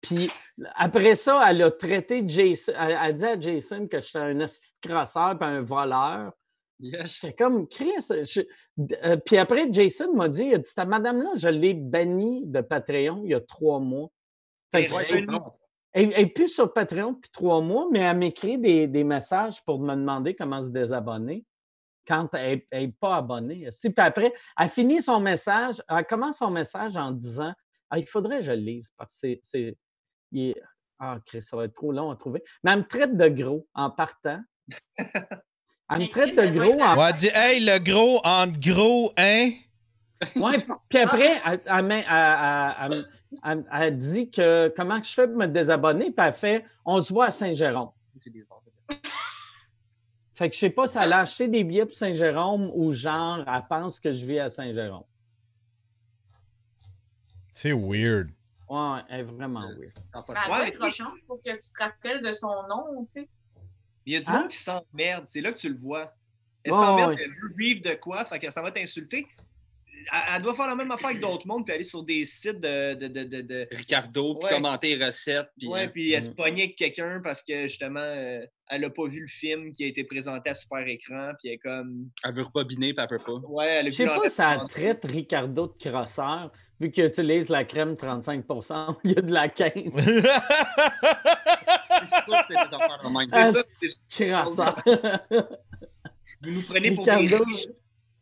A: Puis après ça, elle a traité Jason, elle a dit à Jason que j'étais un esti de crosseur puis un voleur.
G: Yes.
A: J'étais comme, Chris, je- euh, puis après, Jason m'a dit, il a dit, cette madame-là, je l'ai bannie de Patreon il y a trois mois. Fait
B: Elle
A: que-
B: est
A: elle,
B: revenue.
A: elle est plus sur Patreon depuis trois mois, mais elle m'écrit des, des messages pour me demander comment se désabonner quand elle n'est pas abonnée. Si, Puis après, elle finit son message, elle commence son message en disant, ah, il faudrait que je le lise parce que c'est- est- Ah, Chris, ça va être trop long à trouver. Mais elle me traite de gros en partant. Elle me traite de gros en
D: Ouais, elle dit, hey, le gros, en gros, hein?
A: Oui, puis après, elle, elle elle- elle- elle- elle- elle dit que comment je fais pour me désabonner, puis elle fait on se voit à Saint-Jérôme. Fait que je sais pas si elle a acheté des billets pour Saint-Jérôme ou genre elle pense que je vis à Saint-Jérôme.
D: C'est weird.
A: Ouais, elle est vraiment weird.
G: Ça
B: Ouais,
C: doit
B: mais
C: être cochonne pour que tu te rappelles de son nom, tu sais.
B: Il y a du
A: Hein?
B: monde qui s'emmerde. C'est là que tu le vois. Elle
A: Ouais,
B: s'emmerde,
A: ouais.
B: elle veut vivre de quoi, fait qu'elle s'en va t'insulter. Elle, doit faire la même affaire avec d'autres mondes, puis aller sur des sites de. de, de, de, de-
G: Ricardo, puis
B: Ouais.
G: commenter les recettes. Puis,
B: Ouais,
G: euh,
B: puis elle se
A: Mm.
B: pognait avec quelqu'un parce que justement, euh, elle n'a pas vu le film qui a été présenté à super écran, puis elle est comme.
G: elle veut rebobiner, puis elle peut pas.
B: Ouais, elle
A: Je sais pas si elle traite Ricardo de crosseur, vu qu'il utilise la crème 35% il y a de la 15.
G: C'est que des.
A: Ah,
B: ça,
A: Crosseur.
B: vous nous prenez pour des
A: Ricardo.
B: riches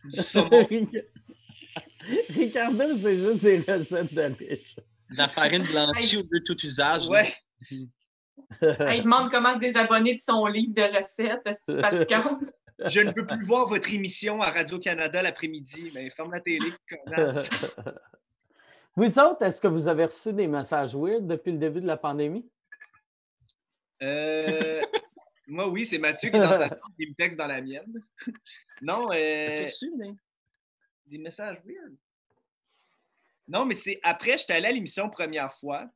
B: du saumon.
A: Ricardo, c'est juste des recettes de riches.
G: De La farine blanchie au lieu de tout usage.
B: Ouais.
C: Elle demande comment se désabonner de son livre de recettes, parce que c'est fatigante.
B: Je ne veux plus voir votre émission à Radio-Canada l'après-midi. Mais ferme la télé, connasse.
A: Vous autres, est-ce que vous avez reçu des messages weird depuis le début de la pandémie?
B: Euh, moi, oui, c'est Mathieu qui est dans sa chambre qui me texte dans la mienne. Non, euh,
G: reçu, mais-
B: des messages weird. Non, mais c'est après, j'étais allé à l'émission première fois.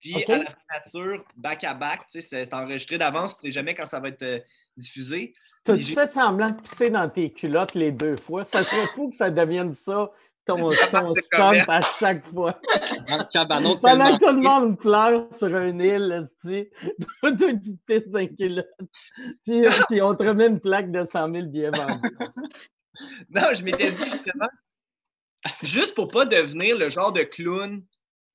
B: Puis à la nature, back à back, tu sais, c'est enregistré d'avance, tu sais jamais quand ça va être euh, diffusé.
A: T'as-tu fait semblant de pisser dans tes culottes les deux fois? Ça serait fou que ça devienne ça, ton, ton
B: commerce.
A: à chaque fois. Pendant que tout le monde pleure sur une île, toi, tu te pisses dans les culottes. Puis, puis on te remet une plaque de 100 000 billets vendus.
B: Non, je m'étais dit justement, juste pour pas devenir le genre de clown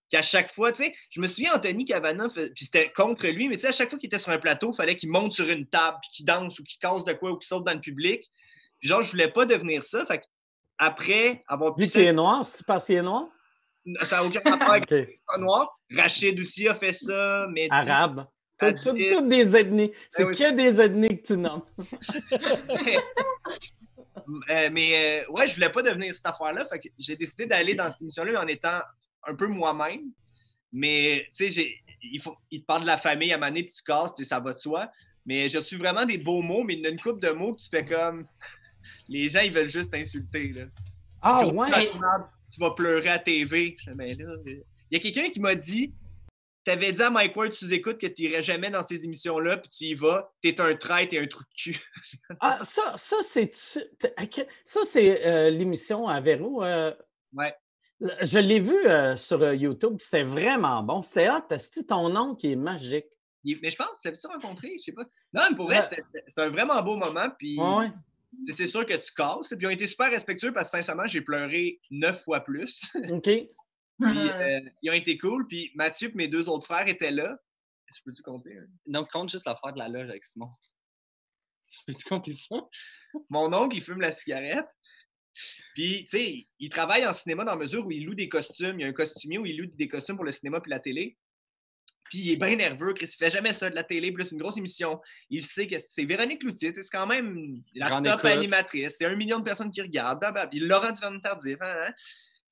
B: qu'à chaque fois, tu sais, je me souviens Anthony Cavana, puis c'était contre lui, mais tu sais, à chaque fois qu'il était sur un plateau, il fallait qu'il monte sur une table, puis qu'il danse ou qu'il casse de quoi ou qu'il saute dans le public. Puis genre, je voulais pas devenir ça. Fait que après avoir
A: Vu
B: pissé,
A: qu'il est noir, c'est parce qu'il est noir?
B: ça n'a aucun rapport avec
A: OK.
B: le noir. Rachid aussi a fait ça, mais
A: Arabe. C'est toutes des ethnies. C'est
B: Ben oui.
A: que des ethnies que tu nommes.
B: Euh, mais euh, ouais, je voulais pas devenir cette affaire-là. Fait que j'ai décidé d'aller dans cette émission-là en étant un peu moi-même. Mais tu sais, il, faut, il te parle de la famille à maner puis tu casses, ça va de soi. Mais j'ai reçu vraiment des beaux mots, mais il y a une couple de mots que tu fais comme. Les gens, ils veulent juste t'insulter.
A: Ah ouais?
B: Tu vas pleurer à TV. Ben là, Il y a quelqu'un qui m'a dit T'avais dit à Mike Ward sous écoute que tu n'irais jamais dans ces émissions-là, puis tu y vas, t'es un traître et un trou de cul.
A: Ah, ça, ça c'est ça, c'est euh, l'émission à Véro. euh,
B: Ouais.
A: Je l'ai vu euh, sur YouTube, c'était vraiment bon. C'était hot, c'était ton nom qui est magique.
B: Il- Mais je pense, tu l'avais-tu rencontré? Je sais pas. Non, mais pour vrai, c'était un vraiment beau moment. Puis
A: Ouais,
B: tu c'est sûr que tu casses. Puis ils ont été super respectueux parce que sincèrement, j'ai pleuré neuf fois plus.
A: OK.
B: Puis euh, ils ont été cool. Puis Mathieu et mes deux autres frères étaient là. Je peux-tu compter? hein?
G: Donc, compte juste l'affaire de la loge avec Simon. Peux-tu compter ça?
B: Mon oncle, il fume la cigarette. Puis, tu sais, il travaille en cinéma dans la mesure où il loue des costumes. Il y a un costumier où il loue des costumes pour le cinéma puis la télé. Puis il est bien nerveux. Chris, il fait jamais ça de la télé, plus une grosse émission. Il sait que c'est Véronique Loutier. tu C'est quand même la
G: Grande
B: top
G: écoute.
B: animatrice. C'est un million de personnes qui regardent. blablabla. Puis Laurent Duvernay Tardif. hein, hein.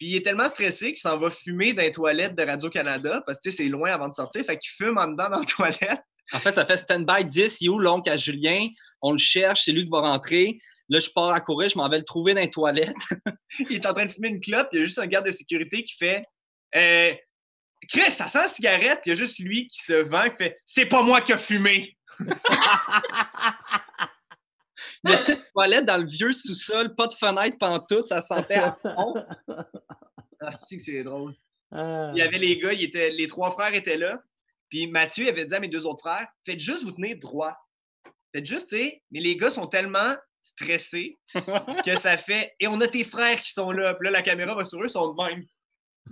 B: Puis il est tellement stressé qu'il s'en va fumer dans les toilettes de Radio-Canada parce que c'est loin avant de sortir. Fait qu'il fume en dedans dans la toilette.
G: En fait, ça fait stand-by 10. Il est où l'oncle à Julien? On le cherche, c'est lui qui va rentrer. Là, je pars à courir, je m'en vais le trouver dans les toilettes.
B: il est en train de fumer une clope, il y a juste un garde de sécurité qui fait euh, Chris, ça sent la cigarette, puis il y a juste lui qui se vend, qui fait C'est pas moi qui ai fumé.
G: Il y a une petite toilette dans le vieux sous-sol, pas de fenêtre pantoute, ça sentait à fond.
B: Ah, c'est que c'est drôle.
A: Ah.
B: Il y avait les gars, il était, les trois frères étaient là. Puis Mathieu avait dit à mes deux autres frères Faites juste vous tenir droit. Faites juste, tu sais, mais les gars sont tellement stressés que ça fait Et on a tes frères qui sont là. Puis là, la caméra va sur eux, ils sont de même.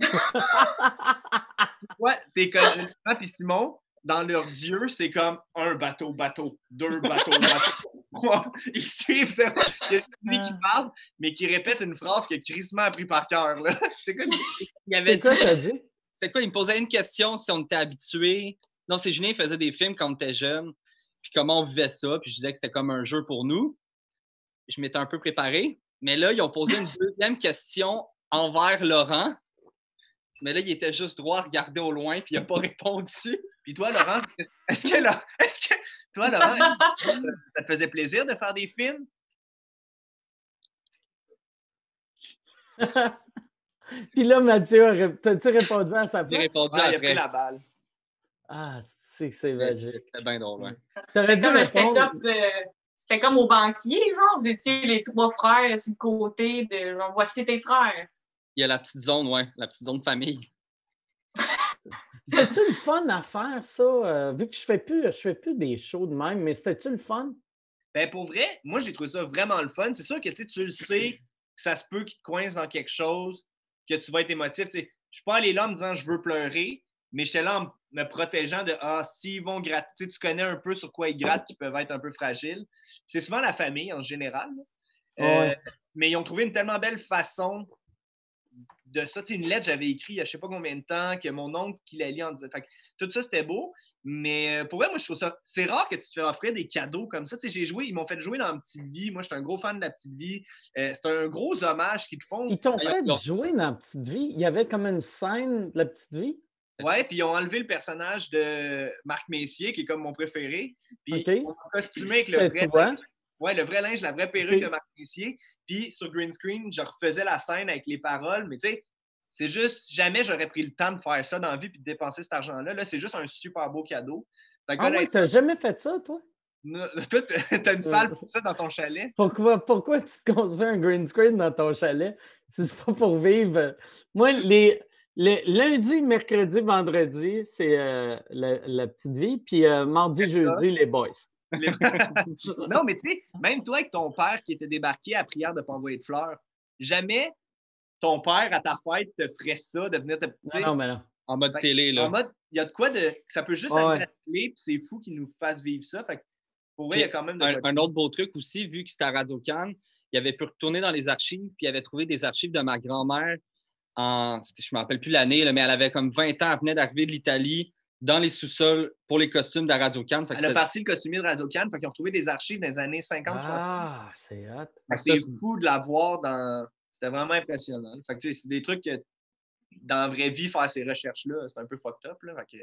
B: tu vois, t'es comme Laurent puis Simon, dans leurs yeux, c'est comme un bateau, bateau, deux bateaux, bateau. Ils suivent ça. Il y a lui qui parle, mais qui répète une phrase que Christmas a pris par cœur. C'est quoi c'est-
G: Il y avait
A: C'est quoi
G: dit- c'est quoi? Il me posait une question si on était habitué. Non, c'est Julien, il faisait des films quand on était jeune, puis comment on vivait ça, puis je disais que c'était comme un jeu pour nous. Je m'étais un peu préparé, mais là, ils ont posé une deuxième question envers Laurent. Mais là, il était juste droit à regarder au loin, puis il n'a pas répondu.
B: Puis toi, Laurent, est-ce que, là, est-ce que toi, Laurent, est-ce que ça te faisait plaisir de faire des films?
A: Puis là, Mathieu, t'as-tu répondu à sa
G: J'ai
A: place?
G: répondu
B: Ouais, il a pris la balle.
A: Ah, c'est que c'est magique.
G: C'était bien drôle, ouais.
A: T'aurais
C: C'était
A: dû
C: comme setup, euh, c'était comme au banquier, genre, vous étiez les trois frères sur le côté de genre, voici tes frères.
G: Il y a la petite zone, ouais, la petite zone famille.
A: C'était-tu le fun à faire, ça? euh, vu que je fais plus, je fais plus des shows de même, mais c'était-tu le fun?
B: Ben, pour vrai, moi, j'ai trouvé ça vraiment le fun. C'est sûr que tu le sais que ça se peut qu'il te coince dans quelque chose, que tu vas être émotif. Sais, je suis pas allé là en me disant je veux pleurer, mais j'étais là en me protégeant de Ah, s'ils vont gratter, tu connais un peu sur quoi ils grattent qui peuvent être un peu fragiles. C'est souvent la famille en général. Euh,
A: Ouais.
B: mais ils ont trouvé une tellement belle façon de ça. Tu sais, une lettre, j'avais écrit il y a je sais pas combien de temps, que mon oncle qui l'a lu en disant. Tout ça, c'était beau. Mais euh, pour vrai, moi, je trouve ça. C'est rare que tu te fais offrir des cadeaux comme ça. Tu sais, j'ai joué, ils m'ont fait jouer dans Petite Vie. Moi, je suis un gros fan de la Petite Vie. Euh, c'est un gros hommage qu'ils te font.
A: Ils t'ont
G: Alors,
A: fait jouer dans la petite vie. Il y avait comme une scène de la petite vie.
B: Ouais, puis ils ont enlevé le personnage de Marc Messier, qui est comme mon préféré. Puis
A: OK.
B: ils ont costumé avec le vrai,
A: toi?
B: Ouais, le vrai linge, la vraie perruque de Marc Messier. Puis sur green screen, je refaisais la scène avec les paroles. Mais tu sais, c'est juste, jamais j'aurais pris le temps de faire ça dans la vie puis de dépenser cet argent-là. Là, c'est juste un super beau cadeau. Fait que
A: Ah ouais, t'as jamais fait ça, toi?
B: toi, t'as une salle pour ça dans ton chalet?
A: Pourquoi, pourquoi tu te construis un green screen dans ton chalet? Si c'est pas pour vivre. Moi, les, les lundi, mercredi, vendredi, c'est euh, la, la petite vie. Puis euh, mardi, jeudi, les boys.
B: Les- non, mais tu sais, même toi avec ton père qui était débarqué à prière de ne pas envoyer de fleurs, jamais ton père à ta fête te ferait ça, de venir te.
A: Non, non, mais non.
G: En mode
B: Fait-
G: télé, là.
B: En mode, il y a de quoi de. Ça peut juste
A: Ouais,
B: aller à
A: ouais.
B: la télé, puis c'est fou qu'ils nous fassent vivre ça. Fait pour vrai, il y a quand même de
G: un, un autre beau truc aussi, vu que c'était à Radio Cannes, il avait pu retourner dans les archives, puis il avait trouvé des archives de ma grand-mère en. Je ne me rappelle plus l'année, mais elle avait comme 20 ans, elle venait d'arriver de l'Italie dans les sous-sols pour les costumes de Radio Cannes. Fait que
B: Elle a parti le costumier de Radio Cannes, fait qu'ils ont trouvé des archives dans les années 50, 60.
A: Ah, c'est hot.
B: C'est fou de la voir dans. C'était vraiment impressionnant. Fait que tu sais, c'est des trucs que dans la vraie vie, faire ces recherches-là, c'est un peu fucked up. Là, fait que-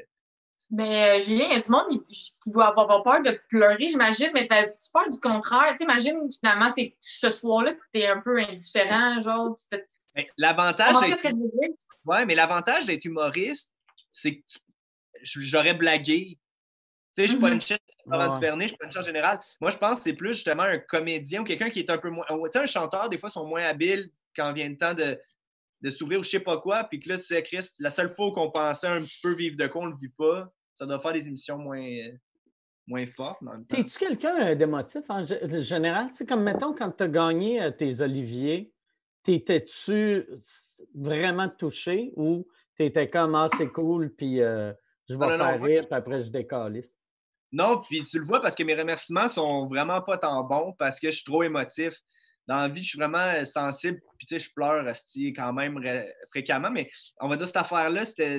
C: Mais euh, Julien, il y a du monde il- qui doit avoir peur de pleurer, j'imagine, mais t'as tu peur du contraire. Tu sais, imagine finalement, ce soir-là, t'es un peu indifférent, genre, tu te-
B: Mais L'avantage? Ouais, mais l'avantage d'être humoriste, c'est que tu- j'aurais blagué. Tu sais, je suis pas
C: Mhm.
B: une chef de Laurent. Duvernay, je suis pas une chef générale. Moi, je pense que c'est plus justement un comédien ou quelqu'un qui est un peu moins. Tu sais, un chanteur, des fois, sont moins habiles quand vient le temps de, de s'ouvrir ou je sais pas quoi. Puis que là, tu sais, Chris, la seule fois qu'on pensait un petit peu vivre de quoi, on le vit pas. Ça doit faire des émissions moins, euh, moins.
A: T'es-tu quelqu'un euh, d'émotif en gé- général? Tu sais, comme mettons, quand tu as gagné euh, tes Oliviers, t'étais-tu vraiment touché ou t'étais comme Ah, c'est cool, puis euh, je vais
B: Non,
A: faire rire, puis après je décalisse.
B: Non, puis tu le vois parce que mes remerciements sont vraiment pas tant bons parce que je suis trop émotif. Dans la vie, je suis vraiment euh, sensible, puis tu sais, je pleure quand même ré- fréquemment, mais on va dire cette affaire-là, c'était.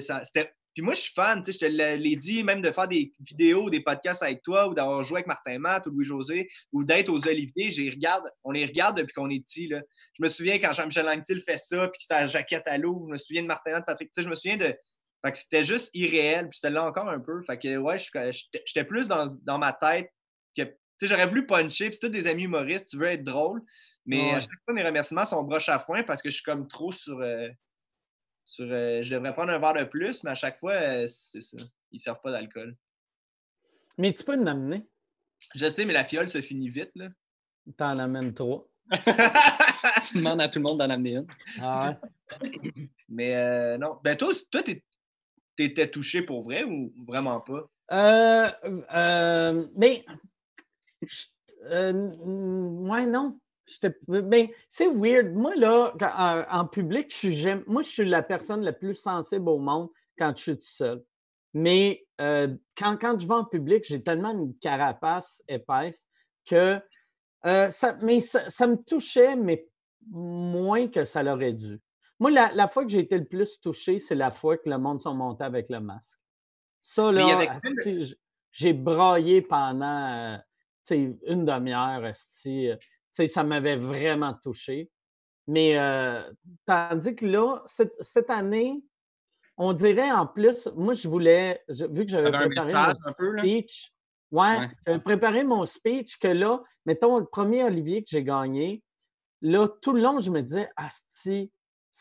B: Puis moi, je suis fan, tu sais, je te l'ai dit, même de faire des vidéos, des podcasts avec toi, ou d'avoir joué avec Martin Matt ou Louis-José, ou d'être aux Oliviers, regarde, on les regarde depuis qu'on est petit. Là. Je me souviens quand Jean-Michel Anctil fait ça, puis sa jaquette à l'eau, je me souviens de Martin Matt, Patrick, tu sais, je me souviens de. Fait que c'était juste irréel, puis c'était là encore un peu. Fait que ouais, j'étais plus dans, dans ma tête que. Tu sais, j'aurais voulu puncher, puis c'est tous des amis humoristes, tu veux être drôle, mais
A: Ouais.
B: à chaque fois, mes remerciements sont broche à foin parce que je suis comme trop sur. euh, sur euh, je devrais prendre un verre de plus, mais à chaque fois, euh, c'est ça. Ils ne servent pas d'alcool.
A: Mais tu peux en amener.
B: Je sais, mais la fiole se finit vite, là.
A: T'en amènes trois.
G: Tu demandes à tout le monde d'en amener une.
A: Ah ouais.
B: mais euh, non. Ben, toi, toi t'es- t'étais touché pour vrai ou vraiment pas?
A: Euh, euh, mais, je- euh, non. Ben, c'est weird. Moi, là, en, public, je suis, moi, je suis la personne la plus sensible au monde quand je suis tout seul. Mais euh, quand, quand je vais en public, j'ai tellement une carapace épaisse que euh, ça, mais ça me touchait, mais moins que ça l'aurait dû. Moi, la, la fois que j'ai été le plus touché, c'est la fois que le monde sont montés avec le masque. Ça, là, j'ai braillé pendant euh, une demi-heure. euh, Ça m'avait vraiment touché. Mais euh, tandis que là, cette, cette année, on dirait en plus, moi, je voulais, je- vu que j'avais
G: un
A: préparé mon
G: un peu, là?
A: speech, ouais,
G: Ouais.
A: j'avais préparé mon speech que là, mettons, le premier Olivier que j'ai gagné, là, tout le long, je me disais, Asti,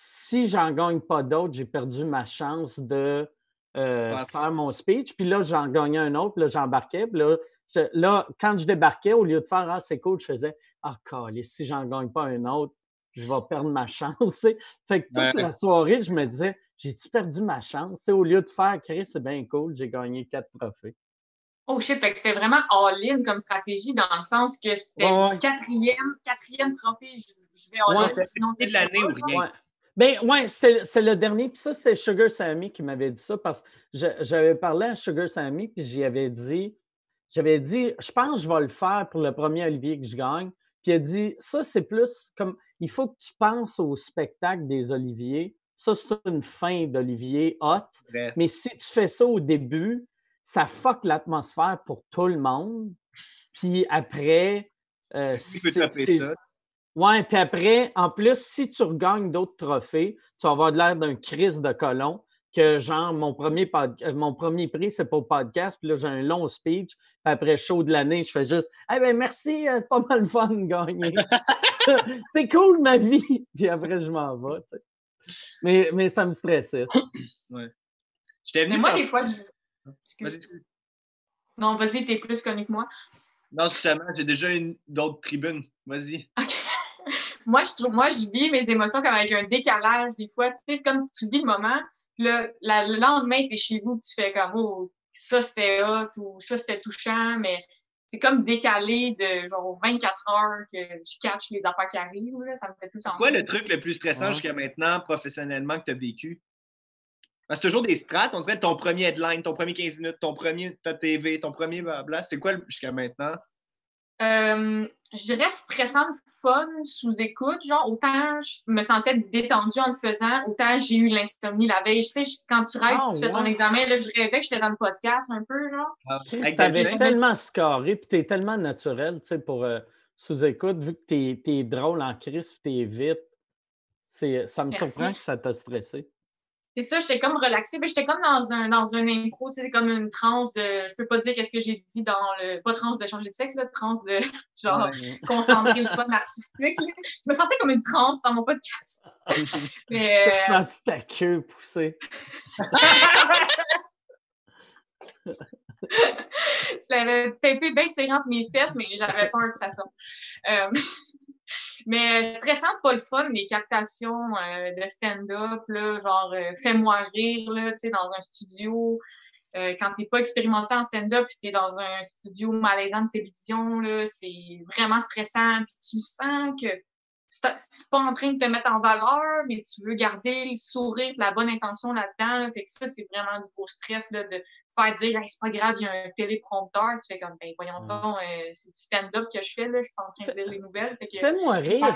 A: si j'en gagne pas d'autres, j'ai perdu ma chance de euh,
B: Ouais.
A: faire mon speech. Puis là, j'en gagnais un autre, puis là, j'embarquais. Puis là, je- là, quand je débarquais, au lieu de faire Ah, c'est cool, je faisais Ah, calisse, si j'en gagne pas un autre, je vais perdre ma chance. Fait que toute
G: Ouais.
A: la soirée, je me disais J'ai-tu perdu ma chance? Au lieu de faire Chris, c'est bien cool, j'ai gagné quatre trophées.
C: Oh shit, fait que c'était vraiment all-in comme stratégie dans le sens que c'était
A: Ouais,
C: quatrième, quatrième trophée, je, je vais
A: Ouais,
C: all-in, sinon
B: C'est de l'année ou rien?
A: Ben ouais, c'est le dernier. Puis ça, c'est Sugar Sammy qui m'avait dit ça parce que j'avais parlé à Sugar Sammy, puis j'y avais dit, j'avais dit, je pense que je vais le faire pour le premier Olivier que je gagne. Puis il a dit, ça, c'est plus comme, il faut que tu penses au spectacle des Oliviers. Ça, c'est une fin d'Olivier hot. Mais si tu fais ça au début, ça fuck l'atmosphère pour tout le monde. Puis après, euh, c'est-. Ouais, puis après, en plus, si tu regagnes d'autres trophées, tu vas avoir de l'air d'un Chris de colon. Que genre, mon premier, pod- euh, mon premier prix, c'est pas au podcast, puis là, j'ai un long speech. Puis après, show de l'année, je fais juste Eh ben merci, euh, c'est pas mal fun de gagner. c'est cool ma vie. Puis après, je m'en vais. tu sais. Mais, mais ça me stressait.
B: J'étais venu.
C: Mais moi, des fois, je... Non, vas-y, t'es plus connu que moi.
B: Non, justement, j'ai déjà une d'autres tribunes. Vas-y.
C: OK. Moi, je trouve, moi, je vis mes émotions comme avec un décalage des fois. Tu sais, c'est comme tu vis le moment, la- le lendemain, tu es chez vous, tu fais comme Oh, ça c'était hot ou ça c'était touchant, mais c'est comme décalé de genre 24 heures que je catch les affaires qui arrivent. Là, ça me fait tout le
B: quoi le truc le plus stressant
A: Ouais.
B: jusqu'à maintenant, professionnellement, que tu as vécu? Parce que c'est toujours des strates. On dirait ton premier headline, ton premier 15 minutes, ton premier ta TV, ton premier blabla. C'est quoi le- jusqu'à maintenant?
C: Euh, je dirais stressant, fun, sous écoute. Genre, autant je me sentais détendue en le faisant, autant j'ai eu l'insomnie la veille. Tu sais, quand tu rêves,
A: Ah,
C: tu fais ton
A: ouais.
C: examen, là, je rêvais que j'étais dans le podcast un peu, genre.
A: Tu
B: Avec
A: avais
B: des-
A: tellement scarré, puis tu es tellement naturel, tu sais, pour euh, sous-écoute, vu que tu es, drôle en crise, puis tu es vite. Ça me
C: Merci.
A: surprend que ça t'a stressé.
C: C'est ça, j'étais comme relaxée. Ben, j'étais comme dans un, dans un impro, c'est comme une transe de. Je peux pas dire qu'est-ce que j'ai dit dans le. Pas transe de changer de sexe, là, transe de genre
A: Ouais.
C: concentrer le fun artistique. là. Je me sentais comme une transe dans mon podcast. Mais
A: Tu
C: euh,
A: as senti ta queue pousser.
C: je l'avais tapé bien serré entre mes fesses, mais j'avais peur que ça sorte. Euh, mais euh, stressant, pas le fun, les captations euh, de stand-up, genre euh, fais-moi rire, là, tu sais, dans un studio. Quand t'es pas expérimenté en stand-up puis t'es dans un studio malaisant de télévision, c'est vraiment stressant. Puis tu sens que c'est pas en train de te mettre en valeur, mais tu veux garder le sourire, la bonne intention là-dedans. Là. Fait que ça, c'est vraiment du gros stress là, de faire dire c'est pas grave, il y a un téléprompteur. Tu fais comme ben voyons donc, euh, c'est du stand-up que je fais, là, je suis pas en train de lire les nouvelles.
A: Fais-moi rire.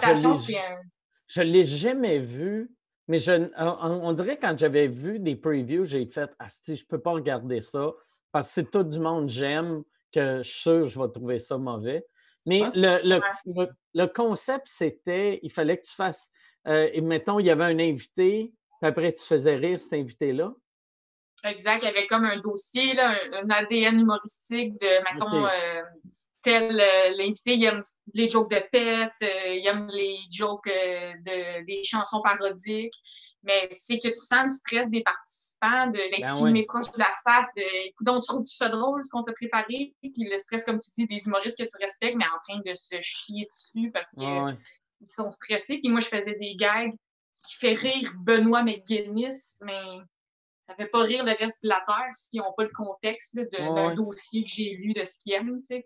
A: Je l'ai, l'ai jamais vu. Mais je, on, dirait quand j'avais vu des previews, j'ai fait Ah, si, je peux pas regarder ça parce que c'est tout du monde j'aime que je suis sûr que je vais trouver ça mauvais. Mais le, le, concept, c'était, il fallait que tu fasses, euh, mettons, il y avait un invité, puis après, tu faisais rire cet invité-là.
C: Exact, il y avait comme un dossier, là, un, ADN humoristique de, mettons, euh, tel, euh, l'invité, il aime les jokes de pète, il aime les jokes de, des chansons parodiques mais c'est que tu sens le stress des participants, de l'exprimer ben proche de la face, de écoute, tu trouves ça drôle ce qu'on t'a préparé, puis le stress, comme tu dis, des humoristes que tu respectes, mais en train de se chier dessus parce qu'ils ils sont stressés. Puis moi, je faisais des gags qui fait rire Benoît McGinnis, mais ça fait pas rire le reste de la Terre s'ils n'ont pas le contexte d'un dossier que j'ai lu de ce qu'ils aiment. c'est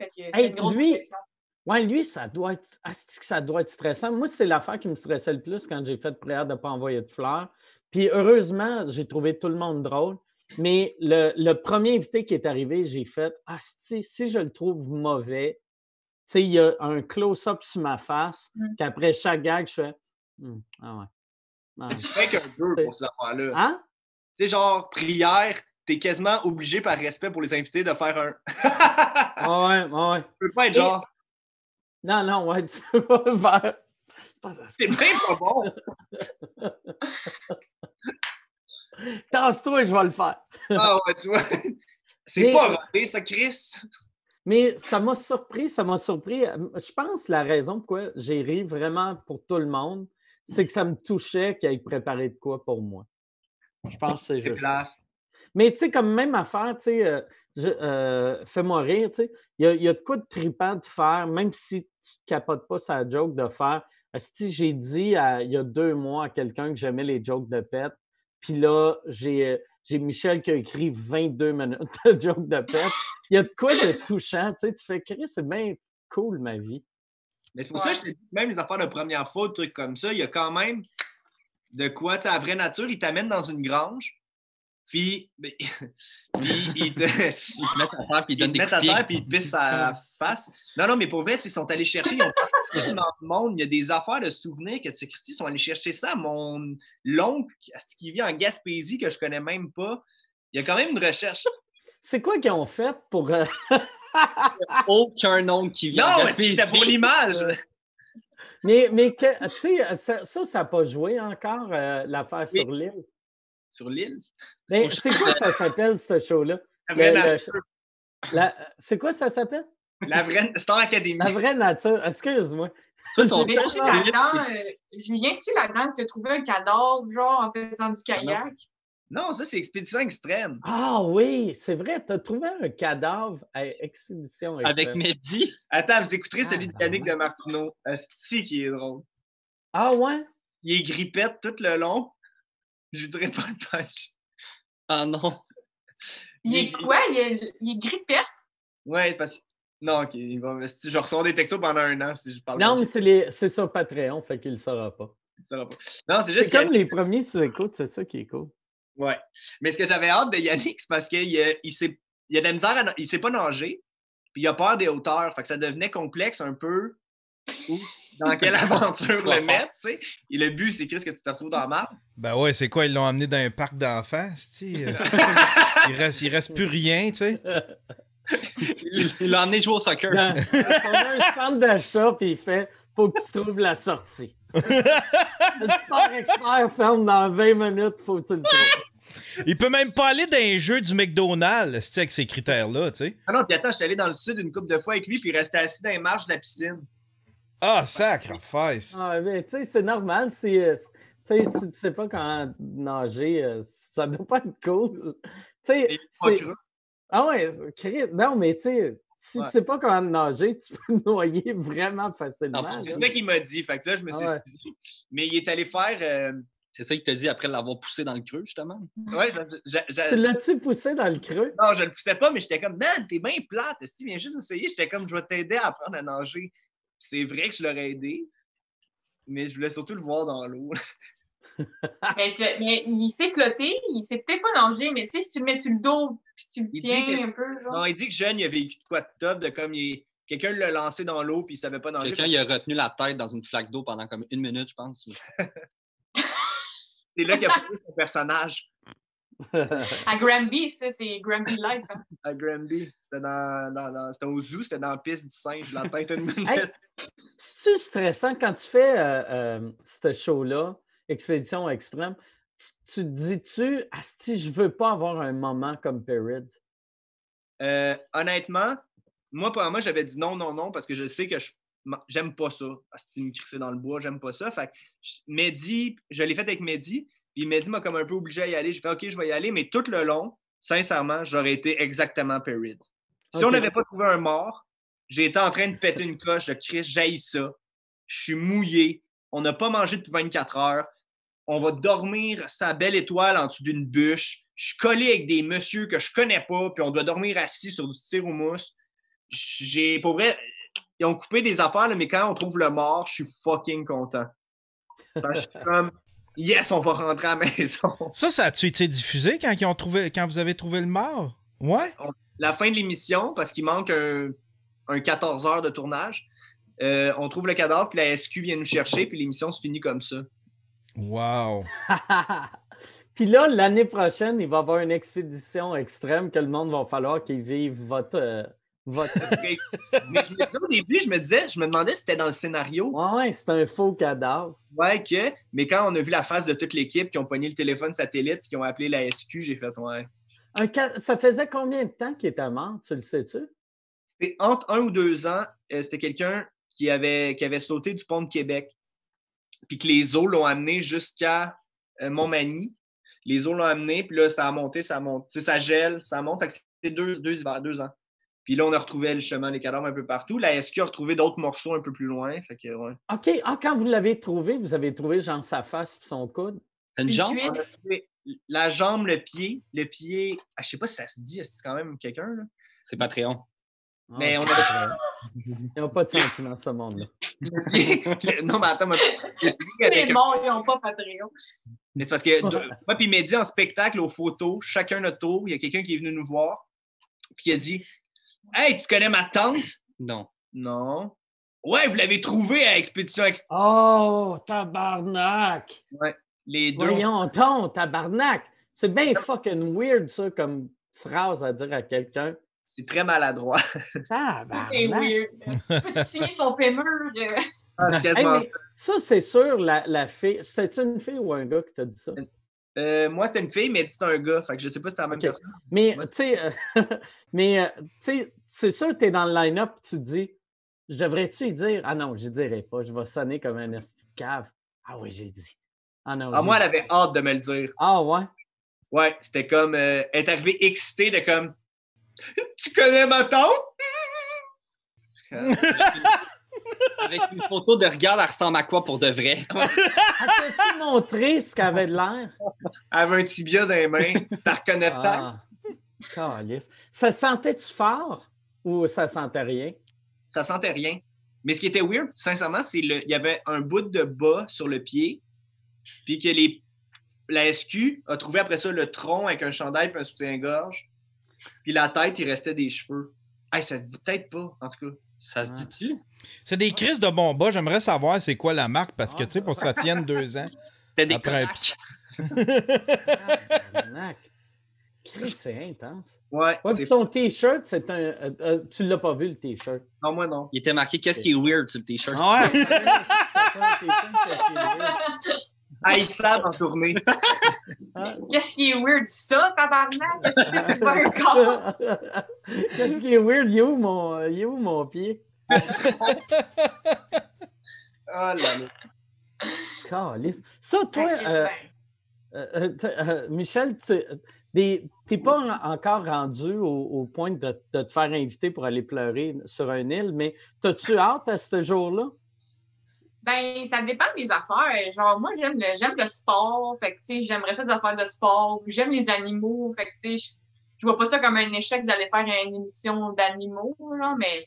C: une grosse
A: lui, oui, lui, ça doit être. ça doit être stressant. Moi, c'est l'affaire qui me stressait le plus quand j'ai fait prière de ne pas envoyer de fleurs. Puis heureusement, j'ai trouvé tout le monde drôle. Mais le, premier invité qui est arrivé, j'ai fait Ah, si je le trouve mauvais, il y a un close-up sur ma face, mmh. qu'après chaque gag, je fais «Hum, Ah ouais.
B: Tu fais qu'un peu pour cette affaire-là.
A: Hein?
B: Tu sais, genre, prière, t'es quasiment obligé par respect pour les invités de faire un.
A: ouais, ouais. Tu
B: peux pas être genre.
A: Non, non, ouais, tu peux pas faire.
B: C'est bien pas bon.
A: Tasse-toi, je vais le faire.
B: ah ouais, tu vois. C'est pas raté, ça, Chris.
A: Mais ça m'a surpris, ça m'a surpris. Je pense que la raison pourquoi j'ai ri vraiment pour tout le monde, c'est que ça me touchait qu'il ait préparé de quoi pour moi. Je pense que c'est juste. Mais tu sais, comme même affaire, tu sais, euh, euh, fais-moi rire, tu sais. Il y, a, de quoi de tripant de faire, même si tu ne capotes pas sa joke de faire. Si j'ai dit il y a deux mois à quelqu'un que j'aimais les jokes de pète, puis là, j'ai, j'ai Michel qui a écrit 22 minutes de jokes de pète. Il y a de quoi de touchant, tu sais. Tu fais crier, c'est bien cool ma vie.
B: Mais c'est pour ça que je te dis, même les affaires de première fois, des trucs comme ça, il y a quand même de quoi, tu sais, à vraie nature, il t'amène dans une grange, puis, puis ils te,
G: te mettent à terre, puis ils donnent des
B: mettent à terre, puis ils te pissent à la face. Non, non, mais pour vrai, ils sont allés chercher, ils ont dans le monde, il y a des affaires de souvenirs que, tu sais, Christy, sont allés chercher ça. Mon oncle, qui vit en Gaspésie, que je connais même pas, il y a quand même une recherche.
A: C'est quoi qu'ils ont fait pour... Euh,
G: Aucun oncle qui vit en Gaspésie.
B: Non, c'était pour l'image.
A: Mais, mais tu sais, ça, ça n'a pas joué encore, euh, l'affaire sur l'île?
B: Sur l'île.
A: Mais c'est quoi ça s'appelle, ce show-là? C'est quoi ça s'appelle?
B: La vraie Star Academy.
A: La vraie nature. Excuse-moi.
C: Euh, Julien, tu là-dedans que tu as trouvé un cadavre, genre, en faisant du ah kayak?
B: Non, ça, c'est Expédition Extrême.
A: Ah oui, c'est vrai, tu as trouvé un cadavre à Expédition Extrême.
G: Avec Mehdi?
B: Attends, vous écouterez celui de ah, Yannick de Martineau. Asti qui est drôle.
A: Ah ouais?
B: Il est grippette tout le long. Je dirais pas le punch.
G: Ah non.
C: Il est quoi? Il est, il est grippette?
B: Ouais, parce que. Non, ok. Il va... Je ressors des textos pendant un an si je parle.
A: Non, mais c'est, les... c'est sur Patreon, fait qu'il ne saura pas.
B: Il saura pas. Non, c'est juste.
A: C'est comme les premiers sur écoute, c'est ça qui est cool.
B: Ouais. Mais ce que j'avais hâte de Yannick, c'est parce qu'il il, il, il a de la misère à... Il sait pas nager, puis il a peur des hauteurs. Fait que ça devenait complexe un peu dans quelle aventure le mettre, tu sais. Et le but, c'est qu'est-ce que tu te retrouves dans la map.
D: Ben ouais, c'est quoi, ils l'ont amené dans un parc d'enfants, il reste, il reste plus rien, tu sais.
G: Il l'a emmené jouer au soccer.
A: on a un centre d'achat, puis il fait faut que tu trouves la sortie. le sport expert ferme dans 20 minutes, faut que tu le trouves.
D: Il peut même pas aller dans un jeu du McDonald's avec ces critères-là, tu sais.
B: Ah non, puis attends, je suis allé dans le sud une couple de fois avec lui, puis il restait assis dans les marches de la piscine.
D: Ah, sacrifice!
A: Ah, mais tu sais, c'est normal. Si, euh, si tu sais pas quand nager, euh, ça doit pas être cool. Tu sais, Ah ouais, non, mais tu sais, si tu sais pas comment nager, tu peux noyer vraiment facilement.
B: C'est ça qu'il m'a dit. Fait que là, je me suis ah Mais il est allé faire. Euh,
G: c'est ça qu'il t'a dit après l'avoir poussé dans le creux, justement?
B: Ouais,
A: Tu l'as-tu poussé dans le creux?
B: Non, je le poussais pas, mais j'étais comme, man, t'es bien plate. Si tu viens juste essayer, j'étais comme, je vais t'aider à apprendre à nager c'est vrai que je l'aurais aidé. mais je voulais surtout le voir dans l'eau.
C: mais, te- mais il s'est flotté, il s'est peut-être pas nager, mais tu sais, si tu le mets sur le dos puis tu le
B: Il
C: tiens
B: que-
C: un peu, genre.
B: Non, il dit que jeune, il a vécu de quoi de top, de comme il quelqu'un l'a lancé dans l'eau puis il savait pas nager.
G: Quelqu'un il a retenu la tête dans une flaque d'eau pendant comme une minute, je pense.
B: C'est là qu'il a pris son personnage
C: À Granby, ça, c'est Granby Life. hein.
B: à Granby. C'était dans, dans- dans- c'était au zoo, c'était dans la piste du singe, la tête une minute.
A: Hey, C'est-tu stressant quand tu fais euh, euh, ce show-là, Expédition Extrême? Tu, te dis-tu, Asti, je veux pas avoir un moment comme Perrids?
B: Euh, honnêtement, moi, pour moi, j'avais dit non, non, non, parce que je sais que je j'aime pas ça. Si me crisser dans le bois, j'aime pas ça. Fait que Mehdi, je l'ai fait avec Mehdi, puis Mehdi m'a comme un peu obligé à y aller. J'ai fait OK, je vais y aller, mais tout le long, sincèrement, j'aurais été exactement Perrids. Si on n'avait pas trouvé un mort, j'ai été en train de péter une coche de Chris, j'haïs ça. Je suis mouillé. On n'a pas mangé depuis 24 heures. On va dormir sa belle étoile en dessous d'une bûche. Je suis collé avec des messieurs que je connais pas, puis on doit dormir assis sur du tir mousse. J'ai, pour vrai, ils ont coupé des affaires, là, mais quand on trouve le mort, je suis fucking content. Que je suis comme, yes, on va rentrer à la maison.
D: Ça, ça a-tu été diffusé quand, ils ont trouvé, quand vous avez trouvé le mort? Ouais?
B: La fin de l'émission, parce qu'il manque un, un 14 heures de tournage, euh, on trouve le cadavre, puis la SQ vient nous chercher, puis l'émission se finit comme ça.
D: Wow.
A: Puis là, l'année prochaine, il va y avoir une expédition extrême que le monde va falloir qu'il vive votre. euh, votre...
B: Mais je me disais au début, je me disais, je me demandais si c'était dans le scénario.
A: Ouais, c'est un faux cadavre.
B: Ouais, que. Mais quand on a vu la face de toute l'équipe qui ont pogné le téléphone satellite puis qui ont appelé la SQ, j'ai fait ouais.
A: Un ca- Ça faisait combien de temps qu'il était mort, tu le sais-tu?
B: C'était entre un ou deux ans, euh, c'était quelqu'un qui avait, qui avait sauté du pont de Québec. Puis que les eaux l'ont amené jusqu'à euh, Montmagny. Les eaux l'ont amené, puis là, ça a monté, ça monte. Tu sais, ça gèle, ça monte. Fait que C'était deux, deux deux ans. Puis là, on a retrouvé justement les cadavres un peu partout. La SQ a retrouvé d'autres morceaux un peu plus loin. Fait que, ouais.
A: OK. Ah, quand vous l'avez trouvé, vous avez trouvé genre sa face et son coude?
G: C'est une
C: Une
G: jambe?
B: a la jambe, le pied. Le pied, ah, je sais pas si ça se dit, c'est quand même quelqu'un, là?
G: C'est Patreon.
A: Ah,
B: Mais on
A: vrai. Ils n'ont pas de sentiment de ce monde-là.
B: Le le- non, mais attends, le avec
C: Les morts, ils n'ont pas Patreon.
B: Mais c'est parce que moi puis Mehdi en spectacle, aux photos, chacun notre tour, il y a quelqu'un qui est venu nous voir, puis qui a dit Hey, tu connais ma tante?
G: Non.
B: Non. Ouais, vous l'avez trouvé à Expédition Ex-
A: Oh, tabarnak!
B: Les deux.
A: Voyons donc, tabarnak! C'est bien fucking weird, ça, comme phrase à dire à quelqu'un.
B: C'est très maladroit.
C: C'est
A: Tabarnak!
C: weird. Peux-tu signer son fémur?
B: Ah, c'est
A: Hey, ça, c'est sûr, la, la fille. C'était une fille ou un gars qui t'a dit ça?
B: Euh, moi, c'était une fille, mais c'est un gars. Fait que je sais pas si c'est la même personne.
A: Mais,
B: Ouais.
A: tu sais, euh, mais, euh, tu sais, c'est sûr que tu es dans le line-up tu te dis, je devrais-tu y dire? Ah non, je dirai pas, je vais sonner comme un esti cave. Ah oui, j'ai dit. Ah non.
B: Ah, moi, elle avait hâte de me le dire.
A: Ah ouais?
B: Ouais, c'était comme. euh, elle est arrivée excitée de comme. Tu connais ma tante?
G: Avec une photo de regarde, elle ressemble à quoi pour de vrai?
A: Elle t'a-tu montré ce qu'elle avait de l'air?
B: Elle avait un tibia dans les mains. T'as reconnaît pas?
A: Ah. Ça sentait-tu fort ou ça sentait rien?
B: ça sentait rien. Mais ce qui était weird, sincèrement, c'est le, il y avait un bout de bas sur le pied, puis que les, la SQ a trouvé après ça le tronc avec un chandail et un soutien-gorge, puis la tête, il restait des cheveux. Hey, ça se dit peut-être pas, en tout cas.
G: Ça se dit-tu?
D: C'est des crises de bon bas. J'aimerais savoir c'est quoi la marque parce que, tu sais, pour que ça tienne deux ans.
G: C'était des
D: Après.
A: Christ, C'est intense.
B: Ouais,
A: Ouais,
B: c'est
A: puis ton t-shirt, c'est un. euh, euh, tu l'as pas vu, le t-shirt.
B: Non, moi non.
G: Il était marqué Qu'est-ce qui est weird sur le t-shirt?
D: Ouais.
B: Haïssable en tournée.
C: Qu'est-ce qui est weird, ça, tabarnak? Qu'est-ce que c'est pour un corps?
A: Qu'est-ce qui est weird? Il est où mon, il est où mon pied?
B: Oh là là.
A: Calisse. Ça, toi,
C: Ah,
A: euh, euh, euh, Michel, tu n'es pas en- encore rendu au, au point de, de te faire inviter pour aller pleurer sur une île, mais as-tu hâte à ce jour-là?
C: Ben, ça dépend des affaires. Genre, moi, j'aime le, j'aime le sport. Fait que, tu sais, j'aimerais ça des affaires de sport. J'aime les animaux. Fait que, tu sais, je, vois pas ça comme un échec d'aller faire une émission d'animaux, là, mais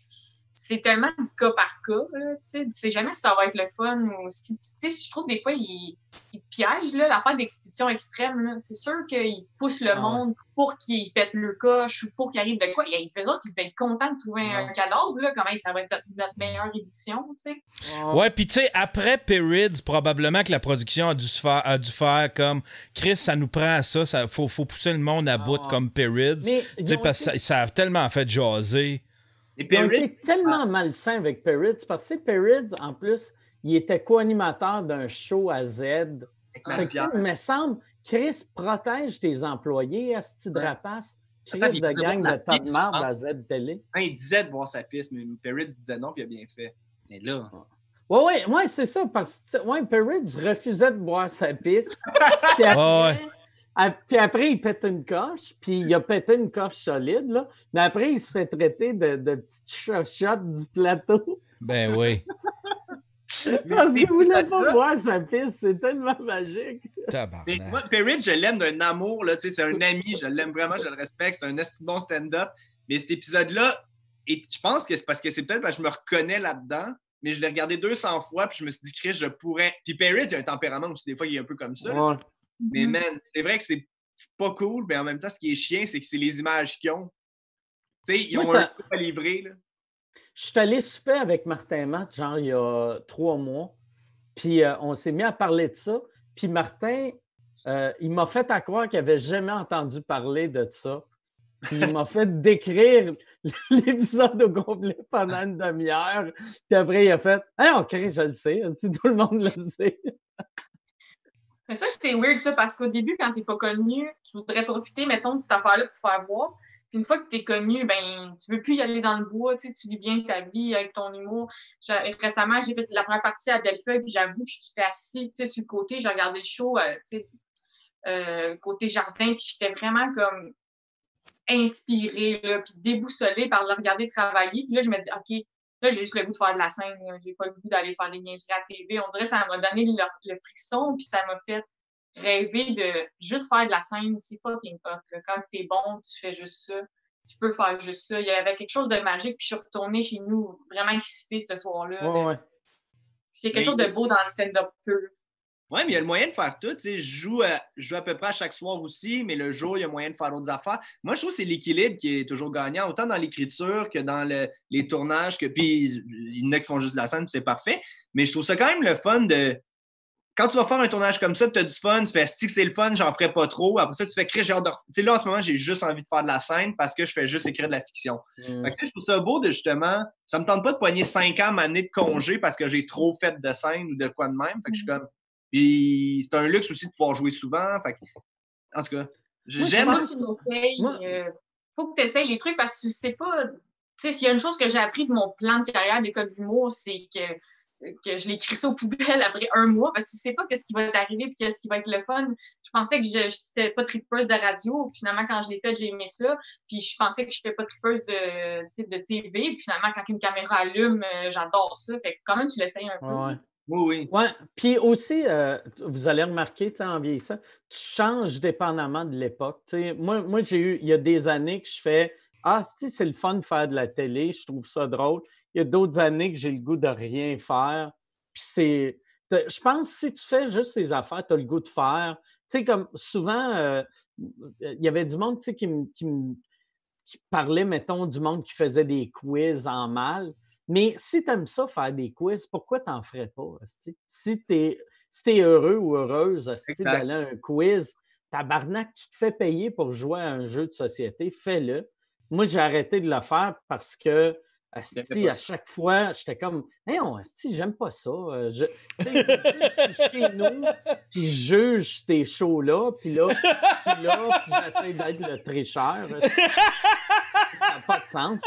C: c'est tellement du cas par cas. Là, tu sais, tu sais jamais si ça va être le fun ou si, tu sais, je trouve des fois, ils, ils te piègent, là, la part d'expédition extrême, là. C'est sûr qu'ils poussent le
A: Ah ouais.
C: monde pour qu'ils pètent le coche ou pour qu'ils arrivent de quoi. Et les autres, ils devaient être contents de trouver un cadavre, là. Comment ça va être notre, notre meilleure édition, tu sais.
D: Ouais, puis tu sais, après Perrids, probablement que la production a dû, se faire, a dû faire comme Chris, ça nous prend à ça, ça faut, faut pousser le monde à bout
A: ouais.
D: comme.
A: Mais
D: Tu sais, parce que ça, ça a tellement fait jaser.
B: Et Perry,
A: été tellement malsains avec Perrids parce que Perrids, en plus, il était co-animateur d'un show à Z.
B: avec
A: Fait que, il me semble, Chris, protège tes employés, de
B: Ouais.
A: rapace. Chris
B: il
A: de gang de tas de marde à Z Télé.
B: hein, il disait de voir sa piste, mais Perry disait non, puis il a bien fait.
G: Mais là,
A: Oui, oui, ouais, c'est ça. Parce que ouais, refusait de boire sa pisse. puis, après,
D: Ouais,
A: à- puis après, il pète une coche, puis il a pété une coche solide, là. Mais après, il se fait traiter de, de petite chochotte du plateau.
D: Ben oui.
A: Parce qu'il voulait pas
B: ça.
A: boire sa pisse. C'est tellement magique.
B: Mais
D: Tabarnak.
B: moi, Perry, je l'aime d'un amour, là, tu sais, c'est un ami, je l'aime vraiment, je le respecte, c'est un esti bon stand-up. Mais cet épisode-là, et je pense que c'est parce que c'est peut-être parce que je me reconnais là-dedans, mais je l'ai regardé 200 fois, puis je me suis dit, Chris, je pourrais. Puis Perry, il a un tempérament aussi, des fois, il est un peu comme ça.
A: Ouais.
B: Mais
C: Mhm.
B: man, c'est vrai que c'est pas cool, mais en même temps, ce qui est chiant, c'est que c'est les images qu'ils ont. Tu sais, ils
A: Moi,
B: ont
A: ça-
B: un coup à livrer, là.
A: Je suis allé souper avec Martin Matt, genre il y a trois mois. Puis euh, on s'est mis à parler de ça. Puis Martin, euh, il m'a fait à croire qu'il n'avait jamais entendu parler de ça. Puis il m'a fait décrire l'épisode au complet pendant une demi-heure. Puis après, il a fait Ah, ok, je le sais, si tout le monde le sait.
C: Mais ça, c'était weird, ça, parce qu'au début, quand t'es pas connu, tu voudrais profiter, mettons, de cette affaire-là pour te faire voir. Puis une fois que t'es connu, ben, tu veux plus y aller dans le bois, tu sais, tu vis bien ta vie avec ton humour. Récemment, j'ai fait la première partie à Bellefeuille, puis j'avoue que j'étais assis, tu sais, sur le côté, j'ai regardé le show, euh, tu sais, euh, côté jardin, puis j'étais vraiment comme inspirée, là, puis déboussolée par le regarder travailler. Puis là, je me dis, OK, là, j'ai juste le goût de faire de la scène, j'ai pas le goût d'aller faire des niaiseries à TV. On dirait que ça m'a donné le, le frisson, puis ça m'a fait rêver de juste faire de la scène. C'est fucking hot. là. Quand t'es bon, tu fais juste ça. Tu peux faire juste ça. Il y avait quelque chose de magique, puis je suis retournée chez nous vraiment excitée ce soir-là.
A: Ouais, ouais.
C: C'est quelque
B: Mais-
C: chose de beau dans le stand-up pur.
B: Ouais, mais il y a le moyen de faire tout. Je joue, à, je joue à peu près à chaque soir aussi, mais le jour, il y a moyen de faire d'autres affaires. Moi, je trouve que c'est l'équilibre qui est toujours gagnant, autant dans l'écriture que dans le- les tournages. Que, puis, il y en a qui font juste de la scène, puis c'est parfait. Mais je trouve ça quand même le fun de. Quand tu vas faire un tournage comme ça, tu as du fun, tu fais si c'est le fun, j'en ferai pas trop. Après ça, tu fais créer, j'ai hâte de. Tu sais, là, en ce moment, j'ai juste envie de faire de la scène parce que je fais juste écrire de la fiction.
A: Mm.
B: Fait que, tu sais, je trouve ça beau de justement. Ça me tente pas de poigner cinq ans, ma année de congé parce que j'ai trop fait de scène ou de quoi de même. Fait que je suis comme. Puis c'est un luxe aussi de pouvoir jouer souvent. Fait que, en tout cas, je-
A: je
B: j'aime.
A: pense-
C: Faut que tu essayes,
A: Moi-
C: euh, faut que tu essayes les trucs parce que tu sais pas. Tu sais, s'il y a une chose que j'ai appris de mon plan de carrière d'école d'humour, c'est que, que je l'ai écrit ça aux poubelles après un mois parce que tu sais pas qu'est-ce qui va t'arriver et qu'est-ce qui va être le fun. Je pensais que je n'étais pas tripeuse de radio. Puis finalement, quand je l'ai fait, j'ai aimé ça. Puis je pensais que j'étais pas tripeuse de, de TV. Puis finalement, quand une caméra allume, euh, j'adore ça. Fait que quand même, tu l'essayes un peu.
A: Ouais.
B: Oui, oui.
A: Ouais, puis aussi, euh, vous allez remarquer, en vieillissant, tu changes dépendamment de l'époque. Moi, moi j'ai eu, il y a des années que je fais Ah, c'est le fun de faire de la télé, je trouve ça drôle. Il y a d'autres années que j'ai le goût de rien faire. Puis c'est. Je pense que si tu fais juste ces affaires, tu as le goût de faire. Tu sais, comme souvent, euh, il y avait du monde qui qui qui parlait, mettons, du monde qui faisait des quiz en mal. Mais si tu aimes ça, faire des quiz, pourquoi tu n'en ferais pas? esti? Si tu es, si t'es heureux ou heureuse d'aller à un quiz, tabarnak, tu te fais payer pour jouer à un jeu de société, fais-le. Moi, j'ai arrêté de le faire parce que
B: pas.
A: à chaque fois, j'étais comme Hey, on, j'aime pas ça. Euh, Je, je suis chez nous, puis je juge tes shows-là, puis là, je suis là, puis j'essaie d'être le tricheur. esti. Ça n'a pas de sens.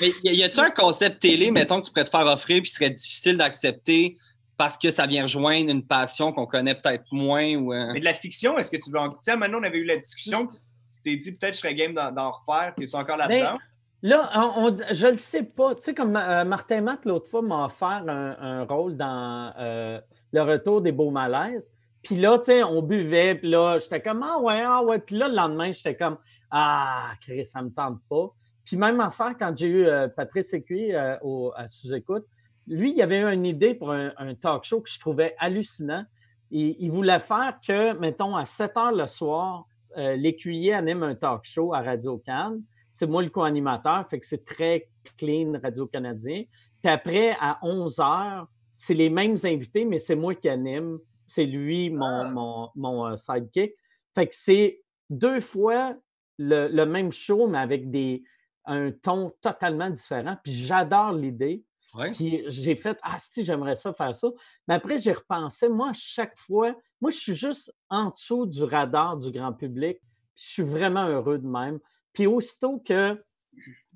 G: Mais y a- y a-tu un concept télé, mettons, que tu pourrais te faire offrir puis serait difficile d'accepter parce que ça vient rejoindre une passion qu'on connaît peut-être moins ou. euh,
B: Mais de la fiction, est-ce que tu veux en. Tu sais, maintenant, on avait eu la discussion, tu tu t'es dit peut-être je serais game d'en, d'en refaire, tu es encore là-dedans?
A: Là, on, on- je ne le sais pas. Tu sais, comme euh, Martin Matt, l'autre fois, m'a offert un, un rôle dans euh, Le Retour des Beaux Malaises. Puis là, tu sais, on buvait, puis là, j'étais comme, ah ouais, ah ouais. Puis là, le lendemain, j'étais comme, ah, Chris, ça me tente pas. Puis même affaire, quand j'ai eu euh, Patrice Écuyer euh, à sous-écoute, lui, il avait eu une idée pour un, talk show que je trouvais hallucinant. Il, voulait faire que, mettons, à 7 heures le soir, euh, l'écuyer anime un talk show à Radio Cannes. C'est moi le co-animateur, fait que c'est très clean Radio-Canadien. Puis après, à 11 heures, c'est les mêmes invités, mais c'est moi qui anime. C'est lui, mon,
B: Ah.
A: mon, mon, euh, sidekick. Fait que c'est deux fois le, le même show, mais avec des, un ton totalement différent. Puis j'adore l'idée.
G: Ouais.
A: Puis j'ai fait Ah, si, j'aimerais ça faire ça. Mais après, j'ai repensé, moi, chaque fois, moi, je suis juste en dessous du radar du grand public. Puis je suis vraiment heureux de même. Puis aussitôt que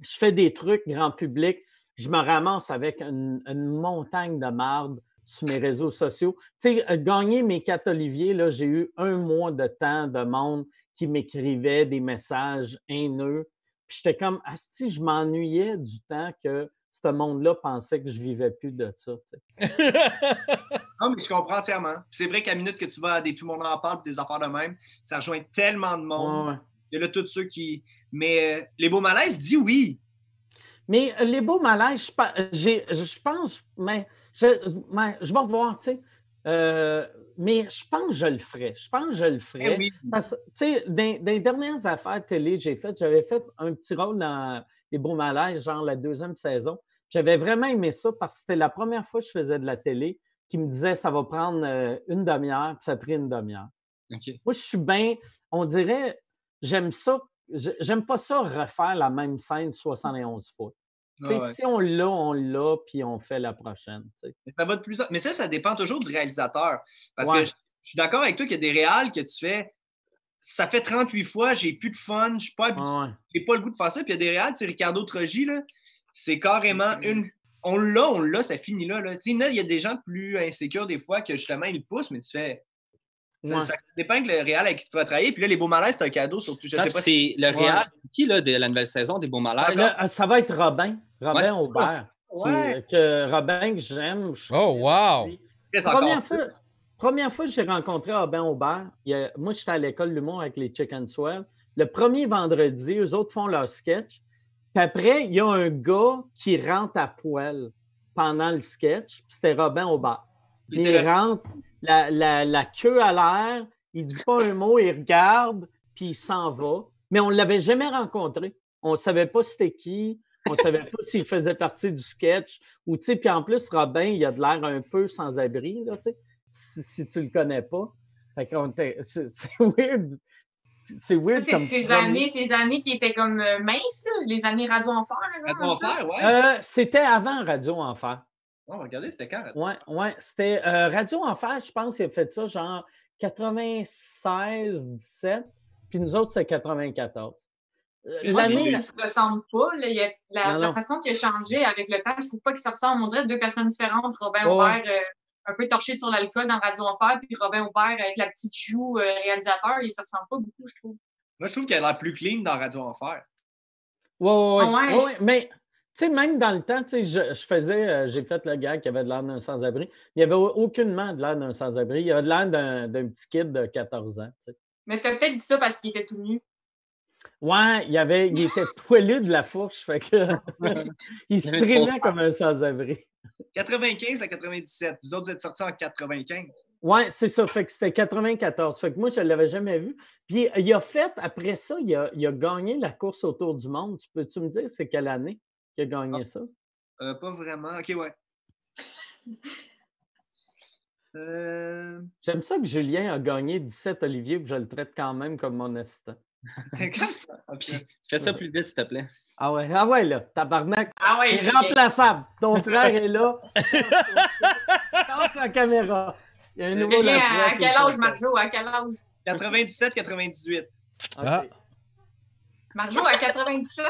A: je fais des trucs grand public, je me ramasse avec une, une montagne de marde sur mes réseaux sociaux. Tu sais, euh, gagner mes quatre Olivier, là, j'ai eu un mois de temps de monde qui m'écrivait des messages haineux. Puis j'étais comme, Asti, je m'ennuyais du temps que ce monde-là pensait que je vivais plus de ça. tu sais.
B: Non, mais je comprends entièrement. Puis C'est vrai qu'à la minute que tu vas à des Tout le monde en parle, des affaires de même, ça rejoint tellement de monde.
A: Ouais, ouais.
B: Il y a là tous ceux qui. Mais euh, les beaux malaises, dis oui.
A: Mais euh, les beaux malaises, je, je pense, mais je, mais je vais revoir, tu sais. Euh, mais je pense que je le ferai. Je pense que je le ferai.
B: Eh oui.
A: Parce que, tu sais, dans, dans les dernières affaires télé que j'ai faites, j'avais fait un petit rôle dans Les Beaux Malaises, genre la deuxième saison. J'avais vraiment aimé ça parce que c'était la première fois que je faisais de la télé qui me disait ça va prendre euh, une demi-heure, puis ça a pris une demi-heure. Moi, je suis bien, on dirait, j'aime ça, j'aime pas ça refaire la même scène 71 fois.
B: Ah ouais.
A: Si on l'a, on l'a, puis on fait la prochaine.
B: Ça va de plus Mais ça, ça dépend toujours du réalisateur. Parce
A: Ouais.
B: que je, je suis d'accord avec toi qu'il y a des réals que tu fais. Ça fait 38 fois, j'ai plus de fun, je suis pas
A: Ouais.
B: pas le goût de faire ça. Puis il y a des réals, sais, Ricardo Trogi, là, c'est carrément une. On l'a, on l'a, ça finit là. là. Il y a des gens plus insécures des fois que justement ils poussent, mais tu fais. Ça,
A: Ouais.
B: ça dépend que le réal avec qui tu vas travailler. Puis là, les beaux malaises, c'est un cadeau surtout. Je sais pas si.
G: c'est le réel qui là, de la nouvelle saison des Beaux Malades?
A: Là, ça va être Robin, Robin
G: Ouais.
A: Aubert. qui-
B: Ouais.
A: que Robin que j'aime. je-
D: Oh, wow!
A: Première fois, première fois que j'ai rencontré Robin Aubert, il y a- moi, j'étais à l'école de l'humour avec les Chicken Swell. Le premier vendredi, eux autres font leur sketch. Puis après, il y a un gars qui rentre à poil pendant le sketch. puis C'était Robin Aubert. Puis Il rentre, la, la- la queue à l'air, il dit pas un mot, il regarde, puis il s'en va. Mais on ne l'avait jamais rencontré. On ne savait pas c'était qui. On ne savait pas s'il faisait partie du sketch. Ou, tu sais, puis en plus, Robin, il a de l'air un peu sans-abri, là, tu sais, si, si tu le connais pas. Fait qu'on était- c'est c'est weird. C'est weird
C: C'est
A: comme
C: ces
A: premier-
C: années, ces années qui étaient comme euh, minces, là, les années Radio Enfer.
B: va faire, ouais.
A: Euh, C'était avant Radio Enfer.
B: Oh, regardez, c'était quand?
A: Ouais, ouais. C'était euh, Radio Enfer, je pense qu'il a fait ça genre 96, 17. Puis nous autres, c'est 94. Euh,
C: Moi, je trouve
A: L'année.
C: qu'ils se ressemblent pas. là. Il y a la,
A: Non,
C: la
A: non.
C: façon qui a changé avec le temps, je trouve pas qu'ils se ressemblent. On dirait deux personnes différentes. Robin Aubert, euh, un peu torché sur l'alcool dans Radio Enfer, puis Robin Aubert avec la petite joue euh, réalisateur, ils se ressemblent pas beaucoup, je trouve.
B: Moi, je trouve qu'elle a l'air plus clean dans Radio Enfer.
A: Ouais, ouais, ouais.
C: Ah ouais,
A: Ouais, ouais. Mais, sais, même dans le temps, tu sais, je, je faisais, euh, j'ai fait le gars qui avait de l'air d'un sans-abri. Il n'y avait au- aucunement de l'air d'un sans-abri. Il avait de l'air d'un d'un petit kid de 14 ans. tu sais.
C: Mais t'as peut-être dit ça parce qu'il était tout nu.
A: Ouais, il, avait, il était poilu de la fourche, fait que il se traînait comme un sans-abri.
B: 95 à 97. Vous autres, vous êtes sortis en 95.
A: Oui, c'est ça. Fait que c'était 94. Fait que moi, je ne l'avais jamais vu. Puis il a fait, après ça, il a, il a gagné la course autour du monde. Tu peux-tu me dire c'est quelle année? Qu'il a gagné ça?
B: Euh, pas vraiment. OK, ouais. Euh...
A: J'aime ça que Julien a gagné 17 Olivier, puis je le traite quand même comme mon assistant.
B: OK.
G: Fais ça plus vite, s'il te plaît.
A: Ah ouais, ah ouais, là, tabarnak.
C: Ah ouais,
A: Irremplaçable. Ton frère est là. Lance la caméra. Il y a un nouveau
C: Julien, à, quel âge, Marjo? À quel âge?
B: 97, 98.
A: ça.
D: Ah.
A: OK.
C: Marjo, à 97?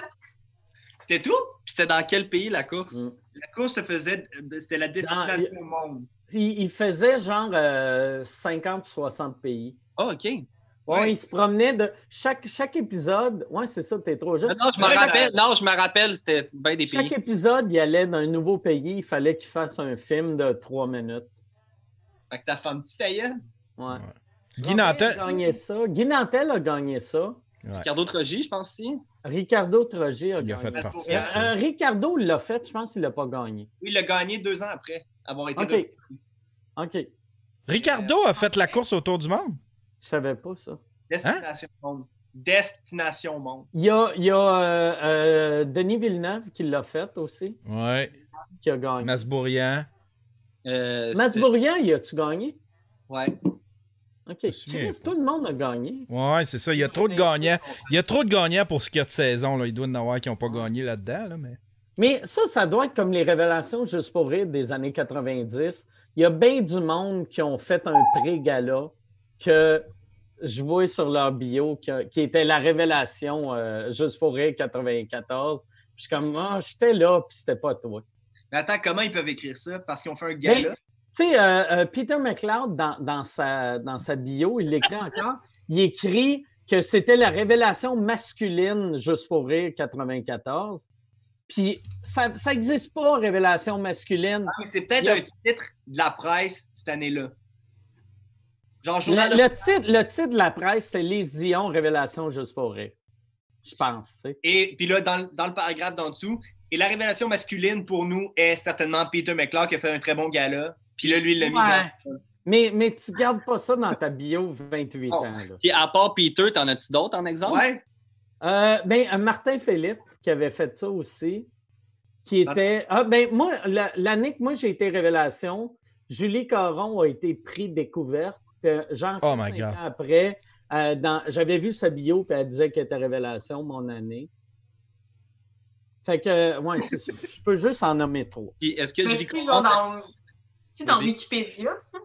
B: C'était tout?
G: Puis c'était dans quel pays la course?
A: Mm.
B: La course se faisait, euh, c'était la destination au monde.
A: Il, il faisait genre euh, 50 ou 60 pays.
G: Ah, OK.
A: Ouais,
B: Ouais.
A: il se promenait de chaque, chaque épisode. Ouais, c'est ça, t'es trop jeune.
G: Non, je me
B: Ouais,
G: rappelle. Non, je me rappelle, c'était bien des
A: Chaque
G: pays.
A: épisode, il allait dans un nouveau pays. Il fallait qu'il fasse un film de trois minutes.
B: Fait que ta femme petite aïe.
A: Ouais.
D: Guy
A: Robin a
D: Nantel.
A: gagné ça. Guy Nantel a gagné ça.
G: Ricardo Trogi, je pense aussi.
A: Ricardo Trogi a
D: Il a
A: gagné.
D: fait
A: Euh, euh, Ricardo l'a fait, je pense qu'il l'a pas gagné.
B: Oui, il l'a gagné deux ans après avoir été
A: OK. OK.
D: Ricardo a fait la course autour du monde?
A: Je savais pas ça.
B: Destination Monde. Destination Monde.
A: Il y a, il y a euh, euh, Denis Villeneuve qui l'a fait aussi,
D: Ouais.
A: qui a gagné.
D: Masbourian.
G: Euh,
A: Bourrian, y a-tu gagné?
B: Ouais.
A: OK. Chris, tout le monde a gagné.
D: Ouais, c'est ça. Il y a trop de gagnants. Il y a trop de gagnants pour ce qu'il y a de saison. Là. Il doit y en avoir qui n'ont pas gagné là-dedans. Là, mais...
A: Mais ça, ça doit être comme les révélations juste pour rire des années 90. Il y a bien du monde qui ont fait un pré-gala que je vois sur leur bio que- qui était la révélation euh, juste pour rire 94. Puis je suis comme, ah, j'étais là, puis c'était pas toi.
B: Mais attends, comment ils peuvent écrire ça? Parce qu'ils ont fait un gala.
A: Ben, Tu sais, euh, euh, Peter McLeod, dans, dans sa, dans sa bio, il l'écrit encore, il écrit que c'était la révélation masculine juste pour rire 94. Puis ça n'existe pas, révélation masculine.
B: Ah, c'est peut-être
A: a-
B: un titre de la presse cette année-là. Genre,
A: Le,
B: journal de-
A: le titre, le titre de la presse, c'était Lise Dion, révélation juste pour rire. Je pense, tu sais.
B: Et puis là, dans, le- dans le paragraphe d'en dessous, et la révélation masculine pour nous est certainement Peter McLeod qui a fait un très bon gala. Puis là, lui, il l'a mis dans.
A: Mais, mais tu gardes pas ça dans ta bio 28
B: Oh.
A: ans. Là.
G: Puis à part Peter, t'en as-tu d'autres en exemple?
B: Ouais.
A: Euh, ben, euh, Martin Philippe, qui avait fait ça aussi, qui était. Ah, ben, moi, la- l'année que moi j'ai été révélation, Julie Caron a été pris découverte. euh, Genre,
D: Oh my God.
A: après, euh, dans- j'avais vu sa bio, puis elle disait qu'elle était révélation mon année. Fait que, ouais, c'est ça. Je peux juste en nommer trois.
G: Puis est-ce que Julie Caron-
C: dans, c'est dans
G: Oui.
C: Wikipédia, ça?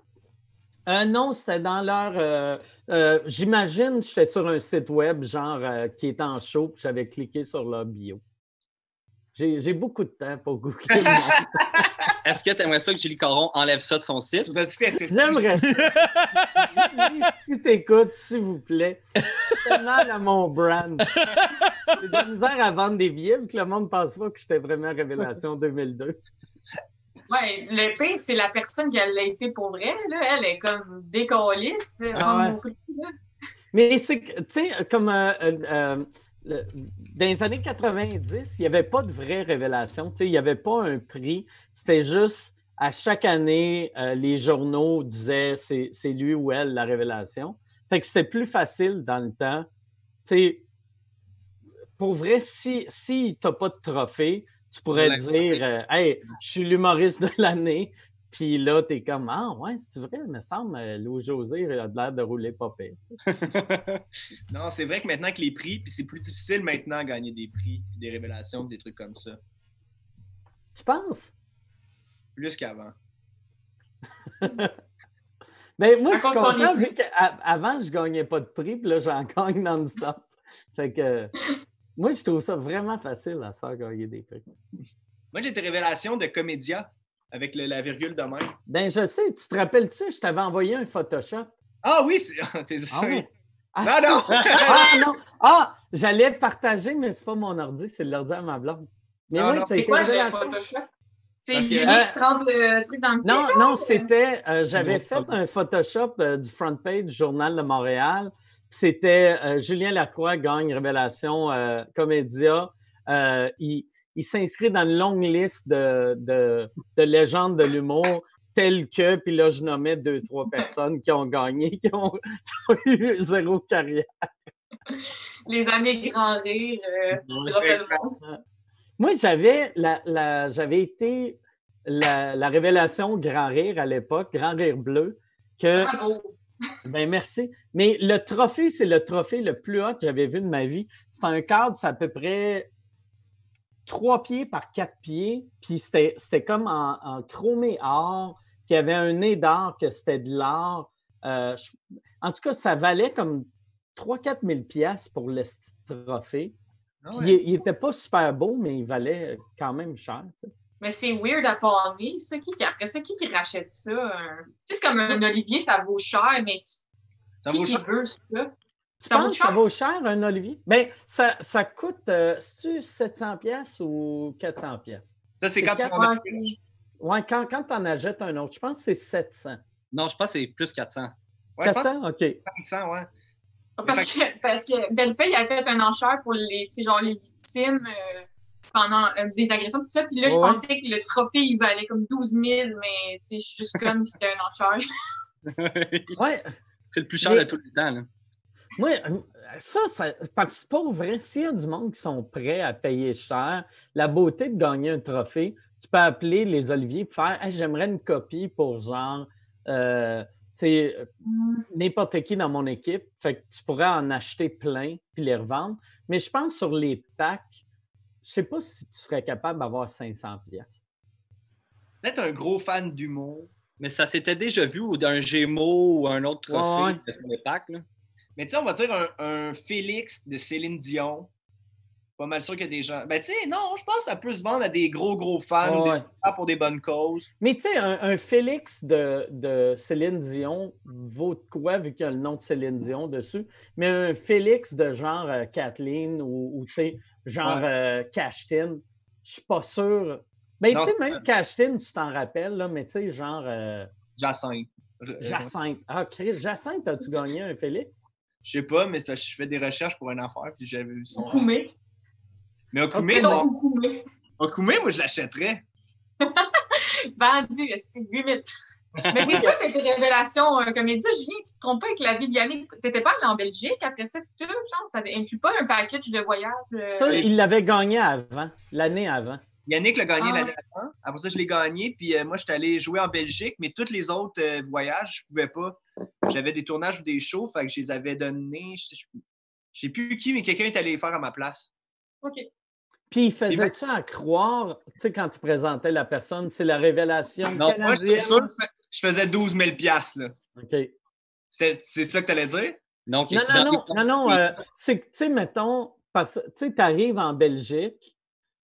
A: Euh, non, c'était dans leur. euh, euh, J'imagine, j'étais sur un site web, genre, euh, qui est en show, puis j'avais cliqué sur leur bio. J'ai beaucoup de temps pour googler.
G: Est-ce que tu aimerais ça que Julie Caron enlève ça de son site?
A: J'aimerais ça. Si t'écoutes, s'il vous plaît, c'est tellement à mon brand. J'ai de la misère à vendre des billets, que le monde pense pas que j'étais vraiment Révélation 2002.
C: Ouais, le pire, c'est la personne qui l'a été pour vrai, là. Elle est comme décaliste.
A: Ah ouais. Mais c'est que, tu sais, comme euh, euh, euh, le- dans les années 90, il n'y avait pas de vraie révélation. Tu sais, il n'y avait pas un prix. C'était juste à chaque année, euh, les journaux disaient c'est c'est lui ou elle la révélation. Fait que c'était plus facile dans le temps. Tu sais, pour vrai, si, si tu n'as pas de trophée, tu pourrais
B: Ouais.
A: dire euh, Hey, je suis l'humoriste de l'année. Puis là, tu es comme Ah, ouais, c'est vrai, il me semble, euh, Louis-José a l'air de rouler pas
B: non, c'est vrai que maintenant que les prix, puis c'est plus difficile maintenant de gagner des prix, puis des révélations, des trucs comme ça.
A: Tu penses?
B: Plus qu'avant.
A: Ben, moi,
C: À
A: je suis content vu qu'avant, je gagnais pas de prix, puis là, j'en gagne non-stop. Fait que moi, je trouve ça vraiment facile à se faire gagner des prix.
B: Moi, j'ai été révélation de Comédia avec le- la virgule de même.
A: Ben, je sais, tu te rappelles-tu, je t'avais envoyé un Photoshop.
B: Ah oui, c'est. t'es-
A: Ah ouais? Ah,
B: Non, non!
A: ah non! Ah, j'allais partager, mais c'est pas mon ordi, c'est l'ordi à ma blonde. Mais
B: Non,
A: oui,
C: C'est quoi le. Photoshop? C'est
B: que-
C: Julie
A: Euh,
C: qui se rentre le truc dans le
A: Non, non, c'était. euh, J'avais fait un Photoshop euh, du front page du Journal de Montréal. C'était euh, Julien Lacroix gagne Révélation euh, Comédia. Euh, il il s'inscrit dans une longue liste de, de, de légendes de l'humour, telles que, puis là, je nommais deux, trois personnes qui ont gagné, qui ont, qui ont eu zéro carrière.
C: Les années grand rire, tu te rappelles pas?
A: Moi, j'avais la, la- j'avais été la, la révélation Grand Rire à l'époque, Grand Rire Bleu, que
C: Bravo!
A: Ben merci. Mais le trophée, c'est le trophée le plus haut que j'avais vu de ma vie. C'est un cadre, c'est à peu près trois pieds par quatre pieds. Puis c'était c'était comme en, en chromé or, qui avait un nez d'or, que c'était de l'or. Euh, en tout cas, ça valait comme 3-4 000 piastres pour le trophée.
B: Ah
A: Puis il n'était pas super beau, mais il valait quand même cher.
C: Mais c'est weird à palmer, ça. Qui, qui- après ça, qui qui rachète ça? Un- Tu c'est comme un olivier, ça vaut cher, mais tu-
B: Ça
C: qui
B: vaut
C: qui
B: cher.
C: veut ça?
A: Tu
C: Ça vaut
A: penses que ça
C: cher?
A: vaut cher, un olivier? Ben, ça, ça coûte, euh, c'est-tu 700 pièces ou 400 pièces?
B: Ça, c'est quand tu en
C: Ouais,
A: Ouais, quand, quand tu en achètes un autre, je pense que c'est 700.
G: Non, je pense que c'est plus 400.
B: Ouais, je pense
A: 400? OK.
B: que c'est 500, ouais.
C: Parce que, parce que Bellefeuille a fait un enchère pour les, tu genre, les victimes euh, pendant euh, des agressions, tout ça. Puis là, je
A: Ouais.
C: pensais que le trophée, il valait comme 12 000, mais tu sais, je suis juste comme si c'était un enchère.
A: Ouais,
G: C'est le plus cher
A: Mais-
G: de tout le temps. Là.
A: Euh, ça, ça parce que pour vrai, s'il y a du monde qui sont prêts à payer cher, la beauté de gagner un trophée, tu peux appeler les Oliviers et faire Hey, j'aimerais une copie pour genre euh, tu sais, euh, n'importe qui dans mon équipe. Fait que tu pourrais en acheter plein puis les revendre. Mais je pense sur les packs, je sais pas si tu serais capable d'avoir 500 pièces.
B: Peut-être un gros fan d'humour.
G: Mais ça s'était déjà vu ou d'un Gémeaux ou un autre trophée
A: Ouais.
G: Là.
B: Mais tu sais, on va dire un, un Félix de Céline Dion. Pas mal sûr qu'il y a des gens. Ben, tu sais, non, je pense que ça peut se vendre à des gros, gros fans,
A: Ouais.
B: des gens pour des bonnes causes.
A: Mais tu sais, un, un Félix de, de Céline Dion vaut de quoi vu qu'il y a le nom de Céline Dion dessus? Mais un Félix de genre euh, Kathleen ou, ou, tu sais, genre euh, Cashtin, je suis pas sûr. Mais tu sais, même Cashtin, tu t'en rappelles, là, mais tu sais, genre euh,
B: Jacinthe. Euh,
A: Jacinthe. Ah, Chris, Jacinthe, as-tu gagné un Félix?
B: Je sais pas, mais c'est parce que je fais des recherches pour une affaire, puis j'avais vu son.
C: Koumé.
B: Mais Okume,
A: Ok,
B: non. Moi, je l'achèterais.
C: Vendu, c'est 8000. Mais t'es sûr que t'as été révélation euh, comédie, Julien, tu te trompes pas avec la vie d'Yannick. T'étais pas allé en Belgique après ça, tout, genre, ça inclut pas un package de voyage. euh,
A: Ça, il l'avait gagné avant, l'année avant.
B: Yannick l'a gagné
C: Ah.
B: l'année avant. Après ça, je l'ai gagné. Puis euh, moi, je suis allé jouer en Belgique, mais tous les autres euh, voyages, je pouvais pas. J'avais des tournages ou des shows, fait que je les avais donnés. Je sais, je- sais plus qui, mais quelqu'un est allé les faire à ma place.
C: OK.
A: Puis il faisait-tu à croire, tu sais, quand tu présentais la personne, c'est la révélation
G: Non,
B: Moi, suis sûr que je faisais 12 000 piastres, là.
A: OK.
B: C'est ça que tu allais dire?
G: Donc,
A: Non, non, non, non, non. euh, c'est que, tu sais, mettons, parce- tu sais, tu arrives en Belgique,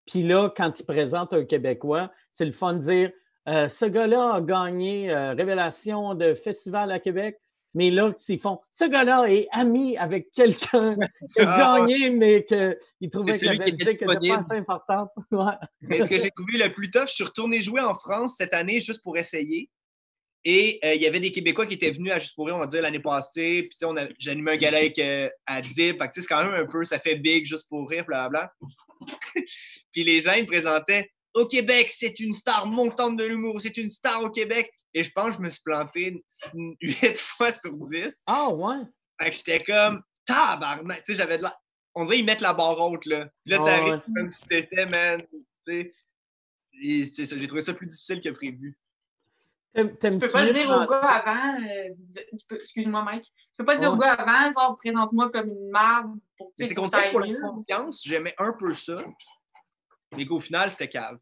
A: puis là, quand ils présentent un Québécois, c'est le fun de dire euh, ce gars-là a gagné euh, Révélation de festival à Québec. Mais là, ils font ce gars-là est ami avec quelqu'un qui a gagné, mais qu'il trouvait que la Belgique n'était pas assez importante. Ouais.
B: Mais ce que j'ai trouvé le plus tough, je suis retourné jouer en France cette année juste pour essayer. Et euh, il y avait des Québécois qui étaient venus à Juste pour rire, on va dire, l'année passée. Puis, tu sais, on animé un gala avec euh, Adib. Fait que, tu sais, c'est quand même un peu, ça fait big, Juste pour rire, blablabla. Puis les gens, ils me présentaient au Québec, c'est une star montante de l'humour, c'est une star au Québec. Et je pense que je me suis planté 8 fois sur 10.
A: Ah, ouais.
B: Fait que j'étais comme, tabarnak. Tu sais, j'avais de la. On dirait, ils mettent la barre haute, là. Là,
A: Ah
B: t'arrives
A: ouais.
B: comme si t'étais, man. Tu sais. J'ai trouvé ça plus difficile que prévu.
A: T'aimes-
C: Tu peux pas dire au gars avant, euh, di- tu peux- excuse-moi, Mike, tu peux pas dire
A: Ouais.
C: au gars avant, genre, présente-moi comme une marde pour, sais,
B: c'est
C: que ça
B: pour la
C: mieux.
B: confiance, j'aimais un peu ça. Mais qu'au final, c'était cave.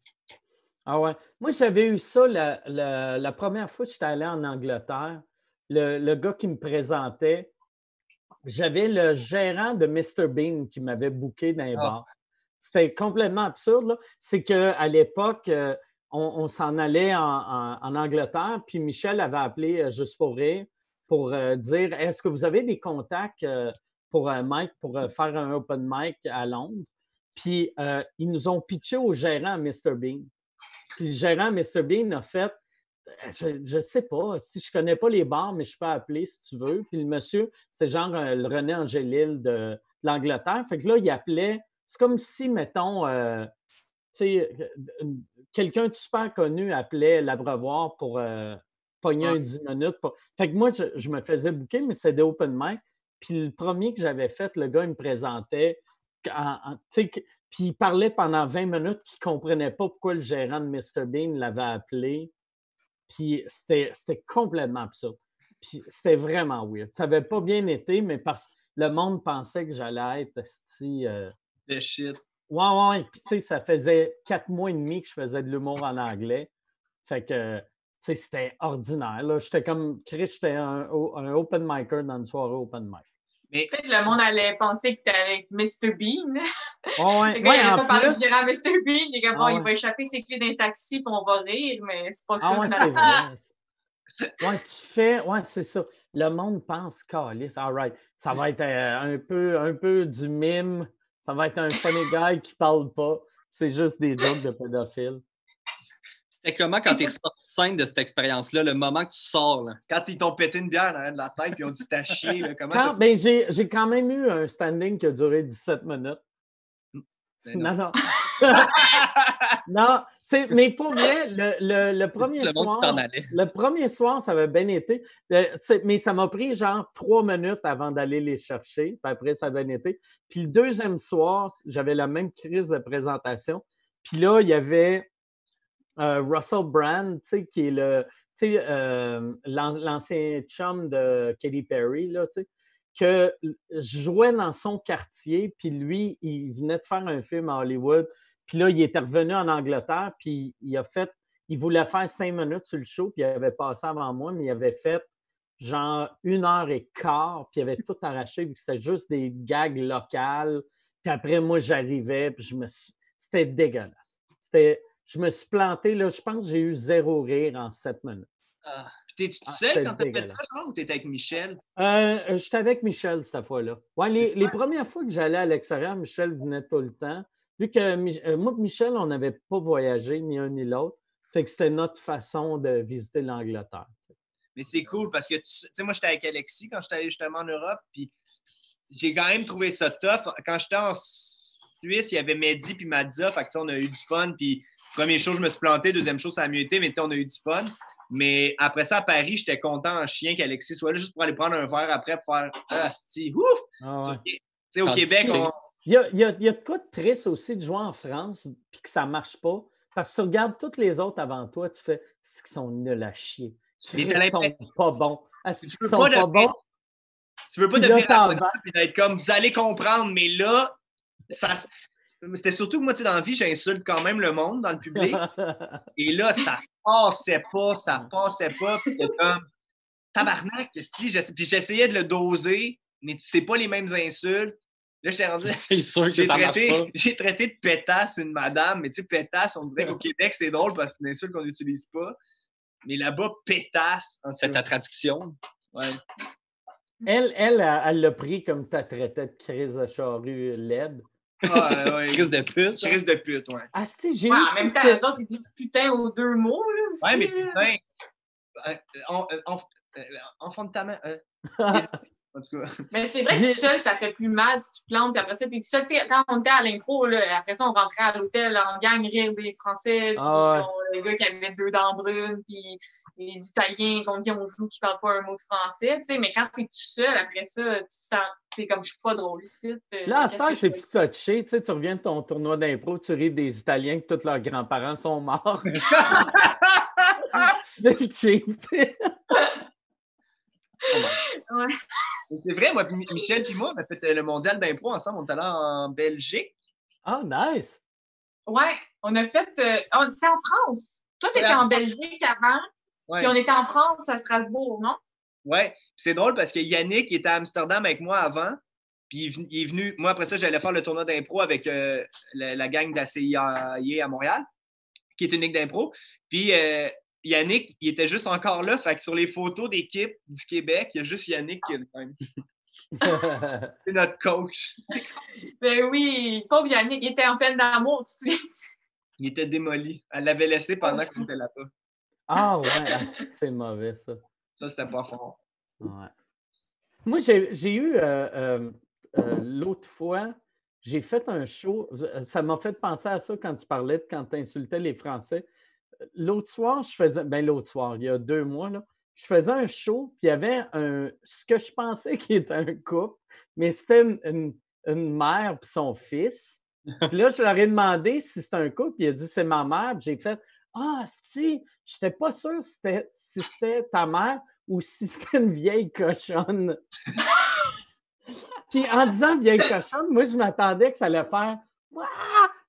A: Ah ouais. Moi, j'avais eu ça la, la- la première fois que j'étais allé en Angleterre. Le, le gars qui me présentait, j'avais le gérant de Mr. Bean qui m'avait booké dans les
G: Ah.
A: bars. C'était complètement absurde. là. C'est qu'à l'époque, euh, on, s'en allait en, Angleterre, puis Michel avait appelé euh, Juste pour pour euh, dire Est-ce que vous avez des contacts euh, pour Mike pour faire un open mic à Londres? Puis ils nous ont pitché au gérant Mr. Bean. Puis le gérant Mr. Bean a fait je ne sais pas, si je ne connais pas les bars, mais je peux appeler si tu veux. Puis le monsieur, c'est genre le René Angélil de, l'Angleterre. Fait que là, il appelait. C'est comme si, mettons, tu sais, quelqu'un de super connu appelait l'abreuvoir pour euh, pogner
B: Ouais.
A: un 10 minutes. pour- Fait que moi, je, je me faisais booker, mais c'était des open mic. Puis le premier que j'avais fait, le gars, il me présentait. en- en- puis il parlait pendant 20 minutes qu'il ne comprenait pas pourquoi le gérant de Mr. Bean l'avait appelé. Puis c'était complètement absurde. Puis c'était vraiment weird. Ça n'avait pas bien été, mais parce que le monde pensait que j'allais être esti, euh,
B: shit.
A: Ouais, ouais, ouais. Puis, tu sais, ça faisait quatre mois et demi que je faisais de l'humour en anglais. Fait que, tu sais, c'était ordinaire. là. J'étais comme, Chris, j'étais un, un open micer dans une soirée open mic.
B: Mais
C: Peut-être que le monde allait penser que t'es avec Mr. Bean.
A: Ouais, ouais.
C: Le gars,
A: Ouais,
C: il
A: en
C: allait pas parler
A: plus-
C: du gérant Mr. Bean. Comme,
A: Ah
C: bon, il
A: ouais.
C: va échapper ses clés d'un taxi puis on va rire, mais c'est pas ça.
A: Ah ouais, c'est
C: finalement.
A: vrai. Ouais, tu fais, ouais, c'est ça. Le monde pense, calice, all right, ça va être euh, un, peu, un peu du mime, ça va être un funny guy qui parle pas. C'est juste des jokes de pédophiles.
G: C'était comment quand t'es ressorti scène de cette expérience-là, le moment que tu sors? Là?
B: Quand ils t'ont pété une bière dans la tête et on dit t'as chier, là, comment
A: Quand- ben, j'ai j'ai quand même eu un standing qui a duré 17 minutes.
B: Ben non.
A: Non, non. non, c'est, mais pour vrai, le, le- le premier
G: le
A: soir, le premier soir, ça avait bien été. Euh, c'est- mais ça m'a pris genre trois minutes avant d'aller les chercher. Puis après, ça a bien été. Puis le deuxième soir, j'avais la même crise de présentation. Puis là, il y avait euh, Russell Brand, tu sais, qui est le, tu sais, euh, l'an- l'ancien chum de Katy Perry, là, tu sais, que je jouais dans son quartier, puis lui, il venait de faire un film à Hollywood, puis là, il était revenu en Angleterre, puis il a fait, il voulait faire cinq minutes sur le show, puis il avait passé avant moi, mais il avait fait genre une heure et quart, puis il avait tout arraché, vu que c'était juste des gags locales. Puis après, moi, j'arrivais, puis je me suis... C'était dégueulasse. C'était... Je me suis planté, là, je pense que j'ai eu zéro rire en sept minutes.
G: Ah,
B: Puis t'es-tu
A: Ah,
B: seul quand t'as fait ça, genre, ou t'étais avec Michel?
A: Euh, J'étais avec Michel cette fois-là. Ouais, les, les premières fois que j'allais à l'extérieur, Michel venait tout le temps. Vu que euh, moi et Michel, on n'avait pas voyagé, ni un ni l'autre. Fait que c'était notre façon de visiter l'Angleterre.
B: Mais c'est cool parce que, tu sais, moi, j'étais avec Alexis quand j'étais allé justement en Europe, puis j'ai quand même trouvé ça tough. Quand j'étais en Suisse, il y avait Mehdi puis Madza, fait que, on a eu du fun, puis première chose, je me suis planté, deuxième chose, ça a mieux été, mais tu sais, on a eu du fun. Mais après ça, à Paris, j'étais content en chien qu'Alexis soit là juste pour aller prendre un verre après pour faire Ah, ouf!
A: Ah ouais.
B: Tu sais, au Québec, on,
A: Il y a, il y a- il y a de quoi de triste aussi de jouer en France puis que ça ne marche pas. Parce que tu regardes tous les autres avant toi, tu fais c'est qu'ils sont nuls à chier? Ils sont pas bons. Qu'ils
B: peux
A: sont
B: pas
A: bons?
B: Tu veux pas
A: Puis
B: devenir arrogant et d'être comme vous allez comprendre, mais là, ça. C'était surtout que moi, tu sais, dans la vie, j'insulte quand même le monde dans le public. Et là, ça passait pas, ça passait pas. Puis c'était comme tabarnak. J'essa- Puis j'essayais de le doser, mais tu sais pas les mêmes insultes. Là, j'étais rendu.
G: c'est sûr que
B: J'ai
G: ça marche
B: traité,
G: pas.
B: j'ai traité de pétasse une madame, mais tu sais, pétasse, on dirait qu'au Québec, c'est drôle parce que c'est une insulte qu'on n'utilise pas. Mais là-bas, pétasse, en
G: C'est ta traduction?
B: ouais.
A: Elle, elle, elle elle l'a pris comme tu traitais de crise de charrue laide.
B: Ah, ouais.
G: Crise de pute.
B: Crise de pute, ouais.
A: Ah, si, j'ai
C: Ouais,
A: eu
C: en même temps, les autres, ils disent putain aux deux mots, là, aussi.
B: Ouais, mais putain, euh, en- euh, en- euh, enfant de ta main. euh, en tout cas,
C: Mais c'est vrai que tout seul, ça fait plus mal si tu plantes, puis après ça, puis tout seul, tu sais, quand on était à l'impro, là, après ça, on rentrait à l'hôtel en gang rire des Français, puis
A: Ah ouais.
C: les gars qui avaient deux dents brunes, puis les Italiens contre qui on joue qui parlent pas un mot de français, tu sais, mais quand t'es tout seul, après ça, tu sens, t'es comme, je suis pas drôle ici. euh,
A: Là, à ça, c'est plus touché. Tu sais, tu reviens de ton tournoi d'impro, tu ris des Italiens que tous leurs grands-parents sont morts. le cheap, tu
B: c'est vrai, moi, Michel puis moi, on a fait euh, le mondial d'impro ensemble. On est allé en Belgique.
A: Ah, nice!
C: Ouais, on a fait, euh, on c'est en France. Toi, t'étais
B: Ouais.
C: en Belgique avant,
B: Ouais.
C: puis on était en France, à Strasbourg, non?
B: Ouais. Puis C'est drôle parce que Yannick il était à Amsterdam avec moi avant. Puis il est venu- il est venu. Moi, après ça, j'allais faire le tournoi d'impro avec euh, la, la gang de la CIA à Montréal, qui est une ligue d'impro. Puis euh, Yannick, il était juste encore là. Fait que sur les photos d'équipe du Québec, il y a juste Yannick qui est quand même- c'est notre coach.
C: Ben oui, pauvre Yannick, il était en peine d'amour, tu te souviens?
B: Il était démoli. Elle l'avait laissé pendant qu'on était là-bas.
A: ah, ouais, ah, c'est mauvais, ça.
B: Ça, c'était pas fort.
A: Ouais. Moi, j'ai eu euh, euh, euh, l'autre fois, j'ai fait un show. Ça m'a fait penser à ça quand tu parlais, de quand tu insultais les Français. L'autre soir, je faisais. Ben, l'autre soir, il y a deux mois, là, je faisais un show, puis il y avait un, ce que je pensais qui était un couple, mais c'était une, une- une mère et son fils. Puis là, je leur ai demandé si c'était un couple, puis il a dit c'est ma mère. Puis j'ai fait Ah, si, je n'étais pas sûr si c'était si c'était ta mère ou si c'était une vieille cochonne. Puis en disant vieille cochonne, moi, je m'attendais que ça allait faire Wouah!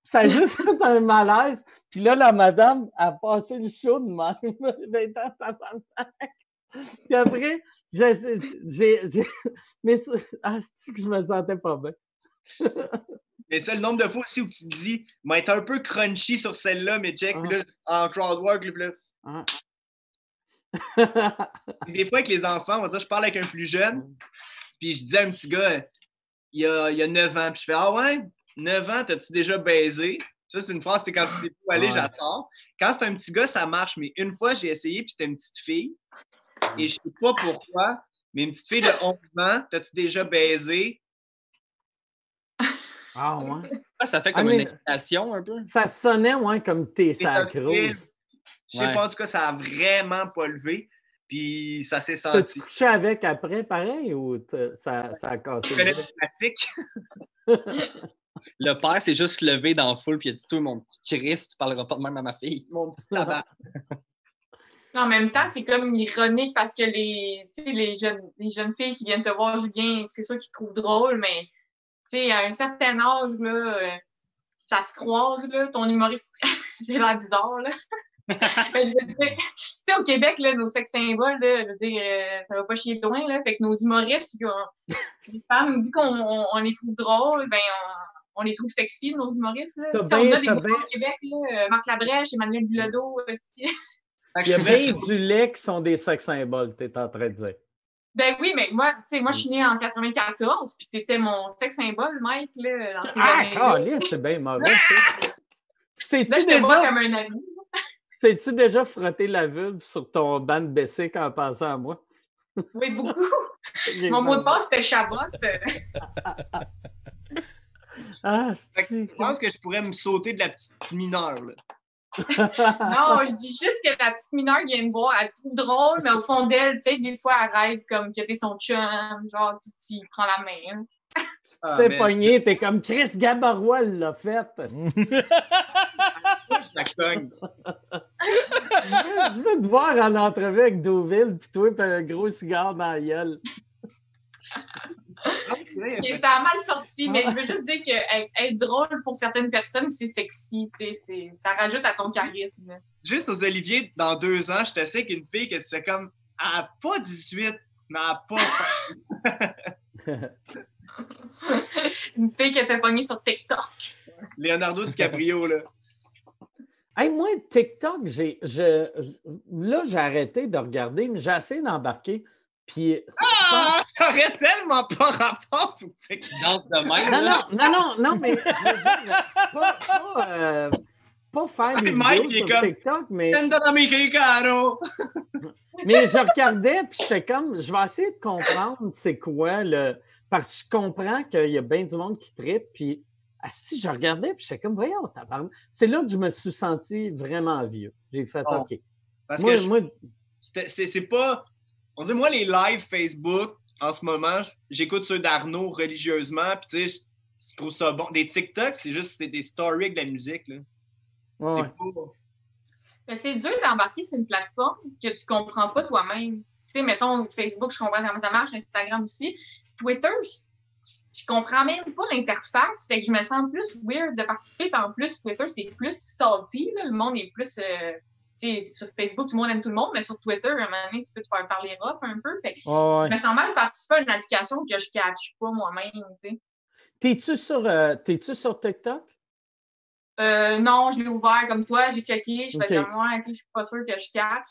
A: Ça a juste fait un malaise. Puis là, la madame a passé le show de même. Puis après, j'ai. Mais ah, c'est que je me sentais pas bien?
B: Mais c'est le nombre de fois aussi où tu te dis, mais être un peu crunchy sur celle-là, mais check, puis là, en crowdwork, là,
A: Ah.
B: Des fois, avec les enfants, on va dire, je parle avec un plus jeune, puis je dis à un petit gars, il y a, il y a 9 ans, puis je fais Ah ouais, 9 ans, t'as-tu déjà baisé? Ça, c'est une phrase, c'est quand tu sais où aller,
A: Ouais.
B: j'en sors. Quand c'est un petit gars, ça marche. Mais une fois, j'ai essayé, puis c'était une petite fille. Et je sais pas pourquoi, mais une petite fille de 11 ans, t'as-tu déjà baisé?
A: Ah, ouais.
G: Ah, ça fait
A: Ah,
G: comme une invitation un peu.
A: Ça sonnait, ouais, comme t'es
B: C'est
A: sa
B: un film.
A: cruise.
B: Je sais
G: Ouais.
B: pas, en tout cas, ça a vraiment pas levé. Puis ça s'est
A: T'as-tu
B: senti.
A: couché avec après, pareil, ou ça, ça a cassé?
B: Tu connais
A: le
B: classique?
G: Le père s'est juste levé dans la foule puis il a dit Toi, mon petit Christ, tu parleras pas de même à ma fille.
B: Mon petit tabac.
C: En même temps, c'est comme ironique parce que les, tu sais, les, jeunes, les jeunes filles qui viennent te voir, Julien, c'est sûr qu'ils te trouvent drôle, mais tu sais, à un certain âge, là, euh, ça se croise, là, ton humoriste, j'ai l'air bizarre, là. Mais je veux dire, tu sais, au Québec, là, nos sex symboles, là, je veux dire, euh, ça va pas chier loin, là. Fait que nos humoristes, les femmes, vu qu'on on, on les trouve drôles, ben, on, on les trouve sexy, nos humoristes, là.
A: T'as
C: Tu sais, on
A: bien-
C: a des
A: bien-
C: au Québec, là, euh, Marc Labrèche, Emmanuel Bilodeau, euh,
A: Il y a bien du lait qui sont des sex symboles, t'es en train de dire.
C: Ben oui, mais moi, tu sais, moi, je suis née en 94, puis t'étais mon sex symbole, Mike, là, dans ces
A: Ah, caliste, c'est bien mauvais. Tu
C: Là, je te vois
A: déjà,
C: comme un ami.
A: tu t'es-tu déjà frotté la vulve sur ton banc de Bessic en pensant à moi?
C: Oui, beaucoup. Mon mot de passe, c'était Chabot.
A: Ah.
B: Je pense que je pourrais me sauter de la petite mineure. Là.
C: Non, je dis juste que la petite mineure qui vient me voir, elle trouve drôle, mais au fond d'elle, peut-être des fois, elle rêve comme que t'es son chum, genre, puis tu prends la main.
A: Tu
B: Ah,
A: t'es pogné, t'es comme Chris Gabarois l'a fait.
B: Je la cogne.
A: Je veux te voir en entrevue avec Deauville, puis toi, pis un gros cigare dans la gueule.
B: Ah,
C: Et ça a mal sorti, mais je veux juste dire que être- drôle pour certaines personnes, c'est sexy, tu sais, c'est- ça rajoute à ton charisme.
B: Juste aux Olivier, dans deux ans, je te sais qu'une fille que tu sais comme, elle n'a pas 18, mais elle n'a pas
C: Une fille qui était pognée sur TikTok.
B: Leonardo DiCaprio, là.
A: Hey, moi, TikTok, j'ai, je, là, j'ai arrêté de regarder, mais j'ai essayé d'embarquer. Puis,
B: Ah! T'aurais tellement pas rapport sur
G: Il
B: TikTok.
G: danse de même.
A: non,
G: là.
A: non, non, non, non, mais je veux dire, pas, pas, euh, pas faire des
B: Hey, Mike,
A: vidéos sur
B: comme-
A: TikTok, mais, mais je regardais, puis j'étais comme, je vais essayer de comprendre c'est quoi le. Parce que je comprends qu'il y a bien du monde qui tripe, puis si je regardais, puis j'étais comme, voyons, tabarnak. C'est là que je me suis senti vraiment vieux. J'ai fait,
B: Oh.
A: OK.
B: Parce
A: Moi,
B: que je-
A: moi,
B: c'est pas. On dit, moi, les lives Facebook, en ce moment, j'écoute ceux d'Arnaud religieusement, puis tu sais, je- trouve ça bon. Des TikTok, c'est juste c'est des stories avec de la musique, là.
A: ouais,
B: C'est pas.
C: Mais c'est dur d'embarquer sur une plateforme que tu comprends pas toi-même. Tu sais, mettons, Facebook, je comprends comment ça marche, Instagram aussi. Twitter, je- comprends même pas l'interface. Fait que je me sens plus weird de participer. Puis en plus, Twitter, c'est plus salty. là. Le monde est plus. euh, sur Facebook, tout le monde aime tout le monde, mais sur Twitter, à un moment donné, tu peux te faire parler rough un peu. Fait que
A: Ouais, ouais.
C: je me sens mal de participer à une application que je catch pas moi-même. tu sais.
A: T'es-tu sur, euh, t'es-tu sur TikTok?
C: Euh, non, je l'ai ouvert comme toi, j'ai checké, je fais comme moi, je suis pas sûre que je catch,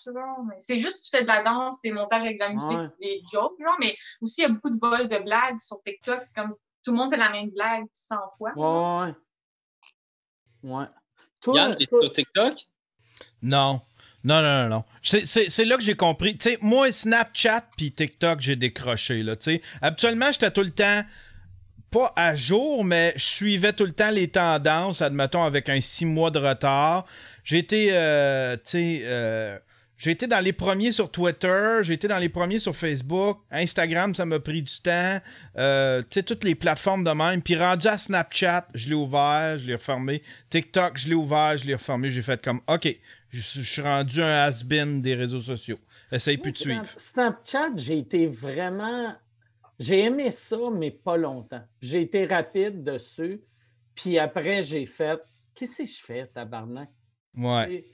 C: C'est juste que tu fais de la danse, des montages avec de la musique,
A: Ouais.
C: des jokes, genre, mais aussi il y a beaucoup de vols de blagues sur TikTok, c'est comme tout le monde fait la même blague 100 fois.
A: Ouais. Ouais. Toi,
G: Yann, t'es sur TikTok?
D: Non. Non, non, non, non. C'est- là que j'ai compris. Moi, Snapchat puis TikTok, j'ai décroché, là, tu sais. Habituellement, j'étais tout le temps, pas à jour, mais je suivais tout le temps les tendances, admettons, avec un six mois de retard. J'ai été, euh, euh, dans les premiers sur Twitter, j'ai été dans les premiers sur Facebook, Instagram, ça m'a pris du temps, euh, toutes les plateformes de même. Puis rendu à Snapchat, je l'ai ouvert, je l'ai refermé. TikTok, je l'ai ouvert, je l'ai refermé. J'ai fait comme, OK, je, je suis rendu un has-been des réseaux sociaux. Essaye plus de suivre.
A: Snapchat, j'ai été vraiment. J'ai aimé ça, mais pas longtemps. J'ai été rapide dessus. Puis après, j'ai fait. Qu'est-ce que je fais, tabarnak?
D: Ouais.
A: Et-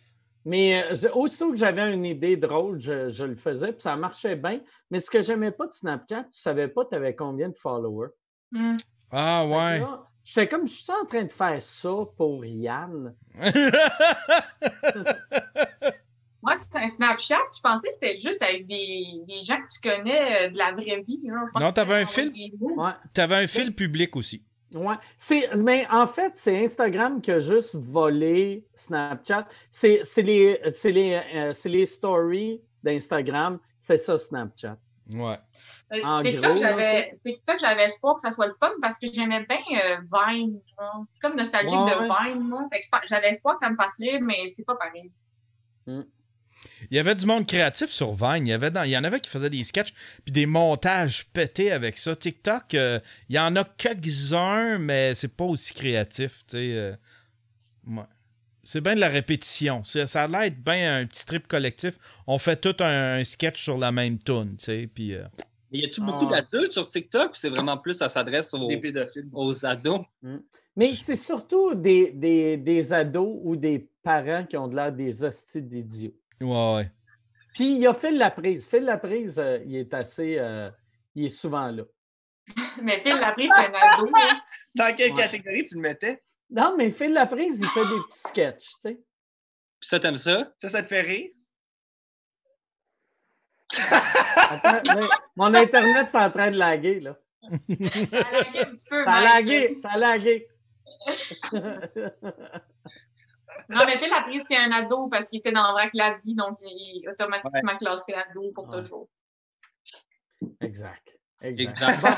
A: Mais euh, aussitôt que j'avais une idée drôle, je, je le faisais, puis ça marchait bien. Mais ce que j'aimais pas de Snapchat, tu savais pas tu avais combien de followers.
C: Hmm.
D: Ah, ouais.
A: là, J'étais comme, je suis en train de faire ça pour Yann.
C: Moi, c'est un Snapchat, je pensais que c'était juste avec des, des gens que tu connais euh, de la vraie vie. Genre, je pensais
D: Non,
C: que
D: t'avais un fil? T'avais un fil public aussi.
A: Ouais. C'est, mais en fait, c'est Instagram qui a juste volé Snapchat. C'est, c'est les, c'est les, euh, c'est les stories d'Instagram. C'est ça, Snapchat.
D: Ouais.
C: Euh,
A: En
C: TikTok, j'avais TikTok, j'avais espoir que ça soit le fun parce que j'aimais bien euh, Vine. genre. C'est comme nostalgique
A: Ouais,
C: de. Vine, pense- J'avais espoir que ça me fasse rire, mais c'est pas pareil.
D: Il y avait du monde créatif sur Vine. Il y, avait dans- il y en avait qui faisaient des sketchs puis des montages pétés avec ça. TikTok, euh, il y en a quelques-uns, mais c'est pas aussi créatif. tu sais, euh, ouais. C'est bien de la répétition. Ça a l'air d'être bien un petit trip collectif. On fait tout un, un sketch sur la même tune, tu sais, puis... euh,
G: Y a-tu beaucoup
A: Ah.
G: d'adultes sur TikTok ou c'est vraiment plus ça s'adresse aux, aux ados?
A: Mais c'est surtout des, des, des ados ou des parents qui ont de l'air des hosties d'idiots.
D: Ouais, ouais.
A: Puis il y a Phil Laprise. Phil Laprise, euh, il est assez. euh, il est souvent là.
C: Mais Phil Laprise, c'est un ado. hein.
B: Dans quelle
A: Ouais.
B: catégorie tu le mettais?
A: Non, mais Phil Laprise, il fait des petits sketchs, tu sais.
G: Puis ça, t'aimes ça?
B: Ça, ça te fait rire?
A: Attends, mais mon Internet est en train de laguer, là.
C: Ça a lagué un petit peu.
A: Ça a lagué, ça a lagué.
C: Non, mais Phil Laprise, c'est un ado parce qu'il était dans Vrac la vie, donc il est automatiquement classé ado pour
A: Ouais.
C: toujours.
A: Exact. Exact.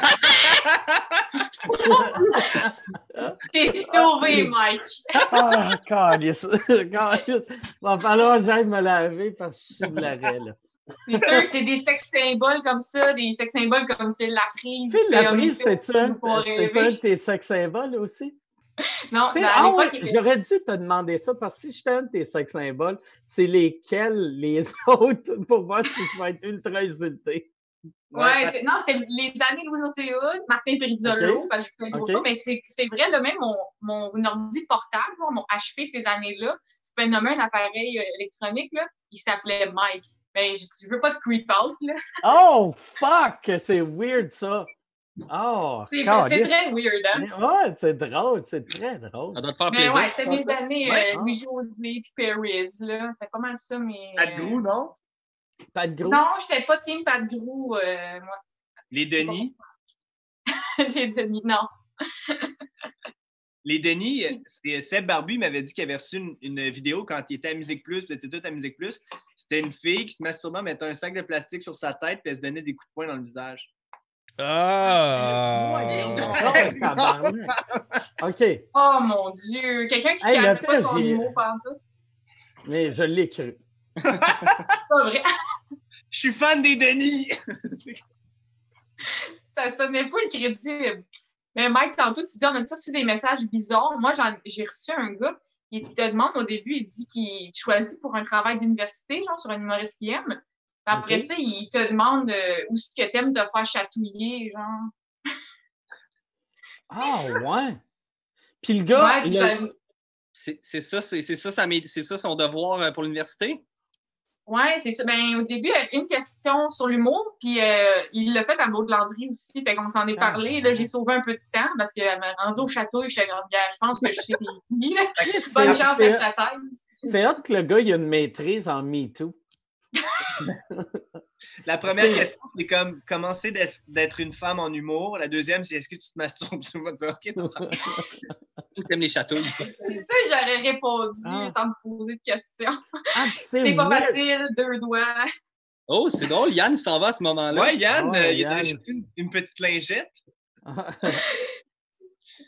C: T'es sauvé, Mike!
A: Ah, calice. Calice. Va falloir que j'aille me laver parce que je suis de l'arrêt, là.
C: C'est sûr, c'est des sex symboles comme ça, des sex symboles comme Phil Laprise.
A: Phil Laprise, c'était-tu un, un de tes sex symboles aussi?
C: Non,
A: ah ouais,
C: l'époque, il était-
A: J'aurais dû te demander ça parce que si j'étais un de tes sex symboles, c'est lesquels les autres pour voir si je vais être ultra insulté.
C: Ouais, non, c'est les années Louis-José Hood, Martin Perizzolo,
A: Ok.
C: parce que j'ai fait un gros
A: Ok.
C: show, mais c'est c'est vrai, là, même mon, mon ordi portable, mon HP de ces années-là, tu peux nommer un appareil euh, électronique, là, il s'appelait Mike. Mais je, je veux pas te creep out, là.
A: Oh, fuck! C'est weird, ça. Oh,
C: C'est très weird, hein?
A: Ouais, c'est drôle, c'est très drôle.
G: Ça doit te faire
C: Mais
G: plaisir.
C: ouais, c'était mes années
B: Ouais.
C: euh, Louis-José puis là. C'était pas mal ça, mais...
B: De Grou, non?
A: Pas de gros?
C: Non, j'étais pas team Pat Grou, euh, moi.
B: Les Denis?
C: Les demi, non.
B: Les Denis, euh, c'est Seb Barbu il m'avait dit qu'il avait reçu une, une vidéo quand il était à Musique Plus, puis c'était tout à Musique Plus. C'était une fille qui se masturbait en mettant un sac de plastique sur sa tête, puis elle se donnait des coups de poing dans le visage.
D: Ah!
A: Oh. OK,
C: Oh mon Dieu! Quelqu'un qui
A: Hey,
C: ne
A: le
C: pas son par tout.
A: mais je l'ai cru.
C: C'est pas vrai.
B: Je suis fan des Denis!
C: Ça sonnait pas le crédible. Mais Mike, tantôt, tu dis, on a tous reçu des messages bizarres. Moi, j'ai reçu un gars, il te demande au début, il dit qu'il te choisit pour un travail d'université, genre sur un humoriste qu'il aime. Puis après ça, il te demande euh, où est-ce que t'aimes te faire chatouiller, genre.
A: Ah, ouais. Puis le gars,
C: Ouais,
G: C'est ça, c'est ça, c'est ça son devoir euh, pour l'université?
C: Ouais, c'est ça. Ben, au début, il y avait une question sur l'humour, puis euh, il l'a fait à Maud Landry aussi, fait qu'on s'en est
A: Ah,
C: parlé. Là, j'ai sauvé un peu de temps parce qu'elle m'a rendu au château, je comme, Gars, je pense que je
A: c'est-
C: Bonne chance avec ta thèse.
A: C'est hot que le gars, il a une maîtrise en MeToo.
B: La première
A: C'est-
B: question, c'est comme commencer d'être une femme en humour? La deuxième, c'est est-ce que tu te masturbes souvent? OK, t'as-
G: Tu aimes les chatouilles?
C: C'est ça que j'aurais répondu
A: Ah.
C: sans me poser de questions.
A: Ah,
C: C'est pas facile, deux doigts.
G: Oh, c'est drôle, Yann s'en va à ce moment-là.
B: Ouais, Yann,
A: Ouais,
B: euh, il a acheté une, une petite lingette.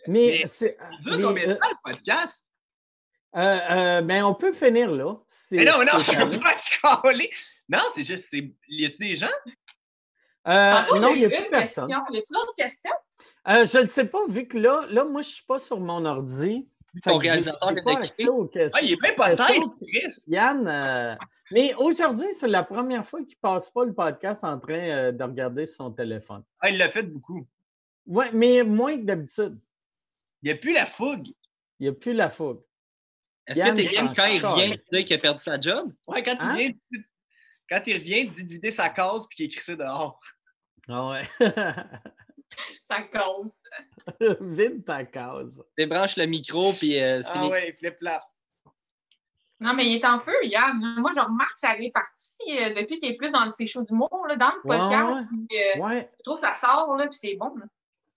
A: Mais
B: Mais
A: c'est. Euh,
B: temps le podcast?
A: Euh, euh, ben, on peut finir là.
B: Mais non, non, je veux pas coller. Non, c'est juste, c'est... y a-tu des gens?
A: Euh, non,
C: il
A: il
C: y a
A: n'y a plus
C: une
A: personne.
C: question. Y a-t-il d'autres questions?
A: Euh, je ne sais pas, vu que là, là, moi, je ne suis pas sur mon ordi.
G: Ton réalisateur
A: aux questions.
B: Ah, il est bien Chris.
A: Yann, euh, mais aujourd'hui, c'est la première fois qu'il ne passe pas le podcast en train euh, de regarder son téléphone.
B: Ah, il l'a fait beaucoup.
A: Oui, mais moins que d'habitude.
B: Il n'y a plus la fougue.
A: Il n'y a plus la fougue.
G: Est-ce que tu
A: s'en
G: quand il revient et dire qu'il a perdu sa job?
B: Ouais, quand
A: Hein?
B: il vient, quand il revient, il dit de vider sa case puis qu'il écrit ça dehors.
A: Ah ouais.
C: Ça cause.
A: Vide ta case.
G: Débranche le micro, puis euh,
B: Ah
G: fini.
B: ouais, flip flap.
C: Non, mais il est en feu, Yann. Moi, je remarque que ça répartit euh, depuis qu'il est plus dans ses shows d'humour, là, dans le
A: Ouais,
C: podcast. puis, euh,
A: Ouais.
C: Je trouve que ça sort, là, puis c'est bon. là.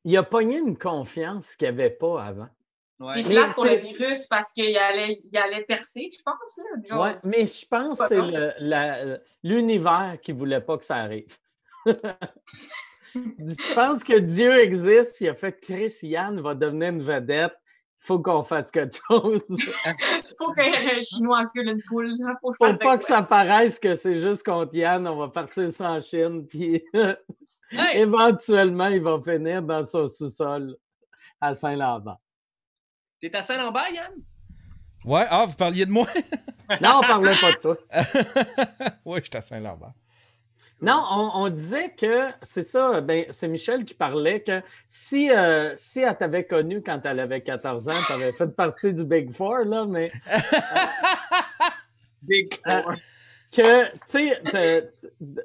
A: il a pogné une confiance qu'il n'y avait pas avant.
C: C'est
B: Ouais.
C: Plate pour le
A: c'est-
C: virus parce qu'il allait, il allait percer, je pense. Là, genre.
A: Ouais, mais je pense que c'est le- l'univers qui ne voulait pas que ça arrive. je pense que Dieu existe, il a fait Chris Yann va devenir une vedette. Il faut qu'on fasse quelque chose.
C: faut qu'un Chinois encule une poule. là, Faut,
A: faut pas
C: quoi?
A: que ça paraisse que c'est juste contre Yann, on va partir sans Chine, puis
B: Hey!
A: éventuellement, il va finir dans son sous-sol à Saint-Lambert.
B: T'es à Saint-Lambert, Yann?
D: Ouais, ah, vous parliez de moi?
A: Non, on parlait pas de toi.
D: ouais, j'étais à Saint-Lambert.
A: Non, on, on disait que c'est ça, ben, c'est Michel qui parlait que si, euh, si elle t'avait connu quand elle avait 14 ans, tu avais fait partie du Big Four, là, mais
B: Big
A: Euh,
B: Four.
A: que, tu sais,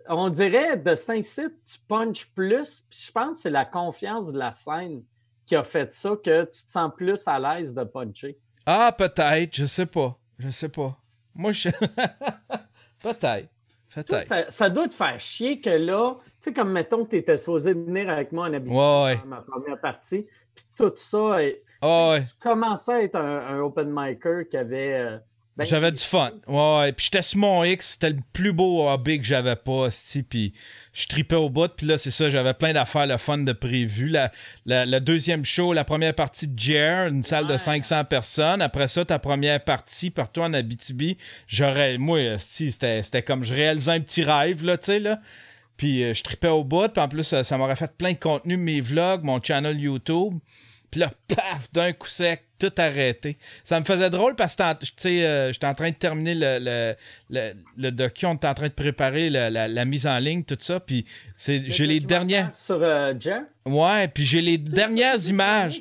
A: on dirait de Saint-Cyr, tu punches plus, puis je pense que c'est la confiance de la scène qui a fait ça, que tu te sens plus à l'aise de puncher?
D: Ah, peut-être, je sais pas. Je sais pas. Moi, je. peut-être. Peut-être.
A: Ça, ça doit te faire chier que là, tu sais, comme mettons que tu étais supposé venir avec moi en Abitibi
D: Ouais,
A: ma première partie, puis tout ça, et-
D: Ah, ouais.
A: tu commençais à être un, un open micer qui avait. euh, ben,
D: J'avais du fun. Ouais, ouais. Puis j'étais sur mon X, c'était le plus beau hobby que j'avais pas, Puis je tripais au bout. Puis là, c'est ça, j'avais plein d'affaires, le fun de prévu. La, la- le deuxième show, la première partie de Jer, une salle de
A: Ouais.
D: 500 personnes. Après ça, ta première partie, partout en Abitibi. J'aurais, moi, c'était comme je réalisais un petit rêve, là, tu sais, là. Puis euh, je tripais au bout. Puis en plus, ça, ça m'aurait fait plein de contenu, mes vlogs, mon channel YouTube. Puis là, paf, d'un coup sec, tout arrêté. Ça me faisait drôle parce que tu sais, euh, j'étais en train de terminer le, le, le, le docu, on était en train de préparer la, la- la mise en ligne, tout ça. Puis j'ai les dernières.
A: Sur euh, Jeff?
D: Ouais, puis j'ai les dernières images.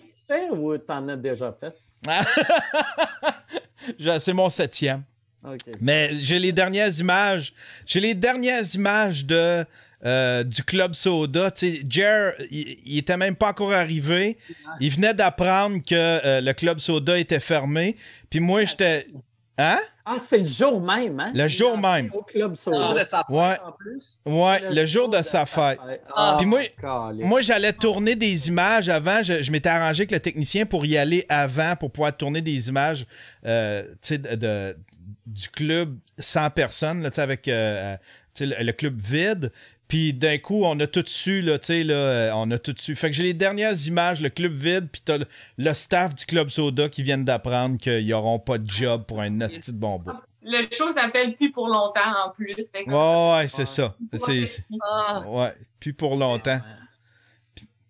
A: Ou t'en as déjà fait?
D: C'est mon septième. Mais j'ai les dernières images. J'ai les dernières images de euh, du club soda. Tu sais, Jer, il, était même pas encore arrivé. Il venait d'apprendre que euh, le club soda était fermé. Puis moi, j'étais. Hein?
A: Ah, c'est le jour même, hein?
D: Le jour même.
A: Au Club
B: Jour
A: Soda.
B: de sa fête,
D: Ouais.
B: en plus.
D: Ouais, le jour de sa fête.
A: Ah,
D: Puis moi-. Moi, j'allais tourner des images avant. Je, je m'étais arrangé avec le technicien pour y aller avant, pour pouvoir tourner des images euh, tu sais, de, de- du club sans personne, là, tu sais, avec euh, le, le club vide. Puis d'un coup, on a tout su, là, tu sais, là, euh, on a tout su. Fait que j'ai les dernières images, le club vide, puis t'as le, le staff du club soda qui viennent d'apprendre qu'ils n'auront pas de job pour un nasty de bon bout.
C: Le show s'appelle Plus pour longtemps en plus. Fait que-
D: Ouais, ouais, c'est ça. C'est.
G: Ah,
D: ouais, plus pour longtemps.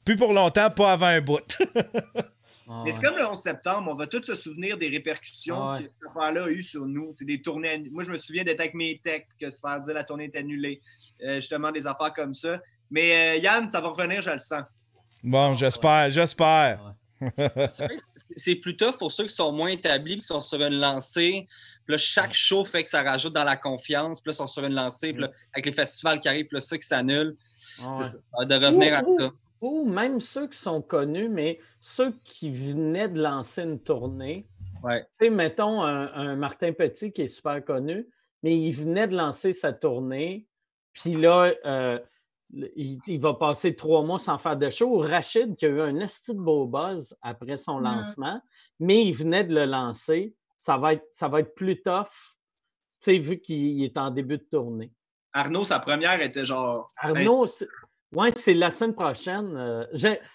D: Plus pour longtemps, pas avant un bout.
A: Ah,
B: Mais c'est
A: ouais.
B: comme le 11 septembre, on va tous se souvenir des répercussions
A: Ah ouais.
B: que cette affaire-là a eu sur nous. C'est des tournées. Moi, je me souviens d'être avec mes techs, que se faire dire la tournée est annulée. Euh, justement, des affaires comme ça. Mais euh, Yann, ça va revenir, je le sens.
D: Bon, j'espère, j'espère.
G: c'est plus tough pour ceux qui sont moins établis, qui sont sur une lancée. Puis là, chaque show fait que ça rajoute dans la confiance. Puis là, ils sont sur une lancée. Puis là, avec les festivals qui arrivent, puis là, ça qui s'annule.
A: Ah,
G: C'est
A: ouais.
G: ça. Ça va de revenir à
A: Ouh,
G: ça.
A: Ou même ceux qui sont connus, mais ceux qui venaient de lancer une tournée.
G: Ouais.
A: Tu sais, mettons un, un Martin Petit qui est super connu, mais il venait de lancer sa tournée, puis là, euh, il, il va passer trois mois sans faire de show. Ou Rachid, qui a eu un esti de beau buzz après son
C: Mhm.
A: lancement, mais il venait de le lancer, ça va être, ça va être plus tough, tu sais, vu qu'il est en début de tournée.
B: Arnaud, sa première était genre.
A: Arnaud, ouais, c'est la semaine prochaine. Euh,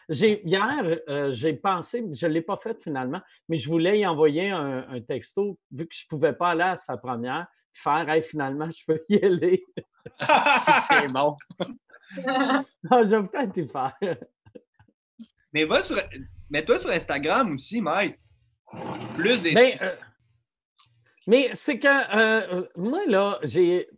A: j'ai- hier, euh, j'ai pensé, je ne l'ai pas fait finalement, mais je voulais y envoyer un, un texto, vu que je ne pouvais pas aller à sa première, faire Hey, finalement, je peux y aller.
G: C'est bon.
A: Ah, je vais peut-être y faire.
B: Mais va sur. Mets-toi sur Instagram aussi, Mike. Plus des.
A: Ben, euh, mais c'est que moi, là, j'ai.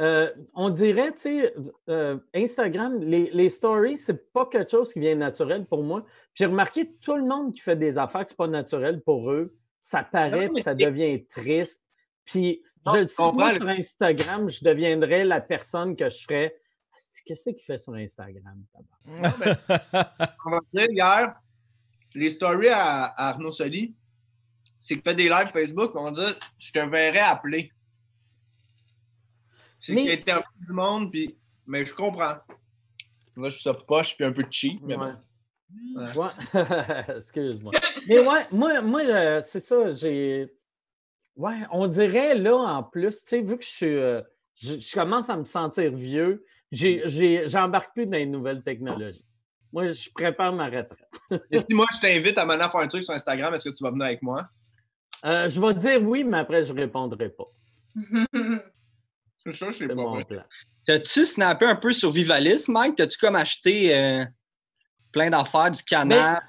A: Euh, on dirait, tu sais, euh, Instagram, les, les stories, c'est pas quelque chose qui vient naturel pour moi. J'ai remarqué tout le monde qui fait des affaires que c'est pas naturel pour eux, ça paraît,
B: Non,
A: puis ça devient triste. Puis,
B: Non,
A: je le sais, moi,
B: le-
A: sur Instagram, je deviendrais la personne que je ferais. Qu'est-ce qu'il fait sur Instagram? tabarnak?
B: On va dire hier, les stories à, à Arnaud Soli, c'est qu'il fait des lives Facebook, on va dire je te verrais appeler. C'est
A: Mais-
B: qu'il interviewe du monde, puis. Mais je comprends. Moi, je suis ça poche puis un peu cheap, mais
A: Ouais.
B: bon.
A: Ouais. Excuse-moi. Mais ouais, moi, moi euh, c'est ça, j'ai. Ouais, on dirait là en plus, tu sais, vu que je suis. euh, je, je commence à me sentir vieux, j'ai- j'ai- j'embarque plus dans les nouvelles technologies. Moi, je prépare ma retraite.
B: Et si moi, je t'invite à maintenant faire un truc sur Instagram, est-ce que tu vas venir avec moi?
A: Euh, je vais dire oui, mais après, je ne répondrai pas.
B: C'est ça, je sais
A: C'est
B: pas.
A: mon
B: moi.
A: plan.
G: T'as-tu snappé un peu sur Vivalis, Mike? T'as-tu comme acheté euh, plein d'affaires, du canard?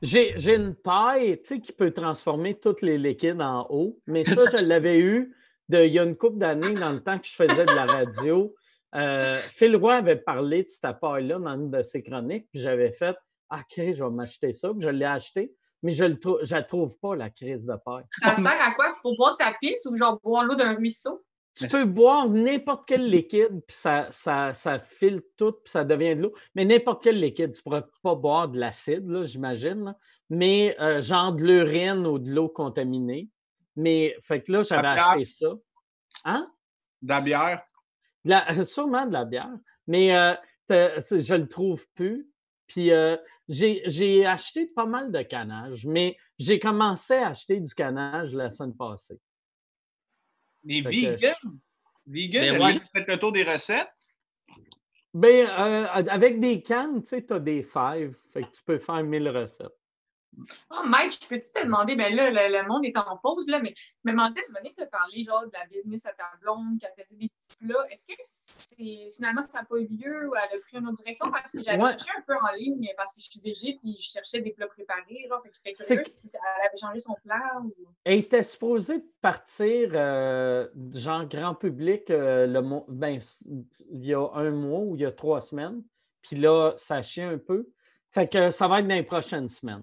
A: J'ai j'ai une paille tu sais, qui peut transformer tous les liquides en eau, mais ça, je l'avais eu de, il y a une couple d'années, dans le temps que je faisais de la radio. Euh, Phil Roy avait parlé de cette paille-là dans une de ses chroniques, puis j'avais fait Ah, OK, je vais m'acheter ça, puis je l'ai acheté, mais je ne la trouve pas, la crise de paille.
C: Ça sert à quoi? C'est pour boire ta pisse ou genre boire l'eau d'un ruisseau?
A: Tu peux boire n'importe quel liquide, puis ça, ça, ça file tout, puis ça devient de l'eau. Mais n'importe quel liquide, tu ne pourras pas boire de l'acide, là, j'imagine. Mais euh, genre de l'urine ou de l'eau contaminée. Mais fait que là, j'avais acheté ça. Hein?
B: De la bière.
A: De la- sûrement de la bière. Mais euh, je ne le trouve plus. Puis euh, j'ai j'ai acheté pas mal de canage, mais j'ai commencé à acheter du canage la semaine passée. Que
B: vegan. Vegan,
G: Ben
B: est-ce
A: ouais.
B: que tu fais le tour des recettes?
A: Ben, euh, avec des cannes, tu sais, tu as des fives, fait que tu peux faire 1000 recettes.
C: Oh, Mike, peux-tu te demander, ben là, le, le monde est en pause, là, mais je me demandais, de as parlé genre de la business à ta blonde qui a fait des petits plats. Est-ce que c'est, finalement ça n'a pas eu lieu ou elle a pris une autre direction? Parce que j'avais
A: Ouais.
C: cherché un peu en ligne parce que je suis végé puis je cherchais des plats préparés, genre, j'étais curieuse si elle avait changé son plan ou.
A: Elle était supposée partir, euh, genre grand public, euh, le mois- ben, il y a un mois ou il y a trois semaines. Puis là, ça chie un peu. Fait que ça va être dans les prochaines semaines.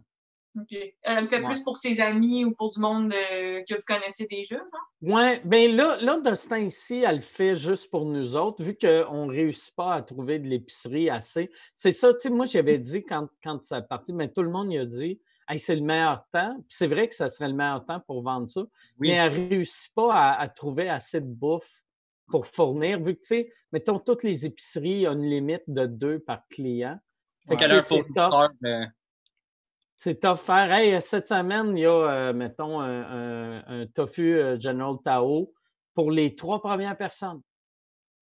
C: OK. Elle le fait
A: Ouais.
C: plus pour ses amis ou pour du monde euh, que vous connaissez déjà, genre?
A: Oui, bien là, là, de ce temps-ci, elle le fait juste pour nous autres, vu qu'on ne réussit pas à trouver de l'épicerie assez. C'est ça, tu sais, moi, j'avais dit quand, quand ça a parti, mais tout le monde y a dit Hey, c'est le meilleur temps. Puis c'est vrai que ça serait le meilleur temps pour vendre ça,
G: Oui.
A: mais elle ne réussit pas à, à trouver assez de bouffe pour fournir, vu que, tu sais, mettons, toutes les épiceries, il y a une limite de deux par client. Fait que, tu sais,
G: heure
A: c'est C'est faire. Hey, cette semaine, il y a, euh, mettons, un, un- un tofu euh, General Tao pour les trois premières personnes.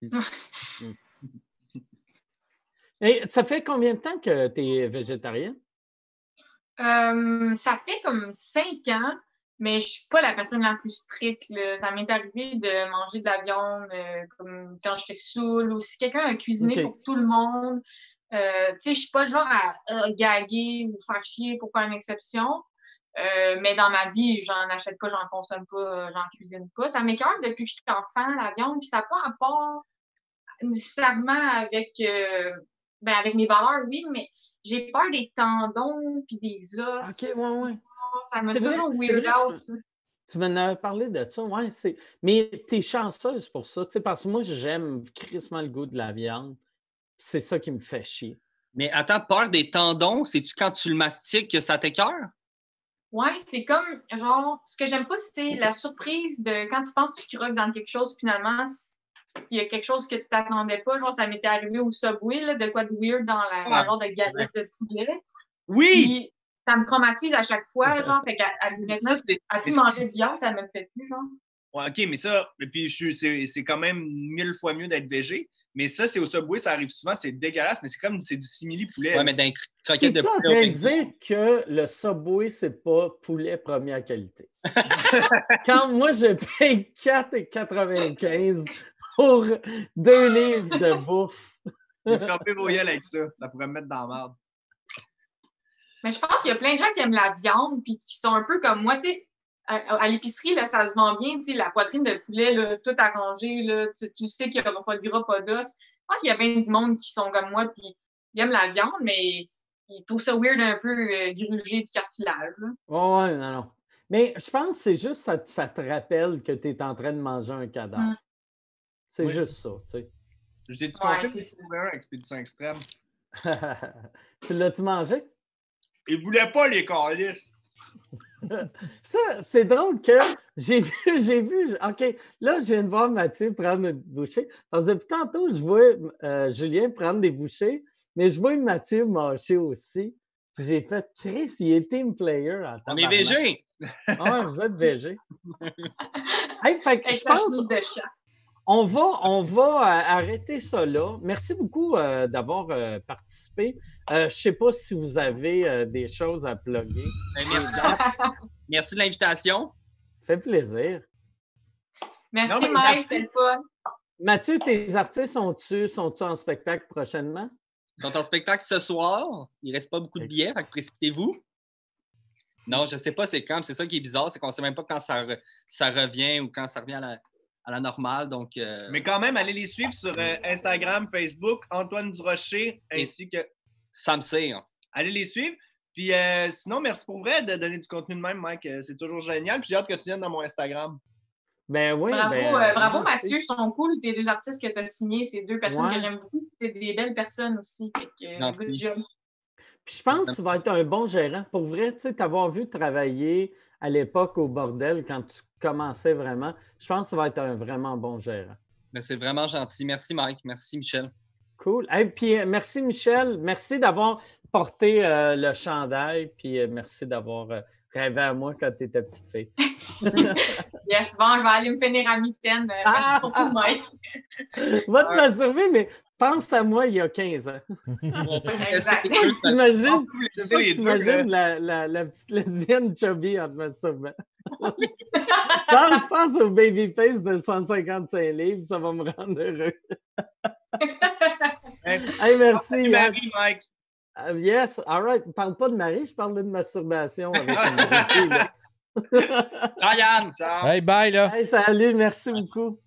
A: Mm. Et ça fait combien de temps que tu es végétarien?
C: Euh, ça fait comme cinq ans, mais je suis pas la personne la plus stricte. là. Ça m'est arrivé de manger de la viande euh, comme quand j'étais saoule ou si quelqu'un a cuisiné pour tout le monde. Euh, tu sais, je suis pas le genre à, à gaguer ou faire chier pour faire une exception. Euh, mais dans ma vie, j'en achète pas, j'en consomme pas, euh, j'en cuisine pas. Ça m'écoeure depuis que je suis enfant, la viande, puis ça n'a pas rapport nécessairement avec euh, ben, avec mes valeurs, oui, mais j'ai peur des tendons puis des os.
A: OK, ouais, ouais.
C: Ça
A: vrai,
C: toujours weird out.
A: Tu m'en avais parlé de ça, ouais. c'est- Mais tu es chanceuse pour ça, tu sais, parce que moi, j'aime crissement le goût de la viande. C'est ça qui me fait chier.
G: Mais attends, peur des tendons, c'est-tu quand tu le mastiques que ça t'écœure?
C: Ouais, c'est comme, genre, ce que j'aime pas, c'est la surprise de quand tu penses que tu croques dans quelque chose, finalement, il y a quelque chose que tu t'attendais pas. Genre, ça m'était arrivé au Subway, là, de quoi de weird dans la,
B: Ouais.
C: genre de galette de poulet.
B: Oui!
C: Puis, ça me traumatise à chaque fois, genre, fait qu'à à- maintenant, à plus manger de viande, ça me fait plus, genre.
B: Ouais, OK, mais ça, et puis c'est quand même mille fois mieux d'être végé. Mais ça, c'est au Subway, ça arrive souvent, c'est dégueulasse, mais c'est comme c'est du simili-poulet.
G: Ouais, mais dans les cro- croquettes de
A: Es-tu en
G: poulet.
A: train de dire que le Subway, c'est pas poulet première qualité? Quand moi, je paye 4,95 pour deux livres de bouffe.
B: Fermez vos yeux avec ça. Ça pourrait me mettre dans la merde.
C: Mais je pense qu'il y a plein de gens qui aiment la viande puis qui sont un peu comme moi, tu sais. À, à l'épicerie, là, ça se vend bien, tu sais, la poitrine de poulet, là, tout arrangé, là, tu, tu sais qu'il n'y aura pas de gras, pas d'os. Je pense qu'il y a bien du monde qui sont comme moi puis ils aiment la viande, mais ils trouvent ça weird un peu euh, gruger du cartilage. Là.
A: Oh, ouais, non, non. Mais je pense que c'est juste ça, ça te rappelle que tu es en train de manger un cadavre.
C: Mm.
A: C'est
B: Oui.
A: juste ça, tu sais.
B: Je t'ai
C: Ouais,
B: un expédition extrême.
A: tu l'as-tu mangé?
B: Ils voulaient pas les calices.
A: Ça, c'est drôle que j'ai vu, j'ai vu, OK, là, je viens de voir Mathieu prendre une bouchée. Parce que depuis tantôt, je vois euh, Julien prendre des bouchées, mais je vois Mathieu mâcher aussi. J'ai fait Chris, il est team player. En
G: On est. VG.
A: Ah ouais, vous êtes VG. Hey, fait que je pense
C: de chasse.
A: On va, on va euh, arrêter ça là. Merci beaucoup euh, d'avoir euh, participé. Euh, je ne sais pas si vous avez euh, des choses à plugger.
G: Ben, merci. Merci de l'invitation.
A: fait plaisir.
C: Merci,
B: Non,
C: Mike, c'était le fun.
A: Mathieu, tes artistes sont-tu sont en spectacle prochainement?
G: Ils sont en spectacle ce soir. Il ne reste pas beaucoup de billets, précipitez-vous. Non, je ne sais pas c'est quand. C'est ça qui est bizarre, c'est qu'on ne sait même pas quand ça, re- ça revient ou quand ça revient à la, à la normale. Donc, euh,
B: Mais quand même, allez les suivre sur euh, Instagram, Facebook, Antoine Durocher, ainsi que.
G: ça me sert.
B: Allez les suivre. Puis euh, sinon, merci pour vrai de donner du contenu de même, Mike. Euh, C'est toujours génial. Puis j'ai hâte que tu viennes dans mon Instagram.
A: Ben oui.
C: Bravo,
A: ben,
C: euh, bravo. Mathieu, ils sont cool. Tes deux artistes que tu as signés, c'est deux personnes
A: Ouais.
C: que j'aime beaucoup. C'est des belles personnes aussi. Fait que,
G: Merci.
C: good job.
A: Puis je pense que tu vas être un bon gérant. Pour vrai, tu sais, t'avoir vu travailler à l'époque au bordel quand tu commençais vraiment, je pense que tu vas être un vraiment bon gérant.
G: Mais c'est vraiment gentil. Merci, Mike. Merci, Michel.
A: Cool. Et puis euh, merci Michel. Merci d'avoir porté euh, le chandail. Puis euh, merci d'avoir euh, rêvé à moi quand tu étais petite fille.
C: Yes, bon, je vais aller me finir à. Euh,
A: Ah!
C: Merci beaucoup, Mike.
A: Va te masturber, mais pense à moi il y a 15 ans.
C: Exact.
G: ça-
A: T'imagines? La, la petite lesbienne chubby en te masturbant. Pense, pense au babyface de 155 livres, ça va me rendre heureux.
B: Hey,
A: merci. Yann.
B: Marie, Mike.
A: Uh, yes, all right. Parle pas de Marie, je parle de masturbation avec.
G: Ryan!
B: Ciao.
D: Hey, bye, là.
A: Hey, salut, merci beaucoup.